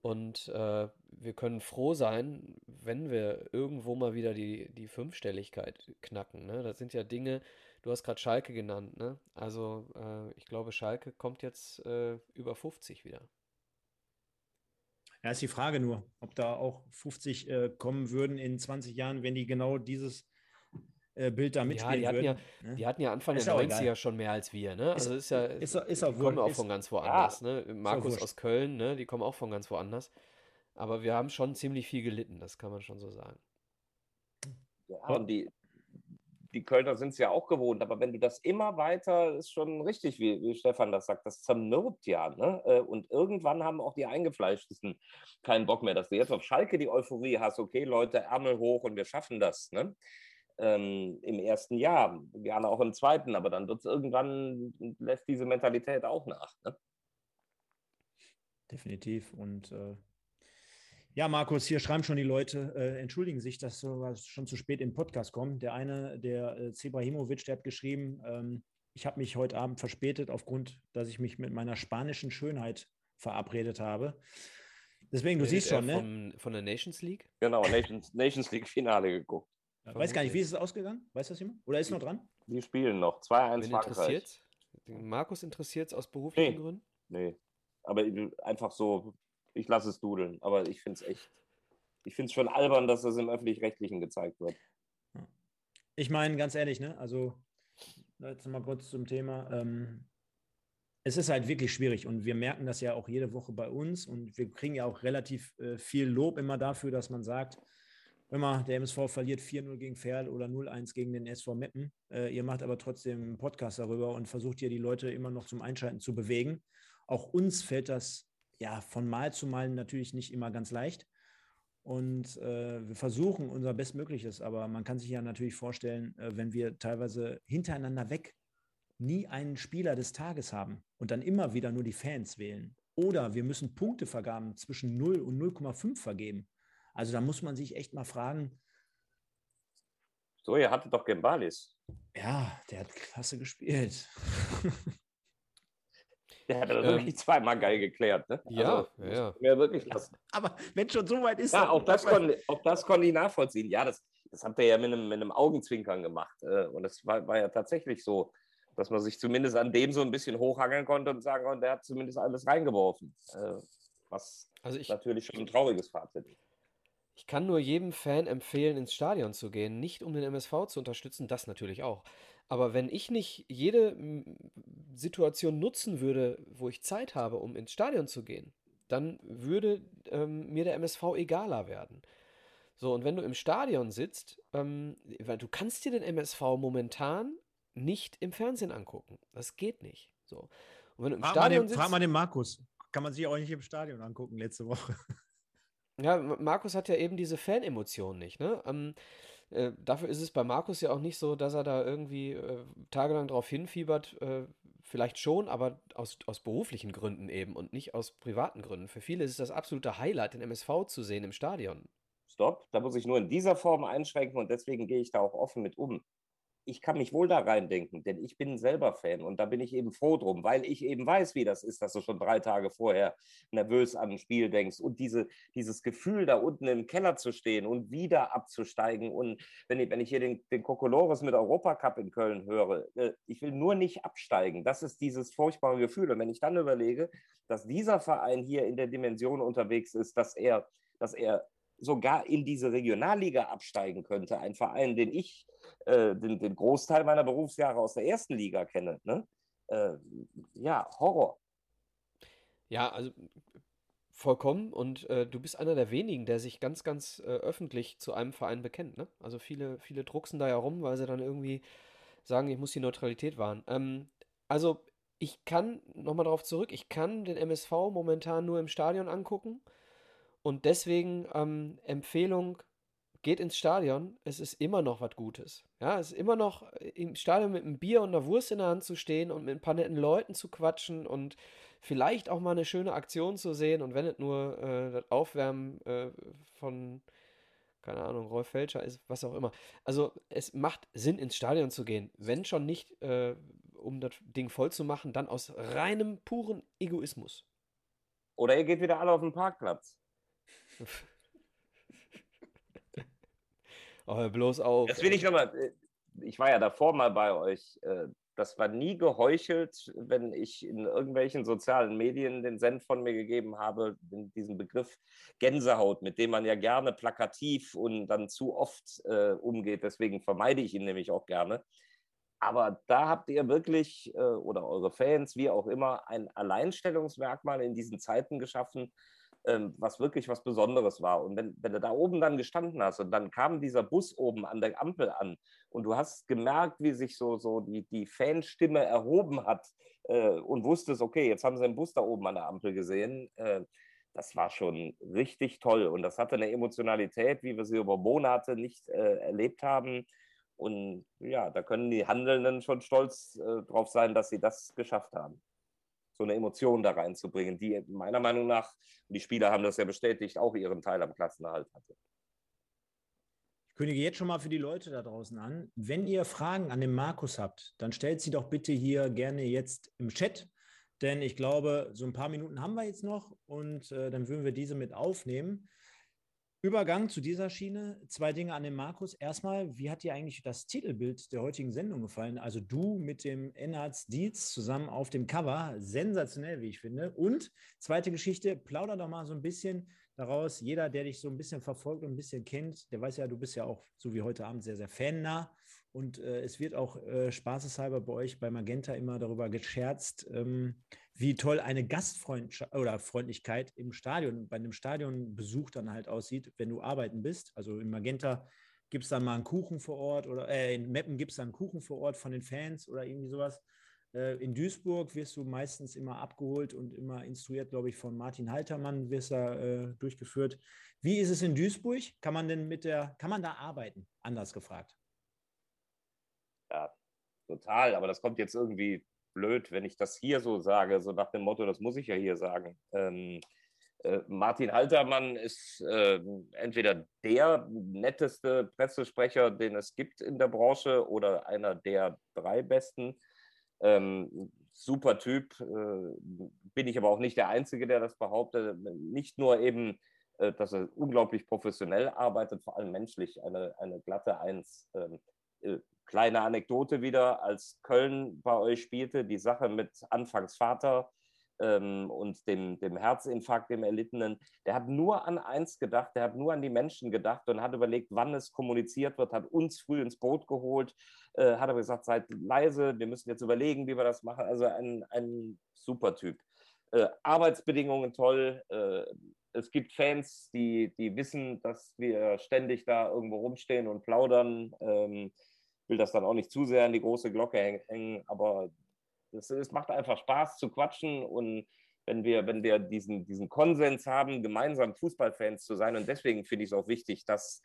und äh, wir können froh sein, wenn wir irgendwo mal wieder die, die Fünfstelligkeit knacken. Ne? Das sind ja Dinge, du hast gerade Schalke genannt. Ne? Also äh, ich glaube, Schalke kommt jetzt äh, über 50 wieder. Ja, ist die Frage nur, ob da auch 50 äh, kommen würden in 20 Jahren, wenn die genau dieses äh, Bild da mitspielen ja, die würden. Ja, ne? Die hatten ja Anfang ist der 90er egal. schon mehr als wir, ne? Also ist, ist ja, ist, ist auch kommen auch von ganz woanders, ja, ne? Markus aus Köln, ne? Die kommen auch von ganz woanders. Aber wir haben schon ziemlich viel gelitten, das kann man schon so sagen. Ja, und die, die Kölner sind es ja auch gewohnt, aber wenn du das immer weiter, ist schon richtig, wie, wie Stefan das sagt, das zermürbt ja. Ne? Äh, und irgendwann haben auch die Eingefleischtesten keinen Bock mehr, dass du jetzt auf Schalke die Euphorie hast, okay, Leute, Ärmel hoch und wir schaffen das. Ne? ähm, im ersten Jahr, gerne auch im zweiten, aber dann wird es irgendwann, lässt diese Mentalität auch nach. Ne? Definitiv. Und äh, ja, Markus, hier schreiben schon die Leute, äh, entschuldigen sich, dass wir schon zu spät im Podcast kommen. Der eine, der äh, Zebrahimovic, der hat geschrieben, ähm, ich habe mich heute Abend verspätet aufgrund, dass ich mich mit meiner spanischen Schönheit verabredet habe. Deswegen, du siehst schon, ne? Von, von der Nations League? Genau, Nations, Nations League Finale geguckt. Ja, weiß gar nicht, wie ist es ausgegangen? Weiß das jemand? Oder ist es noch dran? Die spielen noch. 2-1 Frankreich. Markus interessiert es aus beruflichen nee. Gründen? Nee. Aber einfach so, ich lasse es dudeln. Aber ich finde es echt, ich finde es schon albern, dass das im Öffentlich-Rechtlichen gezeigt wird. Ich meine, ganz ehrlich, ne? Also, jetzt mal kurz zum Thema. Ähm, es ist halt wirklich schwierig und wir merken das ja auch jede Woche bei uns und wir kriegen ja auch relativ äh, viel Lob immer dafür, dass man sagt, immer, der MSV verliert 4-0 gegen Ferl oder 0-1 gegen den SV Meppen. Äh, ihr macht aber trotzdem einen Podcast darüber und versucht hier die Leute immer noch zum Einschalten zu bewegen. Auch uns fällt das ja von Mal zu Mal natürlich nicht immer ganz leicht. Und äh, wir versuchen unser Bestmögliches, aber man kann sich ja natürlich vorstellen, äh, wenn wir teilweise hintereinander weg nie einen Spieler des Tages haben und dann immer wieder nur die Fans wählen. Oder wir müssen Punktevergaben zwischen 0 und 0,5 vergeben. Also da muss man sich echt mal fragen. So, ihr hattet doch Gembalis. Ja, der hat klasse gespielt. Der hat ähm, wirklich zweimal geil geklärt. Ne? Ja, also, ja. Mir wirklich lassen. Aber wenn schon so weit ist. Ja, auch das, kon, auch das konnte ich nachvollziehen. Ja, das, das habt ihr ja mit einem, mit einem Augenzwinkern gemacht. Äh, und das war, war ja tatsächlich so dass man sich zumindest an dem so ein bisschen hochhangeln konnte und sagen konnte, der hat zumindest alles reingeworfen. Äh, was also ich, natürlich schon ein trauriges Fazit ist. Ich kann nur jedem Fan empfehlen, ins Stadion zu gehen, nicht um den MSV zu unterstützen, das natürlich auch. Aber wenn ich nicht jede Situation nutzen würde, wo ich Zeit habe, um ins Stadion zu gehen, dann würde ähm, mir der MSV egaler werden. So, und wenn du im Stadion sitzt, ähm, weil du kannst dir den MSV momentan nicht im Fernsehen angucken. Das geht nicht. So. Und wenn du im frag Stadion mal den, sitzt, frag mal den Markus. Kann man sich auch nicht im Stadion angucken letzte Woche. Ja, Markus hat ja eben diese Fanemotion nicht. Ne? Ähm, äh, dafür ist es bei Markus ja auch nicht so, dass er da irgendwie äh, tagelang drauf hinfiebert. Äh, vielleicht schon, aber aus, aus beruflichen Gründen eben und nicht aus privaten Gründen. Für viele ist es das absolute Highlight, den MSV zu sehen im Stadion. Stopp, da muss ich nur in dieser Form einschränken und deswegen gehe ich da auch offen mit um ich kann mich wohl da reindenken, denn ich bin selber Fan und da bin ich eben froh drum, weil ich eben weiß, wie das ist, dass du schon drei Tage vorher nervös an ein Spiel denkst und diese, dieses Gefühl, da unten im Keller zu stehen und wieder abzusteigen und wenn ich, wenn ich hier den, den Kokolores mit Europacup in Köln höre, äh, ich will nur nicht absteigen. Das ist dieses furchtbare Gefühl und wenn ich dann überlege, dass dieser Verein hier in der Dimension unterwegs ist, dass er, dass er sogar in diese Regionalliga absteigen könnte. Ein Verein, den ich äh, den, den, Großteil meiner Berufsjahre aus der ersten Liga kenne. Ne? Äh, ja, Horror. Ja, also vollkommen. Und äh, du bist einer der wenigen, der sich ganz, ganz äh, öffentlich zu einem Verein bekennt. Ne? Also viele, viele drucksen da ja rum, weil sie dann irgendwie sagen, ich muss die Neutralität wahren. Ähm, also ich kann, nochmal darauf zurück, ich kann den MSV momentan nur im Stadion angucken. Und deswegen ähm, Empfehlung, geht ins Stadion, es ist immer noch was Gutes. Ja, es ist immer noch äh, im Stadion mit einem Bier und einer Wurst in der Hand zu stehen und mit ein paar netten Leuten zu quatschen und vielleicht auch mal eine schöne Aktion zu sehen und wenn es nur äh, das Aufwärmen äh, von, keine Ahnung, Rolf Felscher ist, was auch immer. Also es macht Sinn, ins Stadion zu gehen. Wenn schon nicht, äh, um das Ding voll zu machen, dann aus reinem, puren Egoismus. Oder ihr geht wieder alle auf den Parkplatz. Oh, bloß auf. Das will ich nochmal. Äh, ich war ja davor mal bei euch. Äh, das war nie geheuchelt, wenn ich in irgendwelchen sozialen Medien den Send von mir gegeben habe, diesen Begriff Gänsehaut, mit dem man ja gerne plakativ und dann zu oft äh, umgeht. Deswegen vermeide ich ihn nämlich auch gerne. Aber da habt ihr wirklich, äh, oder eure Fans, wie auch immer, ein Alleinstellungsmerkmal in diesen Zeiten geschaffen, ähm, was wirklich was Besonderes war. Und wenn, wenn du da oben dann gestanden hast und dann kam dieser Bus oben an der Ampel an und du hast gemerkt, wie sich so, so die, die Fanstimme erhoben hat äh, und wusstest, okay, jetzt haben sie den Bus da oben an der Ampel gesehen, äh, das war schon richtig toll. Und das hatte eine Emotionalität, wie wir sie über Monate nicht äh, erlebt haben. Und ja, da können die Handelnden schon stolz äh, drauf sein, dass sie das geschafft haben so eine Emotion da reinzubringen, die meiner Meinung nach, und die Spieler haben das ja bestätigt, auch ihren Teil am Klassenerhalt hatte. Ich kündige jetzt schon mal für die Leute da draußen an. Wenn ihr Fragen an den Markus habt, dann stellt sie doch bitte hier gerne jetzt im Chat. denn ich glaube, so ein paar Minuten haben wir jetzt noch und äh, dann würden wir diese mit aufnehmen. Übergang zu dieser Schiene. Zwei Dinge an den Markus. Erstmal, wie hat dir eigentlich das Titelbild der heutigen Sendung gefallen? Also du mit dem Ennards Dietz zusammen auf dem Cover. Sensationell, wie ich finde. Und zweite Geschichte, plauder doch mal so ein bisschen daraus. Jeder, der dich so ein bisschen verfolgt und ein bisschen kennt, der weiß ja, du bist ja auch, so wie heute Abend, sehr, sehr fannah. Und äh, es wird auch äh, spaßeshalber bei euch bei Magenta immer darüber gescherzt, ähm, wie toll eine Gastfreundschaft oder Freundlichkeit im Stadion, bei einem Stadionbesuch dann halt aussieht, wenn du arbeiten bist. Also in Magenta gibt es dann mal einen Kuchen vor Ort oder äh, in Meppen gibt es dann einen Kuchen vor Ort von den Fans oder irgendwie sowas. Äh, in Duisburg wirst du meistens immer abgeholt und immer instruiert, glaube ich, von Martin Haltermann wirst da äh, durchgeführt. Wie ist es in Duisburg? Kann man denn mit der, kann man da arbeiten? Anders gefragt ja, total. Aber das kommt jetzt irgendwie blöd, wenn ich das hier so sage, so nach dem Motto, das muss ich ja hier sagen. Ähm, äh, Martin Haltermann ist äh, entweder der netteste Pressesprecher, den es gibt in der Branche oder einer der drei besten. Ähm, super Typ, äh, bin ich aber auch nicht der Einzige, der das behauptet. Nicht nur eben, äh, dass er unglaublich professionell arbeitet, vor allem menschlich, eine, eine glatte Eins. Ähm, äh, Kleine Anekdote wieder, als Köln bei euch spielte, die Sache mit Anfangs Vater ähm, und dem, dem Herzinfarkt, dem Erlittenen, der hat nur an eins gedacht, der hat nur an die Menschen gedacht und hat überlegt, wann es kommuniziert wird, hat uns früh ins Boot geholt, äh, hat aber gesagt, seid leise, wir müssen jetzt überlegen, wie wir das machen. Also ein, ein super Typ. Äh, Arbeitsbedingungen toll. Äh, es gibt Fans, die, die wissen, dass wir ständig da irgendwo rumstehen und plaudern. Ähm, will das dann auch nicht zu sehr an die große Glocke hängen, aber es, es macht einfach Spaß zu quatschen und wenn wir, wenn wir diesen, diesen Konsens haben, gemeinsam Fußballfans zu sein und deswegen finde ich es auch wichtig, das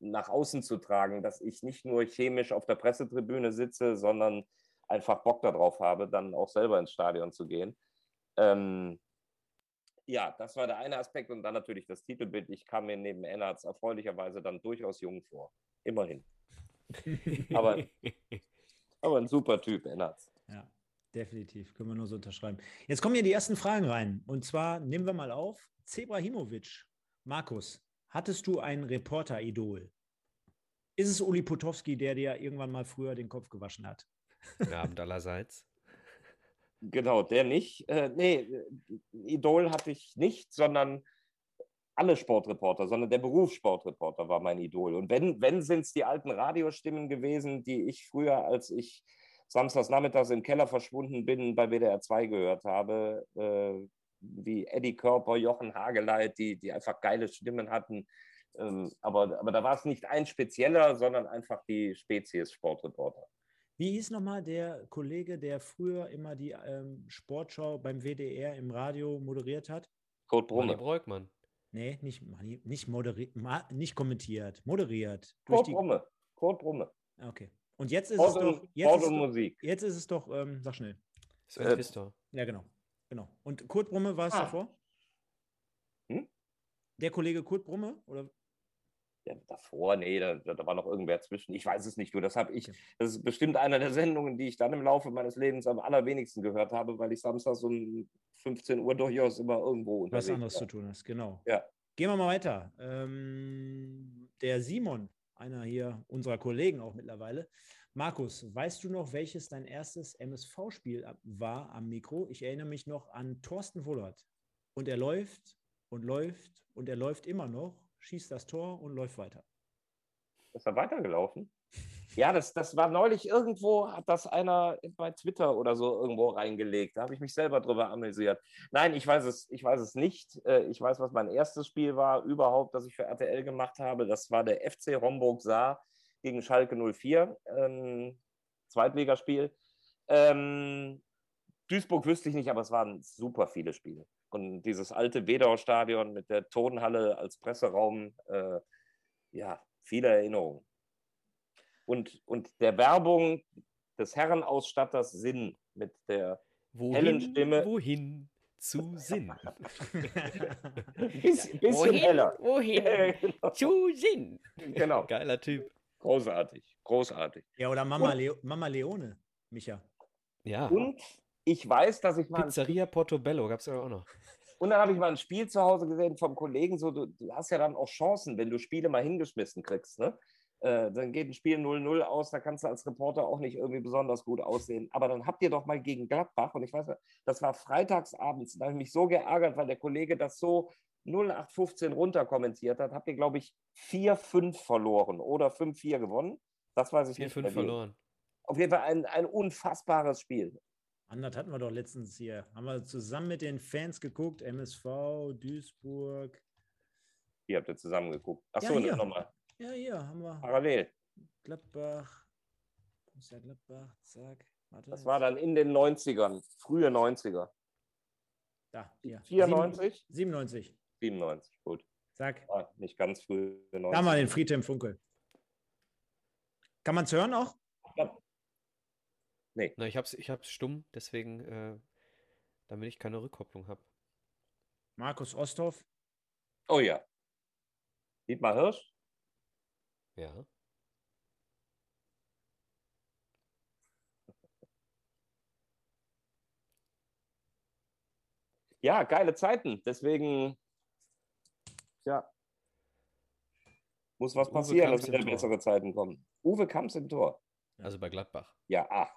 nach außen zu tragen, dass ich nicht nur chemisch auf der Pressetribüne sitze, sondern einfach Bock darauf habe, dann auch selber ins Stadion zu gehen. Ähm, ja, das war der eine Aspekt und dann natürlich das Titelbild. Ich kam mir neben Ennards erfreulicherweise dann durchaus jung vor. Immerhin aber, aber ein super Typ, Ennards. Ja, definitiv. Können wir nur so unterschreiben. Jetzt kommen hier die ersten Fragen rein. Und zwar nehmen wir mal auf: Zebrahimovic. Markus, hattest du ein Reporter-Idol? Ist es Uli Potowski, der dir irgendwann mal früher den Kopf gewaschen hat? Abend allerseits. Genau, der nicht. Äh, nee, Idol hatte ich nicht, sondern alle Sportreporter, sondern der Berufssportreporter war mein Idol. Und wenn, wenn sind es die alten Radiostimmen gewesen, die ich früher, als ich samstags nachmittags im Keller verschwunden bin, bei WDR 2 gehört habe, äh, wie Eddie Körper, Jochen Hageleit, die, die einfach geile Stimmen hatten. Ähm, aber, aber da war es nicht ein spezieller, sondern einfach die Spezies Sportreporter. Wie hieß nochmal der Kollege, der früher immer die ähm, Sportschau beim WDR im Radio moderiert hat? Kurt Brunner. Breukmann. Nee, nicht, nicht, moderiert, nicht kommentiert, moderiert. Kurt Brumme. Kurt Brumme. Okay. Und jetzt ist Sport es doch. Jetzt ist, Musik. Jetzt ist es doch, ähm, sag schnell. Sven äh, Pfister. Ja, genau. genau. Und Kurt Brumme war es ah. davor? Hm? Der Kollege Kurt Brumme? Oder? Ja, davor, nee, da, da, war noch irgendwer zwischen. Ich weiß es nicht, du. Das habe ich. Das ist bestimmt einer der Sendungen, die ich dann im Laufe meines Lebens am allerwenigsten gehört habe, weil ich samstags um 15 Uhr durchaus immer irgendwo unterwegs Was anderes war. zu tun hast, genau. Ja. Gehen wir mal weiter. Ähm, der Simon, einer hier unserer Kollegen auch mittlerweile. Markus, weißt du noch, welches dein erstes MSV-Spiel war am Mikro? Ich erinnere mich noch an Thorsten Wollert. Und er läuft und läuft und er läuft immer noch, schießt das Tor und läuft weiter. Ist er weitergelaufen? Ja, das, das war neulich irgendwo, hat das einer bei Twitter oder so irgendwo reingelegt. Da habe ich mich selber drüber amüsiert. Nein, ich weiß es, ich weiß es nicht. Äh, ich weiß, was mein erstes Spiel war überhaupt, das ich für RTL gemacht habe. Das war der FC Homburg Saar gegen Schalke 04, ähm, Zweitligaspiel. Ähm, Duisburg wüsste ich nicht, aber es waren super viele Spiele. Und dieses alte Wedau-Stadion mit der Tonhalle als Presseraum, äh, ja, viele Erinnerungen und, und der Werbung des Herrenausstatters Sinn mit der wohin, hellen Stimme. Wohin zu Sinn? Biss, bisschen wohin, heller. Wohin genau. zu Sinn? Genau. Geiler Typ. Großartig, großartig. Ja, oder Mama, und, Leo, Mama Leone, Micha. Ja. Und ich weiß, dass ich mal. Pizzeria Portobello gab es ja auch noch. Und dann habe ich mal ein Spiel zu Hause gesehen vom Kollegen, so, du, du, hast ja dann auch Chancen, wenn du Spiele mal hingeschmissen kriegst. Ne? Äh, dann geht ein Spiel 0-0 aus, da kannst du als Reporter auch nicht irgendwie besonders gut aussehen. Aber dann habt ihr doch mal gegen Gladbach, und ich weiß, das war freitagsabends, da habe ich mich so geärgert, weil der Kollege das so 0815 runter kommentiert hat, habt ihr, glaube ich, 4-5 verloren oder 5-4 gewonnen. Das weiß ich 4, nicht. 4-5 verloren. Auf jeden Fall ein, ein unfassbares Spiel. Andert hatten wir doch letztens hier. Haben wir zusammen mit den Fans geguckt, MSV, Duisburg. Ihr habt ja zusammen geguckt. Achso, ja, nochmal. Ja, hier haben wir. Parallel. Gladbach. Borussia Gladbach, zack. Warte, das war dann in den 90ern, frühe 90er. Da, hier. 94? 97. 97, gut. Zack. Ah, nicht ganz früh. Da haben wir den Friedhelm Funkel. Kann man es hören auch? Ja. Nee. Na, ich hab's, ich hab's stumm, deswegen, äh, damit ich keine Rückkopplung habe. Markus Osthoff. Oh ja. Dietmar Hirsch. Ja. Ja, geile Zeiten. Deswegen, ja, muss was passieren, dass wieder bessere Zeiten kommen. Uwe Kamps im Tor. Also bei Gladbach. Ja, ach.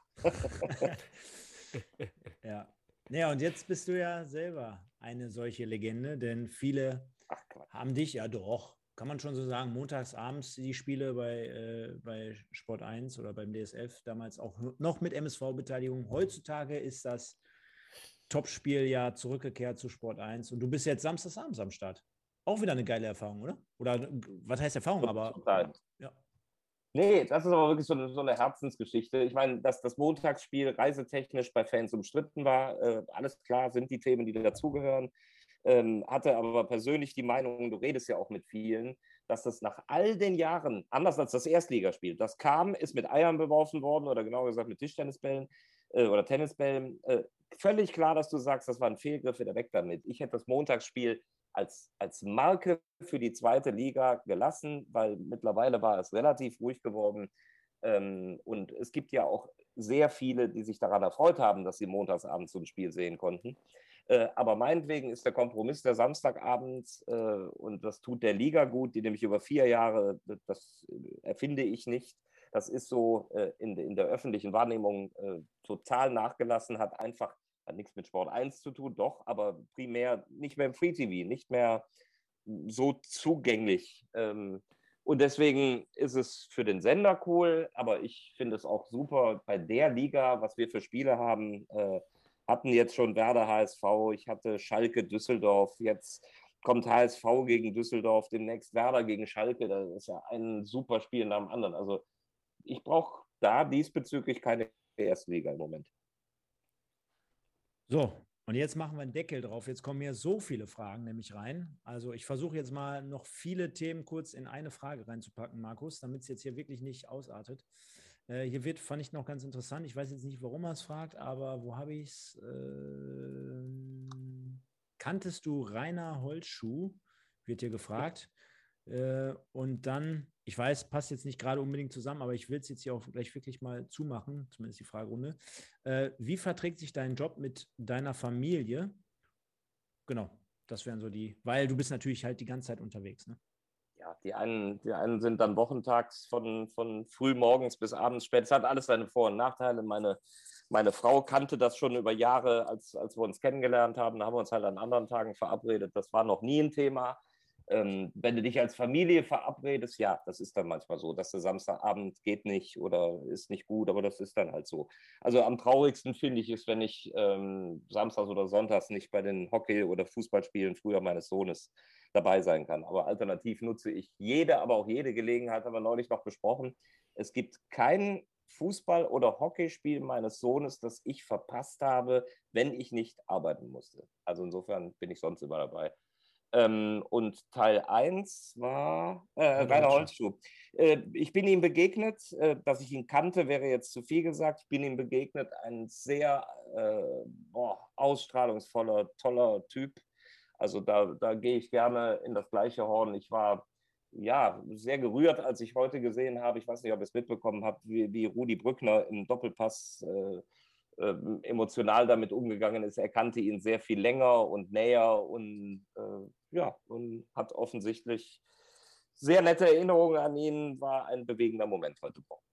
Ja. Naja, und jetzt bist du ja selber eine solche Legende, denn viele ach, haben dich ja doch, kann man schon so sagen, montags abends die Spiele bei, äh, bei Sport 1 oder beim DSF, damals auch noch mit MSV-Beteiligung. Heutzutage ist das Topspiel ja zurückgekehrt zu Sport 1 und du bist jetzt samstagsabends am Start. Auch wieder eine geile Erfahrung, oder? Oder was heißt Erfahrung? Aber ja. Nee, das ist aber wirklich so eine, so eine Herzensgeschichte. Ich meine, dass das Montagsspiel reisetechnisch bei Fans umstritten war, äh, alles klar, sind die Themen, die dazugehören. Ähm, hatte aber persönlich die Meinung, du redest ja auch mit vielen, dass das nach all den Jahren, anders als das Erstligaspiel, das kam, ist mit Eiern beworfen worden oder genauer gesagt mit Tischtennisbällen äh, oder Tennisbällen. Äh, völlig klar, dass du sagst, das war ein Fehlgriff, wieder weg damit. Ich hätte das Montagsspiel als, als Marke für die zweite Liga gelassen, weil mittlerweile war es relativ ruhig geworden. Ähm, und es gibt ja auch sehr viele, die sich daran erfreut haben, dass sie montagsabends so ein Spiel sehen konnten. Äh, aber meinetwegen ist der Kompromiss der Samstagabend äh, und das tut der Liga gut, die nämlich über vier Jahre, das erfinde ich nicht, das ist so äh, in, in der öffentlichen Wahrnehmung äh, total nachgelassen, hat einfach hat nichts mit Sport 1 zu tun, doch, aber primär nicht mehr im Free TV, nicht mehr so zugänglich. Ähm, und deswegen ist es für den Sender cool, aber ich finde es auch super bei der Liga, was wir für Spiele haben. Äh, hatten jetzt schon Werder HSV, ich hatte Schalke Düsseldorf, jetzt kommt HSV gegen Düsseldorf, demnächst Werder gegen Schalke. Das ist ja ein super Spiel nach dem anderen. Also ich brauche da diesbezüglich keine Erstliga im Moment. So, und jetzt machen wir einen Deckel drauf. Jetzt kommen hier so viele Fragen nämlich rein. Also ich versuche jetzt mal noch viele Themen kurz in eine Frage reinzupacken, Markus, damit es jetzt hier wirklich nicht ausartet. Äh, hier wird, fand ich noch ganz interessant. Ich weiß jetzt nicht, warum er es fragt, aber wo habe ich es? Äh, kanntest du Rainer Holzschuh? Wird hier gefragt. Äh, und dann, ich weiß, passt jetzt nicht gerade unbedingt zusammen, aber ich will es jetzt hier auch gleich wirklich mal zumachen, zumindest die Fragerunde. Äh, wie verträgt sich dein Job mit deiner Familie? Genau, das wären so die, weil du bist natürlich halt die ganze Zeit unterwegs, ne? Ja, die einen, die einen sind dann wochentags von, von früh morgens bis abends spät. Es hat alles seine Vor- und Nachteile. Meine, meine Frau kannte das schon über Jahre, als, als wir uns kennengelernt haben. Da haben wir uns halt an anderen Tagen verabredet. Das war noch nie ein Thema. Ähm, wenn du dich als Familie verabredest, ja, das ist dann manchmal so, dass der Samstagabend geht nicht oder ist nicht gut, aber das ist dann halt so. Also am traurigsten finde ich es, wenn ich ähm, samstags oder sonntags nicht bei den Hockey- oder Fußballspielen früher meines Sohnes dabei sein kann. Aber alternativ nutze ich jede, aber auch jede Gelegenheit, haben wir neulich noch besprochen. Es gibt kein Fußball- oder Hockeyspiel meines Sohnes, das ich verpasst habe, wenn ich nicht arbeiten musste. Also insofern bin ich sonst immer dabei. Ähm, und Teil 1 war äh, Rainer Holzschuh. Äh, ich bin ihm begegnet, äh, dass ich ihn kannte, wäre jetzt zu viel gesagt. Ich bin ihm begegnet, ein sehr äh, boah, ausstrahlungsvoller, toller Typ. Also da, da gehe ich gerne in das gleiche Horn. Ich war ja sehr gerührt, als ich heute gesehen habe, ich weiß nicht, ob ihr es mitbekommen habt, wie, wie Rudi Brückner im Doppelpass äh, ähm, emotional damit umgegangen ist. Er kannte ihn sehr viel länger und näher und äh, ja, und hat offensichtlich sehr nette Erinnerungen an ihn. War ein bewegender Moment heute Morgen.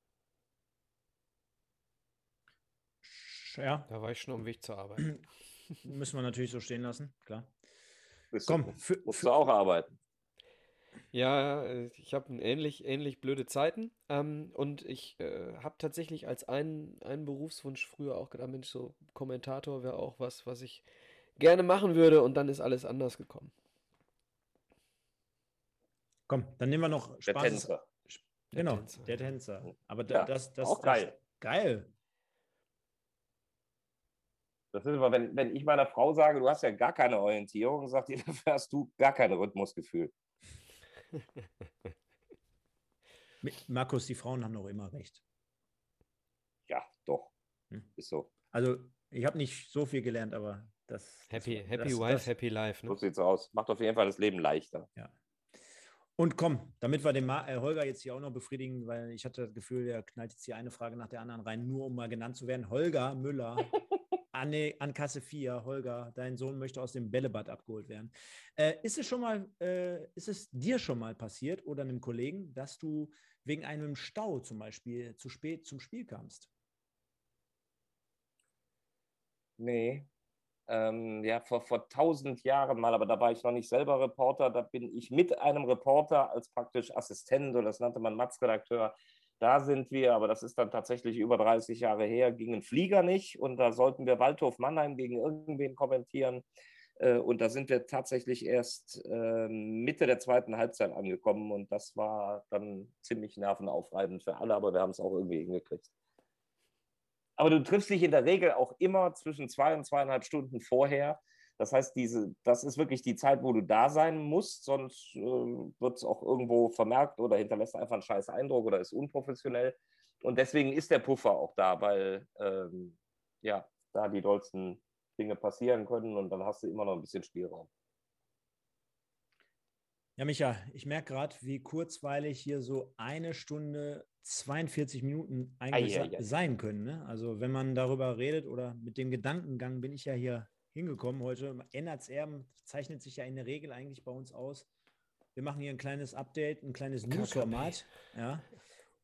Ja. Da war ich schon am Weg zur Arbeit. Müssen wir natürlich so stehen lassen, klar. Bist Komm, für, musst für, du auch arbeiten. Ja, äh, ich habe ähnlich, ähnlich blöde Zeiten. Ähm, und ich äh, habe tatsächlich als einen, einen Berufswunsch früher auch gedacht, Mensch, so Kommentator wäre auch was, was ich gerne machen würde. Und dann ist alles anders gekommen. Komm, dann nehmen wir noch Spaß. Der Tänzer. Genau, der Tänzer. Der Tänzer. Aber ja, das, das, auch geil. Das, geil. Das ist immer, wenn, wenn ich meiner Frau sage, du hast ja gar keine Orientierung, sagt die, dafür hast du gar kein Rhythmusgefühl. Markus, die Frauen haben doch immer recht. Ja, doch. Hm. Ist so. Also, ich habe nicht so viel gelernt, aber das. Happy, das, happy das, Wife, das, Happy Life. Ne? So sieht's aus. Macht auf jeden Fall das Leben leichter. Ja. Und komm, damit wir den Ma äh, Holger jetzt hier auch noch befriedigen, weil ich hatte das Gefühl, er knallt jetzt hier eine Frage nach der anderen rein, nur um mal genannt zu werden. Holger Müller Anne, an Kasse 4, Holger, dein Sohn möchte aus dem Bällebad abgeholt werden. Äh, ist es schon mal, äh, ist es dir schon mal passiert oder einem Kollegen, dass du wegen einem Stau zum Beispiel zu spät zum Spiel kamst? Nee. Ähm, ja, vor, vor tausend Jahren mal, aber da war ich noch nicht selber Reporter. Da bin ich mit einem Reporter als praktisch Assistent oder das nannte man Matz-Redakteur da sind wir, aber das ist dann tatsächlich über 30 Jahre her, gingen Flieger nicht und da sollten wir Waldhof Mannheim gegen irgendwen kommentieren. Äh, und da sind wir tatsächlich erst ähm, Mitte der zweiten Halbzeit angekommen und das war dann ziemlich nervenaufreibend für alle, aber wir haben es auch irgendwie hingekriegt. Aber du triffst dich in der Regel auch immer zwischen zwei und zweieinhalb Stunden vorher das heißt, diese, das ist wirklich die Zeit, wo du da sein musst, sonst äh, wird es auch irgendwo vermerkt oder hinterlässt einfach einen scheiß Eindruck oder ist unprofessionell. Und deswegen ist der Puffer auch da, weil ähm, ja, da die dollsten Dinge passieren können und dann hast du immer noch ein bisschen Spielraum. Ja, Micha, ich merke gerade, wie kurzweilig hier so eine Stunde 42 Minuten eigentlich ah, ja, ja. sein können. Ne? Also wenn man darüber redet oder mit dem Gedankengang bin ich ja hier hingekommen heute. Erben zeichnet sich ja in der Regel eigentlich bei uns aus. Wir machen hier ein kleines Update, ein kleines News-Format. Ja.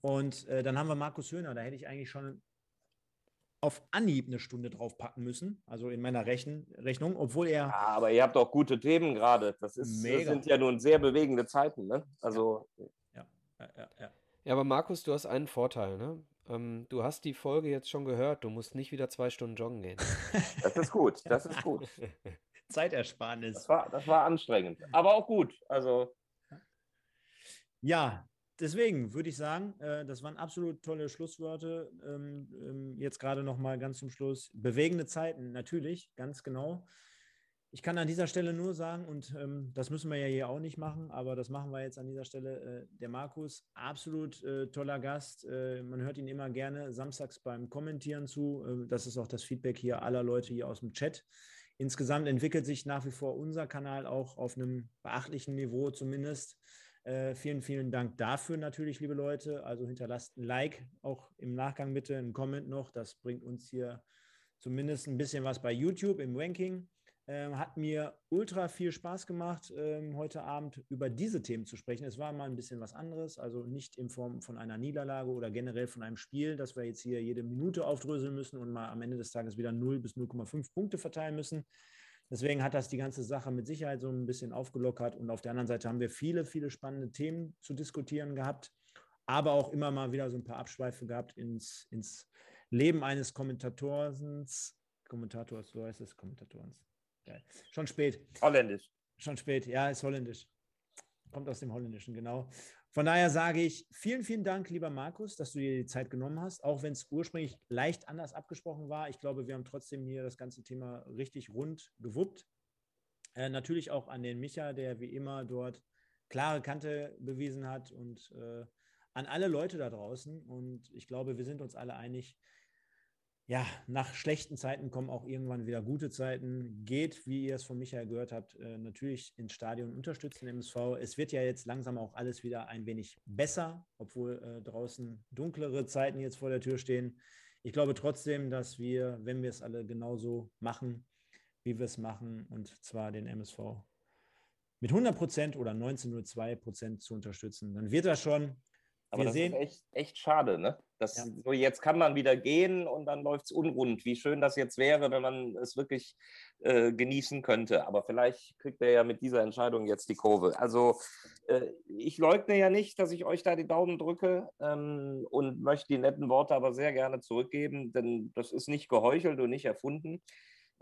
Und äh, dann haben wir Markus Höhner. Da hätte ich eigentlich schon auf Anhieb eine Stunde drauf packen müssen, also in meiner Rechen Rechnung, obwohl er. Ja, aber ihr habt auch gute Themen gerade. Das, ist, das sind ja nun sehr bewegende Zeiten. Ne? Also. Ja. Ja, ja, ja. ja, aber Markus, du hast einen Vorteil. Ne? Ähm, du hast die Folge jetzt schon gehört, du musst nicht wieder zwei Stunden joggen gehen. Das ist gut, das ist gut. Zeitersparnis. Das war, das war anstrengend, aber auch gut. Also. Ja, deswegen würde ich sagen, äh, das waren absolut tolle Schlussworte. Ähm, ähm, jetzt gerade noch mal ganz zum Schluss. Bewegende Zeiten, natürlich, ganz genau. Ich kann an dieser Stelle nur sagen, und ähm, das müssen wir ja hier auch nicht machen, aber das machen wir jetzt an dieser Stelle. Äh, der Markus, absolut äh, toller Gast. Äh, man hört ihn immer gerne samstags beim Kommentieren zu. Ähm, das ist auch das Feedback hier aller Leute hier aus dem Chat. Insgesamt entwickelt sich nach wie vor unser Kanal auch auf einem beachtlichen Niveau zumindest. Äh, vielen, vielen Dank dafür natürlich, liebe Leute. Also hinterlasst ein Like, auch im Nachgang bitte, ein Comment noch. Das bringt uns hier zumindest ein bisschen was bei YouTube im Ranking. Ähm, hat mir ultra viel Spaß gemacht, ähm, heute Abend über diese Themen zu sprechen. Es war mal ein bisschen was anderes, also nicht in Form von einer Niederlage oder generell von einem Spiel, dass wir jetzt hier jede Minute aufdröseln müssen und mal am Ende des Tages wieder 0 bis 0,5 Punkte verteilen müssen. Deswegen hat das die ganze Sache mit Sicherheit so ein bisschen aufgelockert. Und auf der anderen Seite haben wir viele, viele spannende Themen zu diskutieren gehabt, aber auch immer mal wieder so ein paar Abschweife gehabt ins, ins Leben eines Kommentators. Kommentators, so heißt es, Kommentatorens. Geil. Schon spät. Holländisch. Schon spät, ja, ist holländisch. Kommt aus dem Holländischen, genau. Von daher sage ich vielen, vielen Dank, lieber Markus, dass du dir die Zeit genommen hast, auch wenn es ursprünglich leicht anders abgesprochen war. Ich glaube, wir haben trotzdem hier das ganze Thema richtig rund gewuppt. Äh, natürlich auch an den Micha, der wie immer dort klare Kante bewiesen hat und äh, an alle Leute da draußen. Und ich glaube, wir sind uns alle einig, ja, nach schlechten Zeiten kommen auch irgendwann wieder gute Zeiten. Geht, wie ihr es von Michael gehört habt, äh, natürlich ins Stadion unterstützen, MSV. Es wird ja jetzt langsam auch alles wieder ein wenig besser, obwohl äh, draußen dunklere Zeiten jetzt vor der Tür stehen. ich glaube trotzdem, dass wir, wenn wir es alle genauso machen, wie wir es machen, und zwar den MSV mit 100 Prozent oder 19,02 Prozent zu unterstützen, dann wird das schon. Aber wir das sehen, ist echt, echt schade, ne? Das, ja. so jetzt kann man wieder gehen und dann läuft es unrund. Wie schön das jetzt wäre, wenn man es wirklich äh, genießen könnte. Aber vielleicht kriegt er ja mit dieser Entscheidung jetzt die Kurve. Also äh, ich leugne ja nicht, dass ich euch da die Daumen drücke ähm, und möchte die netten Worte aber sehr gerne zurückgeben, denn das ist nicht geheuchelt und nicht erfunden.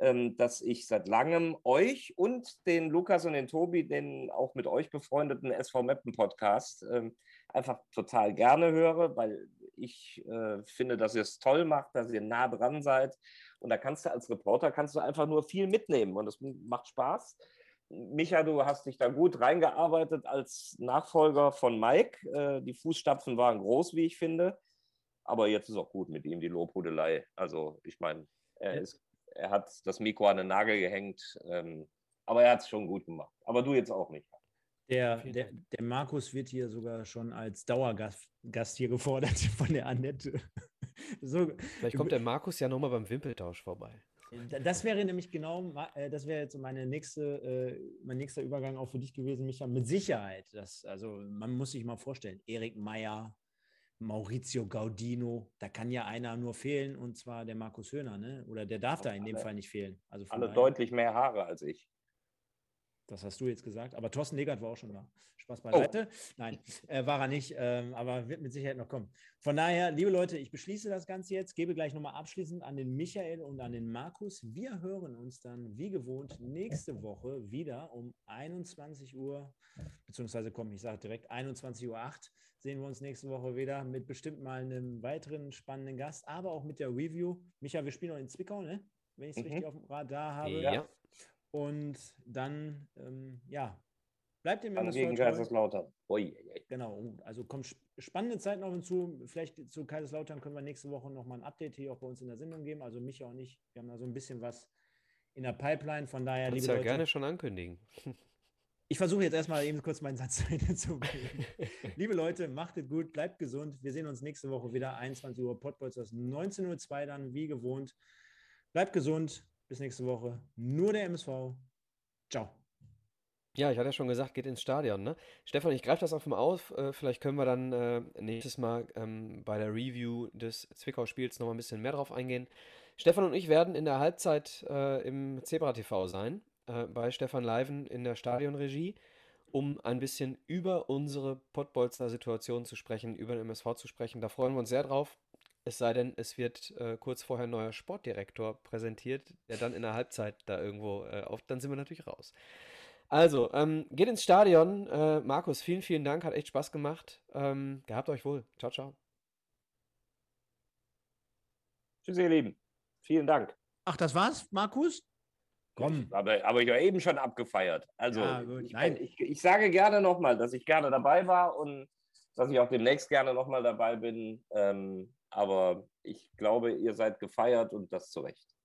Ähm, dass ich seit langem euch und den Lukas und den Tobi, den auch mit euch befreundeten SV Meppen Podcast, ähm, einfach total gerne höre, weil ich äh, finde, dass ihr es toll macht, dass ihr nah dran seid. Und da kannst du als Reporter kannst du einfach nur viel mitnehmen und es macht Spaß. Micha, du hast dich da gut reingearbeitet als Nachfolger von Mike. Äh, die Fußstapfen waren groß, wie ich finde. Aber jetzt ist auch gut mit ihm die Lobhudelei. Also ich meine, er ist er hat das Mikro an den Nagel gehängt, ähm, aber er hat es schon gut gemacht. Aber du jetzt auch nicht. Der, der, der, Markus wird hier sogar schon als Dauergast Gast hier gefordert von der Annette. so, Vielleicht kommt der Markus ja nochmal beim Wimpeltausch vorbei. Das wäre nämlich genau, äh, das wäre jetzt meine nächste, äh, mein nächster Übergang auch für dich gewesen, Micha. Mit Sicherheit. Das, also man muss sich mal vorstellen, Erik Meyer, Maurizio Gaudino, da kann ja einer nur fehlen und zwar der Markus Höhner, ne? Oder der darf da in dem Fall nicht fehlen. Also alle daher, deutlich mehr Haare als ich. Das hast du jetzt gesagt, aber Thorsten Legert war auch schon da. Spaß oh. beiseite. Oh. Nein, äh, war er nicht, ähm, aber wird mit Sicherheit noch kommen. Von daher, liebe Leute, ich beschließe das Ganze jetzt, gebe gleich nochmal abschließend an den Michael und an den Markus. Wir hören uns dann wie gewohnt nächste Woche wieder um 21 Uhr, beziehungsweise komm, ich sage direkt 21.08 Uhr sehen wir uns nächste Woche wieder mit bestimmt mal einem weiteren spannenden Gast, aber auch mit der Review. Micha, wir spielen noch in Zwickau, ne? wenn ich es mhm. richtig auf dem Radar habe. Ja. Und dann, ähm, ja, bleibt im Dann gegen Kaiserslautern. Ui, Genau, also kommt spannende Zeit noch hinzu. Vielleicht zu Kaiserslautern können wir nächste Woche nochmal ein Update hier auch bei uns in der Sendung geben. Also Micha und ich, wir haben da so ein bisschen was in der Pipeline. Von daher, Kannst liebe ja Leute, gerne schon ankündigen. Ich versuche jetzt erstmal eben kurz meinen Satz zu bringen. Liebe Leute, macht es gut, bleibt gesund. Wir sehen uns nächste Woche wieder, 21 Uhr, Podbolzers 19.02 Uhr dann, wie gewohnt. Bleibt gesund, bis nächste Woche. Nur der MSV. Ciao. Ja, ich hatte ja schon gesagt, geht ins Stadion. Ne? Stefan, ich greife das auch mal auf. Äh, vielleicht können wir dann äh, nächstes Mal ähm, bei der Review des Zwickau-Spiels noch mal ein bisschen mehr drauf eingehen. Stefan und ich werden in der Halbzeit äh, im Zebra TV sein bei Stefan Leiven in der Stadionregie, um ein bisschen über unsere Pottbolzer Situation zu sprechen, über den MSV zu sprechen. Da freuen wir uns sehr drauf. Es sei denn, es wird äh, kurz vorher ein neuer Sportdirektor präsentiert, der dann in der Halbzeit da irgendwo äh, auf, dann sind wir natürlich raus. Also, ähm, geht ins Stadion. Äh, Markus, vielen, vielen Dank, hat echt Spaß gemacht. Ähm, gehabt euch wohl. Ciao, ciao. Tschüss, ihr Lieben. Vielen Dank. Ach, das war's, Markus? Komm. Aber, aber ich habe eben schon abgefeiert. Also ja, ich, ich, ich, sage gerne nochmal, dass ich gerne dabei war und dass ich auch demnächst gerne nochmal dabei bin. Ähm, aber ich glaube, ihr seid gefeiert und das zu Recht.